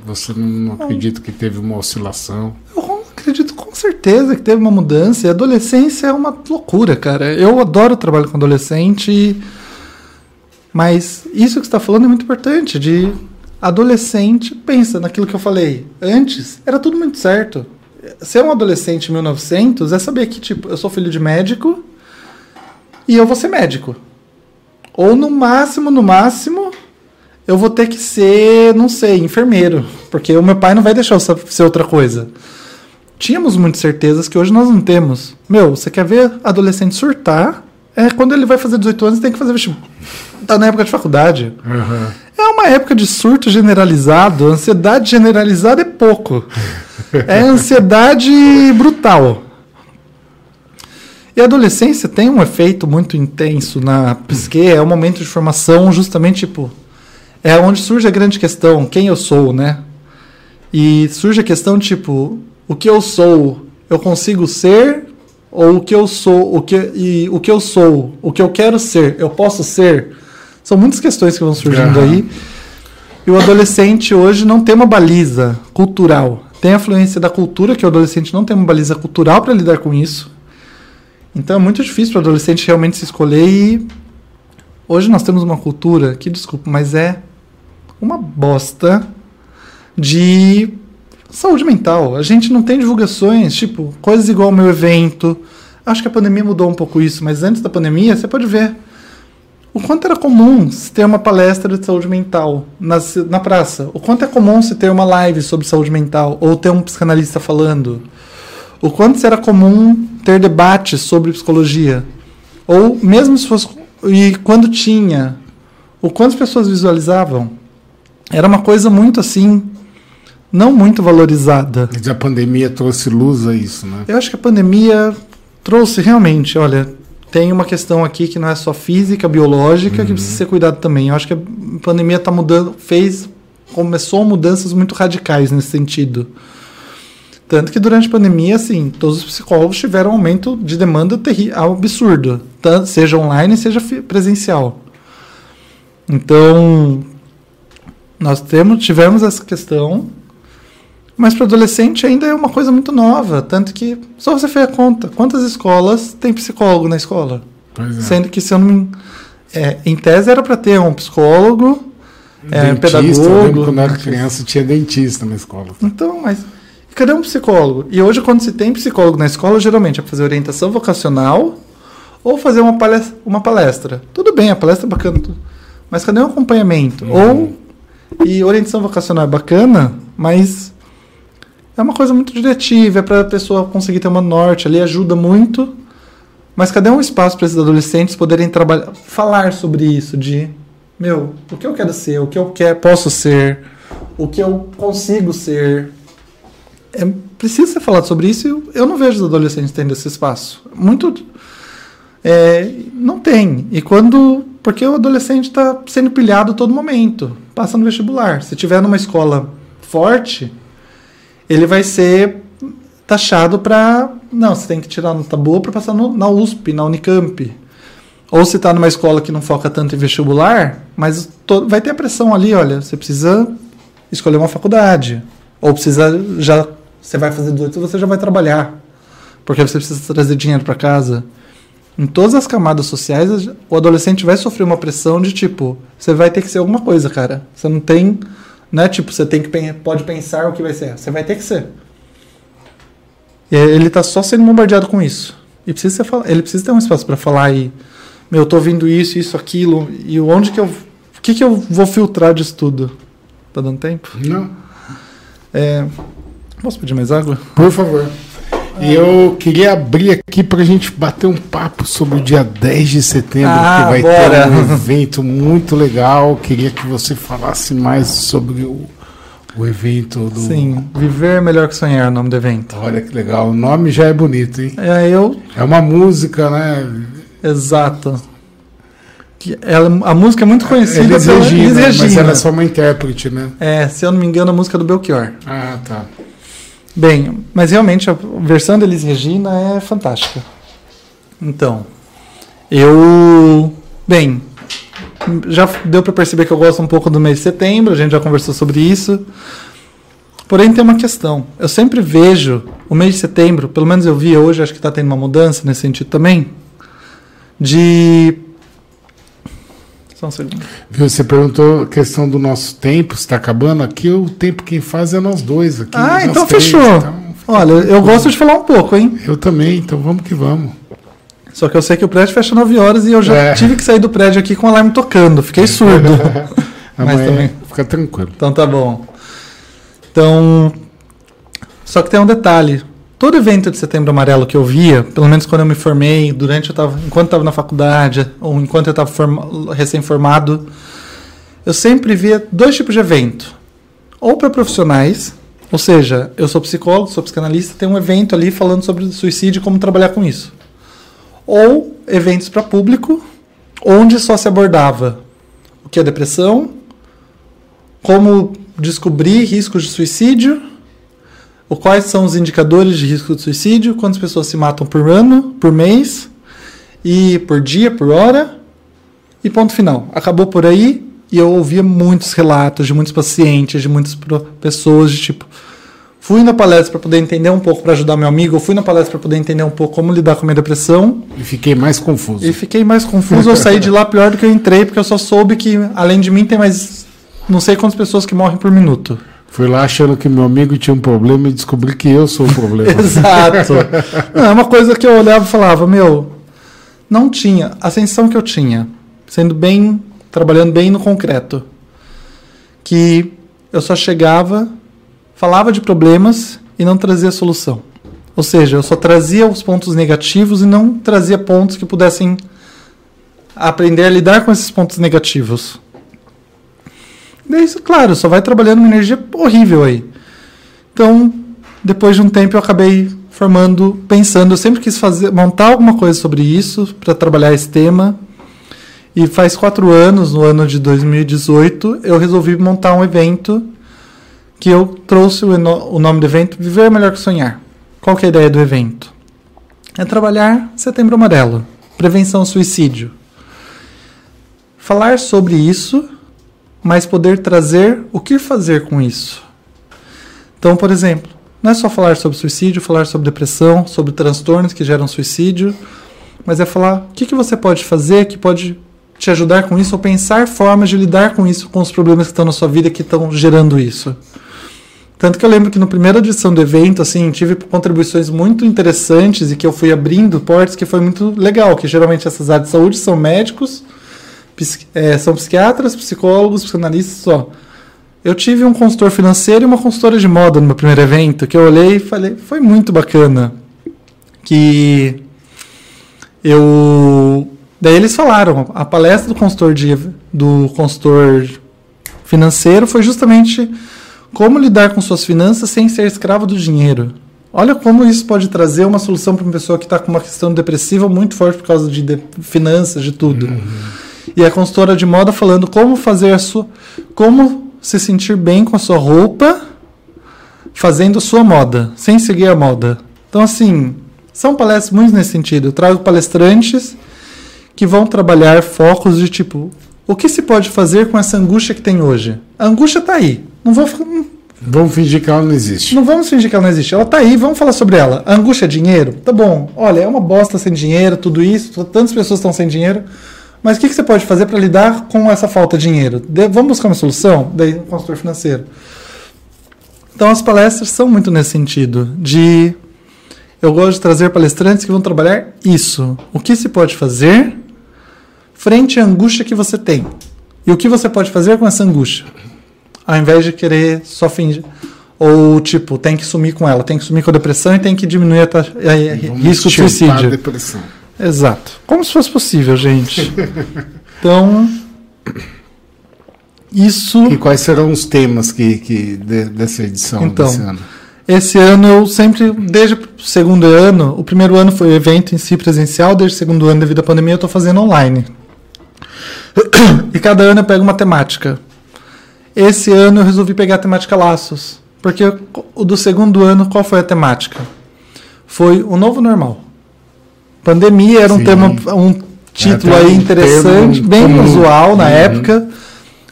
você não acredita que teve uma oscilação? Eu acredito com certeza que teve uma mudança. E a adolescência é uma loucura, cara. Eu adoro trabalhar com adolescente, mas isso que você está falando é muito importante. De adolescente, pensa naquilo que eu falei. Antes, era tudo muito certo. Ser um adolescente em 1900 é saber que, tipo, eu sou filho de médico e eu vou ser médico. Ou no máximo, no máximo, eu vou ter que ser, não sei, enfermeiro. Porque o meu pai não vai deixar eu ser outra coisa. Tínhamos muitas certezas que hoje nós não temos. Meu, você quer ver adolescente surtar? É quando ele vai fazer 18 anos tem que fazer vestibular. Tá na época de faculdade. Uhum. É uma época de surto generalizado. Ansiedade generalizada é pouco. é ansiedade brutal. E a adolescência tem um efeito muito intenso na psique, é o momento de formação, justamente tipo. É onde surge a grande questão, quem eu sou, né? E surge a questão, tipo, o que eu sou, eu consigo ser? Ou o que eu sou, o que, e o que eu sou, o que eu quero ser, eu posso ser? São muitas questões que vão surgindo uhum. aí. E o adolescente hoje não tem uma baliza cultural. Tem a influência da cultura, que o adolescente não tem uma baliza cultural para lidar com isso. Então é muito difícil para o adolescente realmente se escolher e hoje nós temos uma cultura que, desculpa, mas é uma bosta de saúde mental. A gente não tem divulgações, tipo, coisas igual o meu evento. Acho que a pandemia mudou um pouco isso, mas antes da pandemia, você pode ver o quanto era comum se ter uma palestra de saúde mental na, na praça. O quanto é comum se ter uma live sobre saúde mental ou ter um psicanalista falando o quanto era comum ter debates sobre psicologia. Ou mesmo se fosse. E quando tinha, o quantas pessoas visualizavam. Era uma coisa muito assim. Não muito valorizada. Mas a pandemia trouxe luz a isso, né? Eu acho que a pandemia trouxe realmente, olha, tem uma questão aqui que não é só física, biológica, uhum. que precisa ser cuidado também. Eu acho que a pandemia está mudando, fez, começou mudanças muito radicais nesse sentido. Tanto que durante a pandemia, assim, todos os psicólogos tiveram um aumento de demanda absurdo, tanto, seja online, seja presencial. Então, nós temos, tivemos essa questão, mas para adolescente ainda é uma coisa muito nova. Tanto que, só você fez a conta, quantas escolas tem psicólogo na escola? É. Sendo que, se eu não me. É, em tese era para ter um psicólogo, é, dentista, pedagogo. quando era criança tinha dentista na escola. Tá? Então, mas Cadê um psicólogo? E hoje, quando se tem psicólogo na escola, geralmente é fazer orientação vocacional ou fazer uma palestra. Uma palestra. Tudo bem, a palestra é bacana, mas cadê o um acompanhamento? Uhum. Ou. E orientação vocacional é bacana, mas é uma coisa muito diretiva, é para a pessoa conseguir ter uma norte ali, ajuda muito. Mas cadê um espaço para esses adolescentes poderem trabalhar, falar sobre isso, de meu, o que eu quero ser, o que eu quero, posso ser, o que eu consigo ser, é, precisa ser falado sobre isso e eu não vejo os adolescentes tendo esse espaço. Muito. É, não tem. E quando. Porque o adolescente está sendo pilhado todo momento, passa no vestibular. Se tiver numa escola forte, ele vai ser taxado para. Não, você tem que tirar nota boa para passar no, na USP, na Unicamp. Ou se está numa escola que não foca tanto em vestibular, mas to, vai ter a pressão ali, olha, você precisa escolher uma faculdade. Ou precisa já você vai fazer 18, você já vai trabalhar. Porque você precisa trazer dinheiro para casa. Em todas as camadas sociais, o adolescente vai sofrer uma pressão de tipo, você vai ter que ser alguma coisa, cara. Você não tem Não é tipo, você tem que pode pensar o que vai ser. Você vai ter que ser. E ele tá só sendo bombardeado com isso. E precisa ele precisa ter um espaço para falar e meu, eu tô ouvindo isso, isso, aquilo, e onde que eu o que que eu vou filtrar disso tudo? Tá dando tempo? Não, É, posso pedir mais água? por favor. Eu queria abrir aqui para a gente bater um papo sobre o dia 10 de setembro, Ah, que vai bora. ter um evento muito legal. Queria que você falasse mais sobre o, o evento do. Sim, Viver é Melhor que Sonhar é o nome do evento. Olha que legal. O nome já é bonito, hein? É, eu É uma música, né? Exato. Ela, a música é muito conhecida Elis pela Regina, Elis mas Regina. ela é só uma intérprete, né? É, se eu não me engano, a música do Belchior. Ah, tá. Bem, mas realmente a versão da Elis Regina é fantástica. Então, eu. Bem, já deu para perceber que eu gosto um pouco do mês de setembro, a gente já conversou sobre isso. Porém, tem uma questão. Eu sempre vejo o mês de setembro, pelo menos eu vi hoje, acho que está tendo uma mudança nesse sentido também, de. Só um segundo. Viu, Você perguntou a questão do nosso tempo, se está acabando. Aqui o tempo quem faz é nós dois aqui. Ah, então três, fechou. então Olha, eu gosto de falar um pouco, hein? eu também, então vamos que vamos. Só que eu sei que o prédio fecha 9 horas e eu já É. tive que sair do prédio aqui com o alarme tocando. Fiquei [laughs] surdo. Mas também- fica tranquilo. então tá bom. Então. Só que tem um detalhe. Todo evento de setembro amarelo que eu via, pelo menos quando eu me formei, durante eu tava, enquanto eu estava na faculdade, ou enquanto eu estava recém-formado, eu sempre via dois tipos de evento. Ou para profissionais, ou seja, eu sou psicólogo, sou psicanalista, tem um evento ali falando sobre suicídio e como trabalhar com isso. Ou eventos para público, onde só se abordava o que é depressão, como descobrir riscos de suicídio, o quais são os indicadores de risco de suicídio, quantas pessoas se matam por ano, por mês, e por dia, por hora, e ponto final. Acabou por aí, e eu ouvia muitos relatos de muitos pacientes, de muitas pessoas, de tipo, fui na palestra para poder entender um pouco, para ajudar meu amigo, eu fui na palestra para poder entender um pouco como lidar com a minha depressão, E fiquei mais confuso. e fiquei mais confuso, eu saí de lá pior do que eu entrei, porque eu só soube que, além de mim, tem mais não sei quantas pessoas que morrem por minuto. Fui lá achando que meu amigo tinha um problema e descobri que eu sou o problema. [laughs] Exato. [laughs] Não, é uma coisa que eu olhava e falava, meu, não tinha. A sensação que eu tinha, sendo bem, trabalhando bem no concreto, que eu só chegava, falava de problemas e não trazia solução. Ou seja, eu só trazia os pontos negativos e não trazia pontos que pudessem aprender a lidar com esses pontos negativos. Daí, claro, só vai trabalhando uma energia horrível aí. Então, depois de um tempo, eu acabei formando, pensando, eu sempre quis fazer, montar alguma coisa sobre isso para trabalhar esse tema. E faz quatro anos, no ano de 2018, eu resolvi montar um evento que eu trouxe o, o nome do evento Viver Melhor que Sonhar. Qual que é a ideia do evento? É trabalhar Setembro Amarelo, prevenção ao suicídio. Falar sobre isso, mas poder trazer o que fazer com isso. Então, por exemplo, não é só falar sobre suicídio, falar sobre depressão, sobre transtornos que geram suicídio, mas é falar o que, que você pode fazer que pode te ajudar com isso, ou pensar formas de lidar com isso, com os problemas que estão na sua vida que estão gerando isso. Tanto que eu lembro que na primeira edição do evento, assim, tive contribuições muito interessantes e que eu fui abrindo portas que foi muito legal, que geralmente essas áreas de saúde são médicos, eh, são psiquiatras, psicólogos, psicanalistas só. Eu tive um consultor financeiro e uma consultora de moda no meu primeiro evento, que eu olhei e falei, foi muito bacana. Que eu. Daí eles falaram, a palestra do consultor, de, do consultor financeiro foi justamente como lidar com suas finanças sem ser escravo do dinheiro. Olha como isso pode trazer uma solução para uma pessoa que está com uma questão depressiva muito forte por causa de, de finanças, de tudo. E a consultora de moda falando como fazer a sua. como se sentir bem com a sua roupa fazendo a sua moda, sem seguir a moda. Então, assim, são palestras muito nesse sentido. Eu trago palestrantes que vão trabalhar focos de tipo, o que se pode fazer com essa angústia que tem hoje? A angústia está aí. Não, vou, não- Vamos fingir que ela não existe. não vamos fingir que ela não existe. Ela está aí, vamos falar sobre ela. A angústia é dinheiro? Tá bom. Olha, é uma bosta sem dinheiro, tudo isso, tantas pessoas estão sem dinheiro. Mas o que, que você pode fazer para lidar com essa falta de dinheiro? De- vamos buscar uma solução? Daí, um consultor financeiro. Então, as palestras são muito nesse sentido, de eu gosto de trazer palestrantes que vão trabalhar isso. O que se pode fazer frente à angústia que você tem? E o que você pode fazer com essa angústia? Ao invés de querer só fingir. Ou, tipo, tem que sumir com ela, tem que sumir com a depressão e tem que diminuir a taxa, a- Vamos risco de suicídio. a depressão. Exato. Como se fosse possível, gente. Então, isso. E quais serão os temas que, que de- dessa edição Então, desse ano? Esse ano eu sempre, desde o segundo ano, o primeiro ano foi o evento em si presencial, desde o segundo ano, devido à pandemia, eu estou fazendo online. E cada ano eu pego uma temática. Esse ano eu resolvi pegar a temática laços. Porque o do segundo ano, qual foi a temática? Foi o novo normal. Pandemia era um Sim. tema, um título até aí um interessante, termo bem usual na Uhum. época.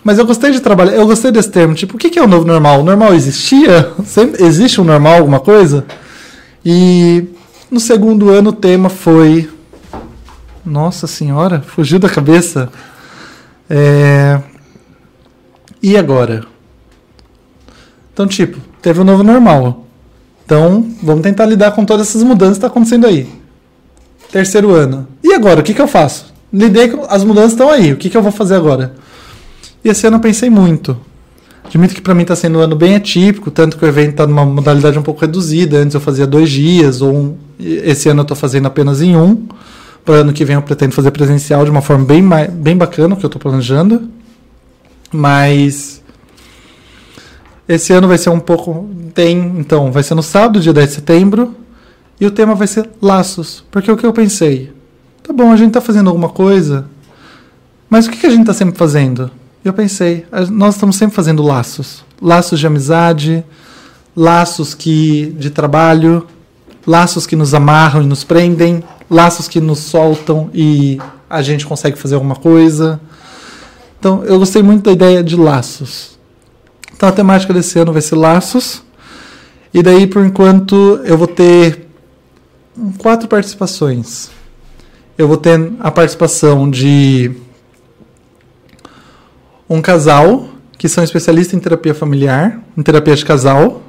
Mas eu gostei de trabalhar, eu gostei desse termo. Tipo, o que que é o novo normal? O normal existia? [laughs] Sempre, existe um normal, alguma coisa? E no segundo ano o tema foi. Nossa senhora, fugiu da cabeça. É... E agora? Então, tipo, teve o novo normal. Então, vamos tentar lidar com todas essas mudanças que estão acontecendo aí. Terceiro ano. E agora? O que, que eu faço? Lidei com. As mudanças estão aí. O que, que eu vou fazer agora? E esse ano eu pensei muito. Admito que para mim está sendo um ano bem atípico, tanto que o evento está numa modalidade um pouco reduzida. Antes eu fazia dois dias, ou um, esse ano eu estou fazendo apenas em um. Para ano que vem eu pretendo fazer presencial de uma forma bem, bem bacana, que eu estou planejando. Mas esse ano vai ser um pouco. Tem, então, vai ser no sábado, dia 10 de setembro, e o tema vai ser laços. Porque o que eu pensei? Tá bom, a gente está fazendo alguma coisa, mas o que, a gente está sempre fazendo? Eu pensei, nós estamos sempre fazendo laços. Laços de amizade, laços que de trabalho, laços que nos amarram e nos prendem, laços que nos soltam e a gente consegue fazer alguma coisa. Então, eu gostei muito da ideia de laços. Então, a temática desse ano vai ser laços. E daí, por enquanto, eu vou ter quatro participações. Eu vou ter a participação de um casal que são especialistas em terapia familiar, em terapia de casal.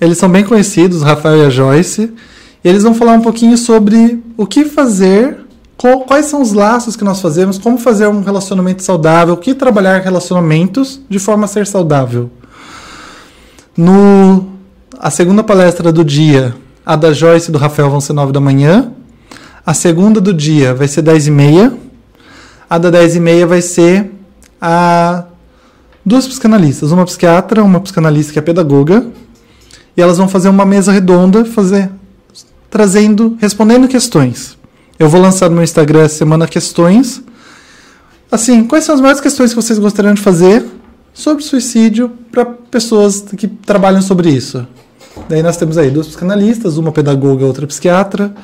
Eles são bem conhecidos, Rafael e a Joyce. E eles vão falar um pouquinho sobre o que fazer, quais são os laços que nós fazemos, como fazer um relacionamento saudável, o que trabalhar relacionamentos de forma a ser saudável. No a segunda palestra do dia, a da Joyce e do Rafael vão ser 9 da manhã. A segunda do dia vai ser 10 e meia. A da 10 e meia vai ser a duas psicanalistas, uma psiquiatra, uma psicanalista que é pedagoga, e elas vão fazer uma mesa redonda, fazer trazendo, respondendo questões. Eu vou lançar no meu Instagram essa semana questões. Assim, quais são as maiores questões que vocês gostariam de fazer sobre suicídio para pessoas que trabalham sobre isso? Daí nós temos aí duas psicanalistas, uma pedagoga, outra psiquiatra,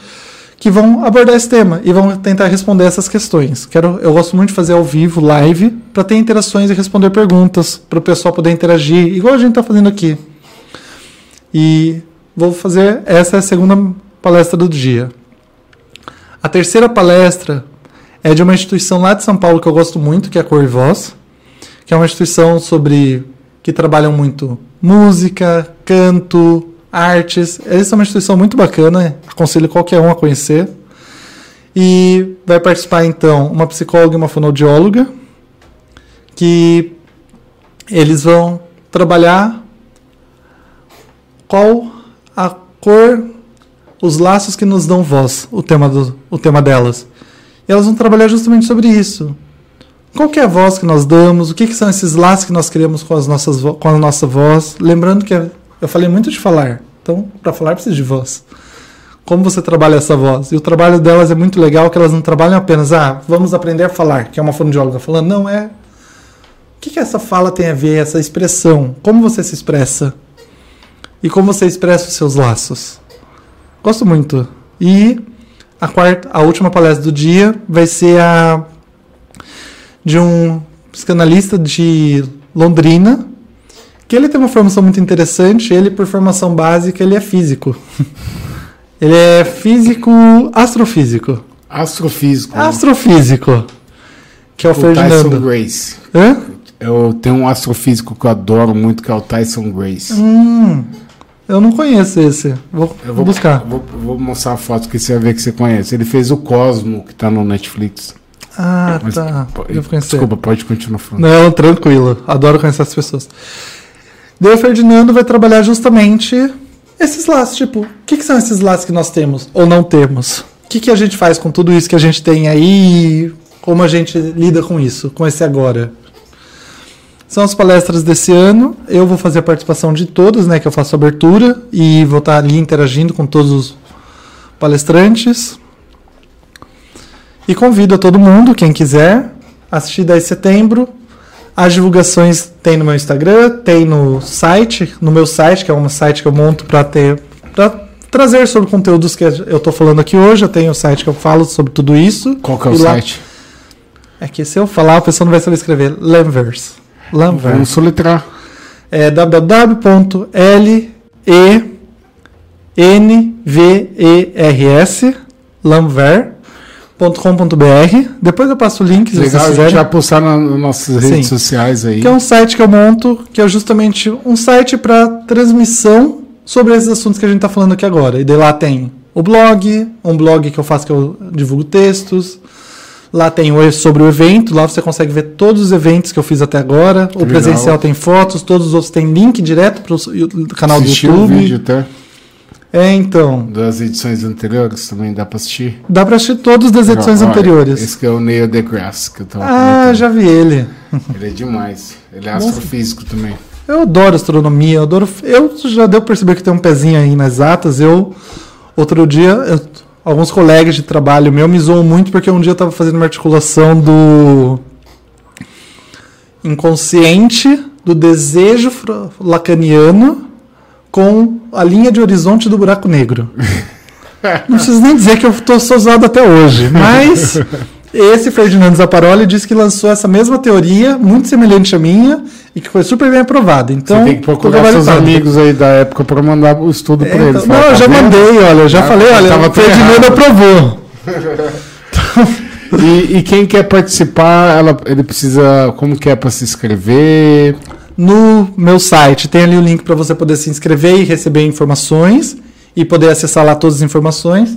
que vão abordar esse tema e vão tentar responder essas questões. Quero, eu gosto muito de fazer ao vivo, live, para ter interações e responder perguntas, para o pessoal poder interagir, igual a gente está fazendo aqui. E vou fazer essa é a segunda palestra do dia. A terceira palestra é de uma instituição lá de São Paulo que eu gosto muito, que é a Cor e Voz, que é uma instituição sobre que trabalham muito música, canto, artes. Eles são uma instituição muito bacana, aconselho qualquer um a conhecer. E vai participar então uma psicóloga e uma fonoaudióloga, que eles vão trabalhar qual a cor, os laços que nos dão voz, o tema, do, o tema delas. E elas vão trabalhar justamente sobre isso. Qual é a voz que nós damos? O que, que são esses laços que nós criamos com, as nossas com a nossa voz? Lembrando que eu falei muito de falar. Então, para falar, precisa de voz. Como você trabalha essa voz? E o trabalho delas é muito legal, que elas não trabalham apenas, ah, vamos aprender a falar, que é uma fonoaudióloga falando. Não, é... O que, que essa fala tem a ver, essa expressão? Como você se expressa? E como você expressa os seus laços? Gosto muito. E a quarta, a última palestra do dia vai ser a de um psicanalista de Londrina, que ele tem uma formação muito interessante. Ele, por formação básica, ele é físico. [laughs] ele é físico astrofísico. Astrofísico. Astrofísico. que é o, O Tyson Ferdinando. Grace. Hã? Eu tenho um astrofísico que eu adoro muito, que é o Tyson Grace. Hum, eu não conheço esse. Vou, Eu vou buscar. Vou, vou mostrar a foto que você vai ver que você conhece. Ele fez o Cosmo, que tá no Netflix. Ah, Mas- tá. conhecer. Desculpa, pode continuar falando. Não, tranquilo. Adoro conhecer as pessoas. Daí o Ferdinando vai trabalhar justamente esses laços. Tipo, o que, que são esses laços que nós temos ou não temos? O que, que a gente faz com tudo isso que a gente tem aí? Como a gente lida com isso, com esse agora? São as palestras desse ano. Eu vou fazer a participação de todas, né? Que eu faço a abertura e vou estar ali interagindo com todos os palestrantes. E convido a todo mundo, quem quiser, assistir 10 de setembro. As divulgações tem no meu Instagram, tem no site, no meu site, que é um site que eu monto para ter para trazer sobre conteúdos que eu estou falando aqui hoje. Eu tenho o site que eu falo sobre tudo isso. Qual que é o E lá- site? É que se eu falar, a pessoa não vai saber escrever. Lamvers. Lamvers. Vamos soletrar. É www.lenvers lamver.com.br. Depois eu passo o link se vocês Legal, quiserem. vai postar na- nas nossas Sim. redes sociais aí. Que é um site que eu monto, que é justamente um site para transmissão sobre esses assuntos que a gente está falando aqui agora. E daí lá tem o blog, um blog que eu faço que eu divulgo textos. Lá tem o sobre o evento, lá você consegue ver todos os eventos que eu fiz até agora. O legal. presencial tem fotos, todos os outros têm link direto para o canal do Assistir o YouTube. vídeo até É, então. das edições anteriores também dá pra assistir. Dá para assistir todos das edições ó, anteriores. Esse que é o Neil deGrasse que eu tava Ah, comentando. já vi ele. Ele é demais. Ele é Nossa. astrofísico também. Eu adoro astronomia, eu adoro. Eu já deu pra perceber que tem um pezinho aí nas atas. Eu, outro dia, eu- alguns colegas de trabalho meu me zoam muito porque um dia eu tava fazendo uma articulação do inconsciente, do desejo lacaniano com a linha de horizonte do buraco negro. Não preciso nem dizer que eu tô sou zoado até hoje, mas esse Ferdinando Zapparoli disse que lançou essa mesma teoria, muito semelhante à minha, e que foi super bem aprovada. Então, Você tem que procurar seus amigos aí da época pra mandar o estudo É, pra eles. então- não, eu tá já vendo? mandei, olha, eu já Ah, falei, olha, Ferdinando errado. aprovou. [laughs] E, e quem quer participar, ela, ele precisa. Como que é pra se inscrever? No meu site tem ali o link para você poder se inscrever e receber informações e poder acessar lá todas as informações.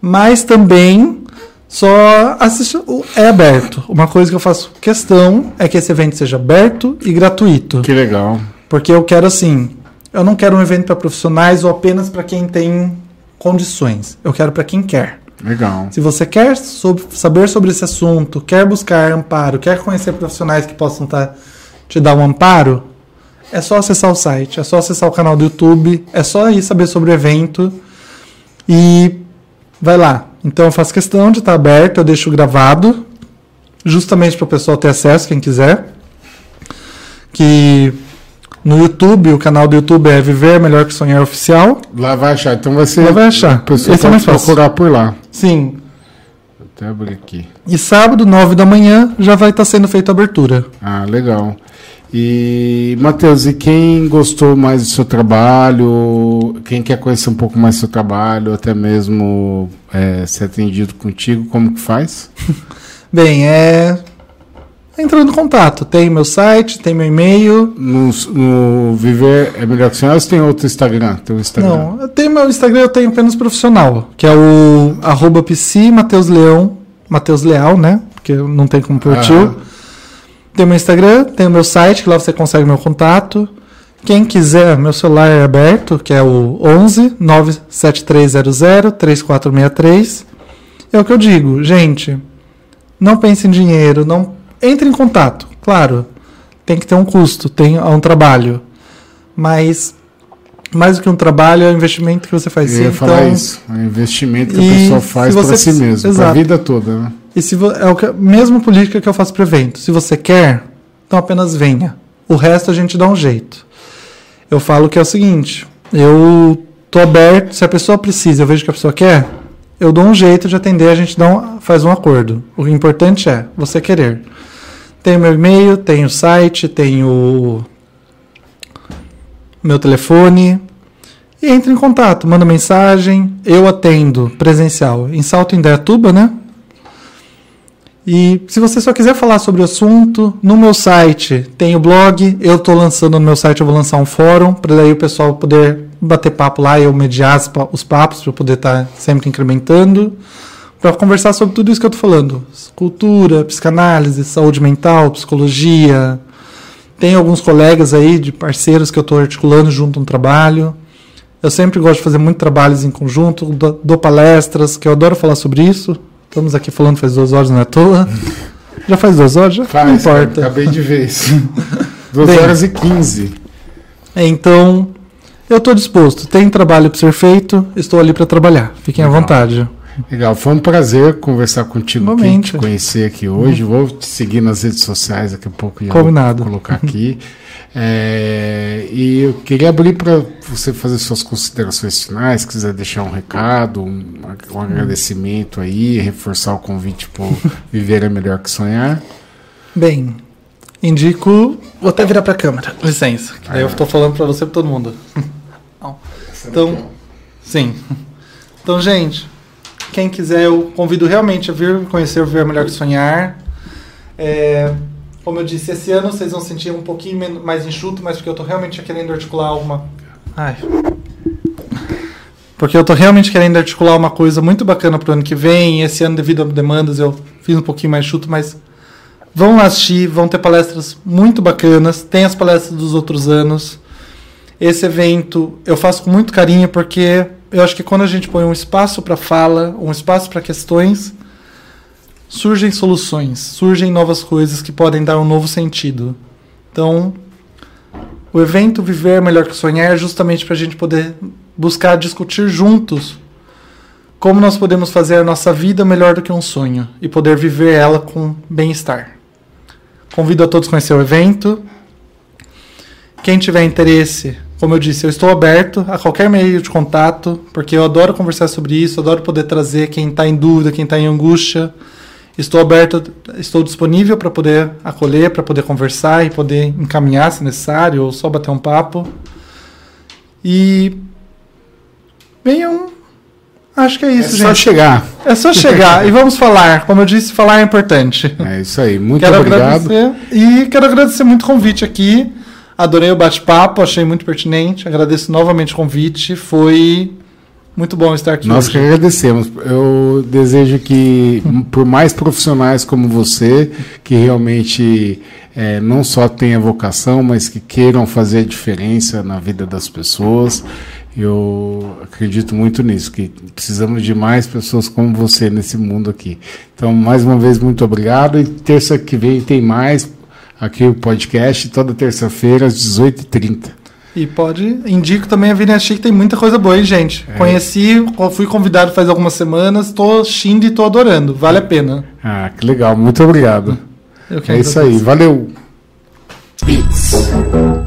Mas também só assistir, é aberto. Uma coisa que eu faço questão é que esse evento seja aberto e gratuito. Que legal. Porque eu quero assim, eu não quero um evento para profissionais ou apenas para quem tem condições. Eu quero para quem quer. Legal. Se você quer sob- saber sobre esse assunto, quer buscar amparo, quer conhecer profissionais que possam tá, te dar um amparo, é só acessar o site, é só acessar o canal do YouTube, é só ir saber sobre o evento e vai lá. Então eu faço questão de estar aberto, eu deixo gravado, justamente para o pessoal ter acesso, quem quiser. Que no YouTube, o canal do YouTube é Viver Melhor que Sonhar Oficial. Lá vai achar. Então vai ser. Lá vai achar. Pessoa Esse é mais fácil. procurar por lá. Sim, Vou até abrir aqui. E sábado, 9 da manhã, já vai estar sendo feita a abertura. Ah, legal. E, Matheus, e quem gostou mais do seu trabalho, quem quer conhecer um pouco mais do seu trabalho, até mesmo é, ser atendido contigo, como que faz? [laughs] Bem, é. Entrando em contato. Tem meu site, tem meu e-mail. No, no Viver é melhor que senhor, ou você tem outro Instagram? Tem um Instagram? Não, eu tenho meu Instagram, eu tenho apenas profissional, que é o arroba psi Mateus Leão, Mateus Leal, né? Porque não tem como pôr Aham. tio. Tem meu Instagram, tem o meu site, que lá você consegue meu contato. Quem quiser, meu celular é aberto, que é o 11 97300 3463. É o que eu digo, gente. Não pense em dinheiro, não entre em contato. Claro, tem que ter um custo, tem é um trabalho. Mas mais do que um trabalho é um investimento que você faz. Eu ia Então, falar isso. É um investimento que a pessoa faz para si mesmo, para a vida toda. Né? E se é o que, mesma política que eu faço para evento. Se você quer, então apenas venha. O resto a gente dá um jeito. Eu falo que é o seguinte: eu tô aberto. Se a pessoa precisa, eu vejo que a pessoa quer, eu dou um jeito de atender. A gente um- faz um acordo. O importante é você querer. Tem meu e-mail, tem o site, tem o meu telefone. E entre em contato, manda mensagem. Eu atendo presencial em Salto Indaiatuba, né? E se você só quiser falar sobre o assunto, no meu site tem o blog, eu estou lançando no meu site, eu vou lançar um fórum, para daí o pessoal poder bater papo lá, eu mediar os papos, para poder estar tá sempre incrementando, para conversar sobre tudo isso que eu estou falando. Cultura, psicanálise, saúde mental, psicologia. Tem alguns colegas aí de parceiros que eu estou articulando junto no trabalho. Eu sempre gosto de fazer muitos trabalhos em conjunto, dou palestras, que eu adoro falar sobre isso. Estamos aqui falando faz duas horas, não é à toa. [laughs] Já faz duas horas? Já faz, não importa. Cara, acabei de ver isso. [laughs] duas Bem, horas e quinze. Então, eu estou disposto. Tem trabalho para ser feito, estou ali para trabalhar. Fiquem Legal. à vontade. Legal, foi um prazer conversar contigo aqui, te conhecer aqui hoje. Vou te seguir nas redes sociais daqui a pouco. Combinado. Vou colocar aqui. É, e eu queria abrir para você fazer suas considerações finais, quiser deixar um recado, um, um agradecimento aí, reforçar o convite para Viver é Melhor que Sonhar. Bem, indico. Vou até virar para a câmera, licença. Ah, aí eu estou falando para você e para todo mundo. então, sim. Então, gente, quem quiser, eu convido realmente a vir conhecer o Viver é Melhor que Sonhar. É, como eu disse, esse ano vocês vão sentir um pouquinho mais enxuto, mas porque eu estou realmente querendo articular uma. Ai. Porque eu estou realmente querendo articular uma coisa muito bacana para o ano que vem. Esse ano, devido a demandas, eu fiz um pouquinho mais enxuto, mas vão lá assistir, vão ter palestras muito bacanas. Tem as palestras dos outros anos. Esse evento eu faço com muito carinho porque eu acho que quando a gente põe um espaço para fala, um espaço para questões, surgem soluções, surgem novas coisas que podem dar um novo sentido. Então, o evento Viver Melhor que Sonhar é justamente para a gente poder buscar discutir juntos como nós podemos fazer a nossa vida melhor do que um sonho e poder viver ela com bem-estar. Convido a todos a conhecer o evento. Quem tiver interesse, como eu disse, eu estou aberto a qualquer meio de contato, porque eu adoro conversar sobre isso, adoro poder trazer quem está em dúvida, quem está em angústia Estou aberto, estou disponível para poder acolher, para poder conversar e poder encaminhar se necessário, ou só bater um papo. E venham. Acho que é isso, é gente. É só chegar. É só chegar. e vamos falar. Como eu disse, falar é importante. É isso aí. Muito quero obrigado. Agradecer, e quero agradecer muito o convite aqui. Adorei o bate-papo, achei muito pertinente. Agradeço novamente o convite. Foi muito bom estar aqui. Nós hoje. que agradecemos. Eu desejo que, por mais profissionais como você, que realmente é, não só tenha vocação, mas que queiram fazer a diferença na vida das pessoas, eu acredito muito nisso, que precisamos de mais pessoas como você nesse mundo aqui. Então, mais uma vez, muito obrigado. E terça que vem tem mais aqui o podcast, toda terça-feira, às 18h30. E pode. Indico também a Avenida Chique, tem muita coisa boa, hein, gente? É. Conheci, fui convidado faz algumas semanas, tô chindo e tô adorando. Vale a pena. Ah, que legal. Muito obrigado. é isso aí. Valeu. Beats.